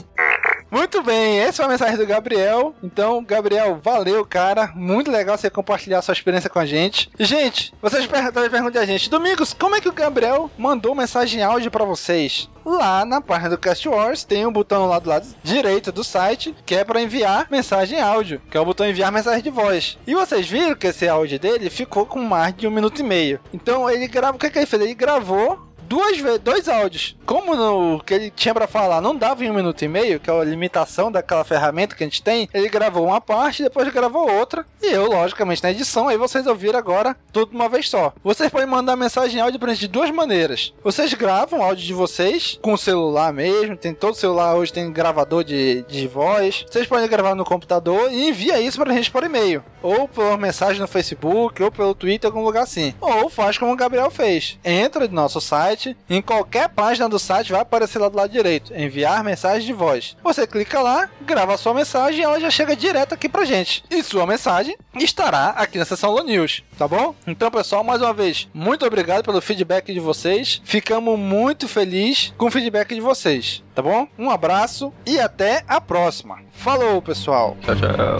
Muito bem, essa foi a mensagem do Gabriel. Então, Gabriel, valeu, cara. Muito legal você compartilhar sua experiência com a gente. Gente, vocês talvez perguntem a gente, Domingos, como é que o Gabriel mandou mensagem áudio para vocês? Lá na página do Cast Wars tem um botão lá do lado direito do site que é para enviar mensagem áudio, que é o botão enviar mensagem de voz. E vocês viram que esse áudio dele ficou com mais de um minuto e meio. Então ele grava, o que, que ele fez? Ele gravou duas dois áudios. Como no que ele tinha para falar não dava em um minuto e meio, que é a limitação daquela ferramenta que a gente tem, ele gravou uma parte, depois gravou outra. E eu, logicamente, na edição, aí vocês ouviram agora tudo de uma vez só. Vocês podem mandar mensagem áudio pra gente de duas maneiras. Vocês gravam áudio de vocês com o celular mesmo, tem todo celular hoje tem gravador de, de voz. Vocês podem gravar no computador e envia isso pra gente por e-mail. Ou por mensagem no Facebook, ou pelo Twitter, algum lugar assim. Ou faz como o Gabriel fez. Entra no nosso site site. Em qualquer página do site vai aparecer lá do lado direito, enviar mensagem de voz. Você clica lá, grava a sua mensagem e ela já chega direto aqui pra gente. E sua mensagem estará aqui na seção Lo News, tá bom? Então, pessoal, mais uma vez, muito obrigado pelo feedback de vocês. Ficamos muito felizes com o feedback de vocês, tá bom? Um abraço e até a próxima. Falou, pessoal. Tchau, tchau.